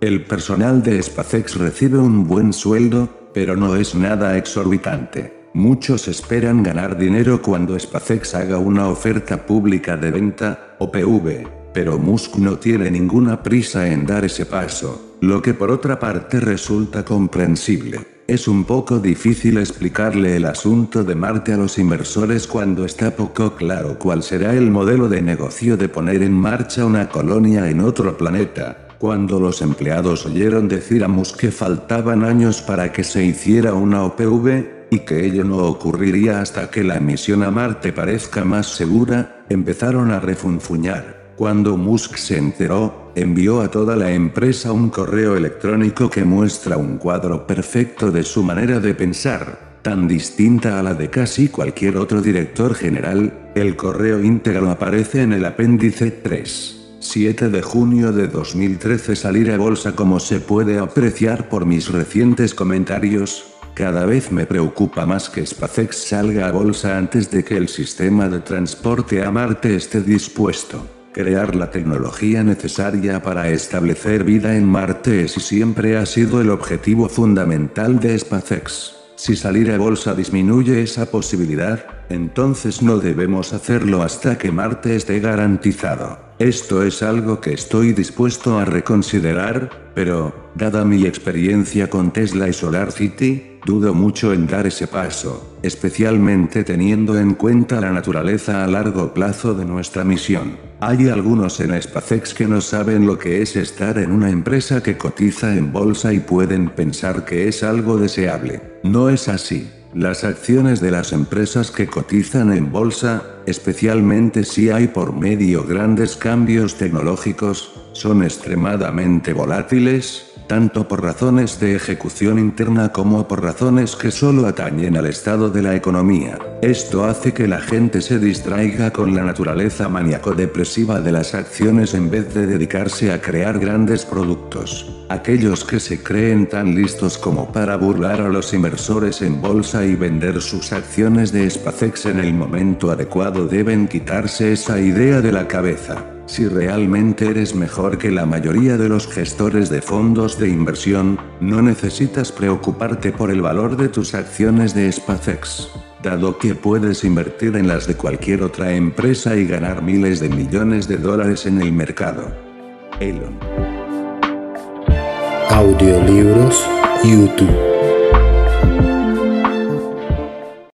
El personal de SpaceX recibe un buen sueldo, pero no es nada exorbitante. Muchos esperan ganar dinero cuando SpaceX haga una oferta pública de venta, o PV, pero Musk no tiene ninguna prisa en dar ese paso. Lo que por otra parte resulta comprensible. Es un poco difícil explicarle el asunto de Marte a los inversores cuando está poco claro cuál será el modelo de negocio de poner en marcha una colonia en otro planeta. Cuando los empleados oyeron decir a Musk que faltaban años para que se hiciera una OPV, y que ello no ocurriría hasta que la misión a Marte parezca más segura, empezaron a refunfuñar. Cuando Musk se enteró, envió a toda la empresa un correo electrónico que muestra un cuadro perfecto de su manera de pensar, tan distinta a la de casi cualquier otro director general, el correo íntegro aparece en el apéndice 3. 7 de junio de 2013 salir a bolsa como se puede apreciar por mis recientes comentarios, cada vez me preocupa más que SpaceX salga a bolsa antes de que el sistema de transporte a Marte esté dispuesto. Crear la tecnología necesaria para establecer vida en Marte es y siempre ha sido el objetivo fundamental de SpaceX. Si salir a bolsa disminuye esa posibilidad, entonces no debemos hacerlo hasta que Marte esté garantizado. Esto es algo que estoy dispuesto a reconsiderar, pero, dada mi experiencia con Tesla y Solar City, Dudo mucho en dar ese paso, especialmente teniendo en cuenta la naturaleza a largo plazo de nuestra misión. Hay algunos en SpaceX que no saben lo que es estar en una empresa que cotiza en bolsa y pueden pensar que es algo deseable. No es así. Las acciones de las empresas que cotizan en bolsa, especialmente si hay por medio grandes cambios tecnológicos, son extremadamente volátiles, tanto por razones de ejecución interna como por razones que solo atañen al estado de la economía. Esto hace que la gente se distraiga con la naturaleza maníaco-depresiva de las acciones en vez de dedicarse a crear grandes productos. Aquellos que se creen tan listos como para burlar a los inversores en bolsa y vender sus acciones de SpaceX en el momento adecuado deben quitarse esa idea de la cabeza. Si realmente eres mejor que la mayoría de los gestores de fondos de inversión, no necesitas preocuparte por el valor de tus acciones de SpaceX, dado que puedes invertir en las de cualquier otra empresa y ganar miles de millones de dólares en el mercado. Elon. Audiolibros, YouTube.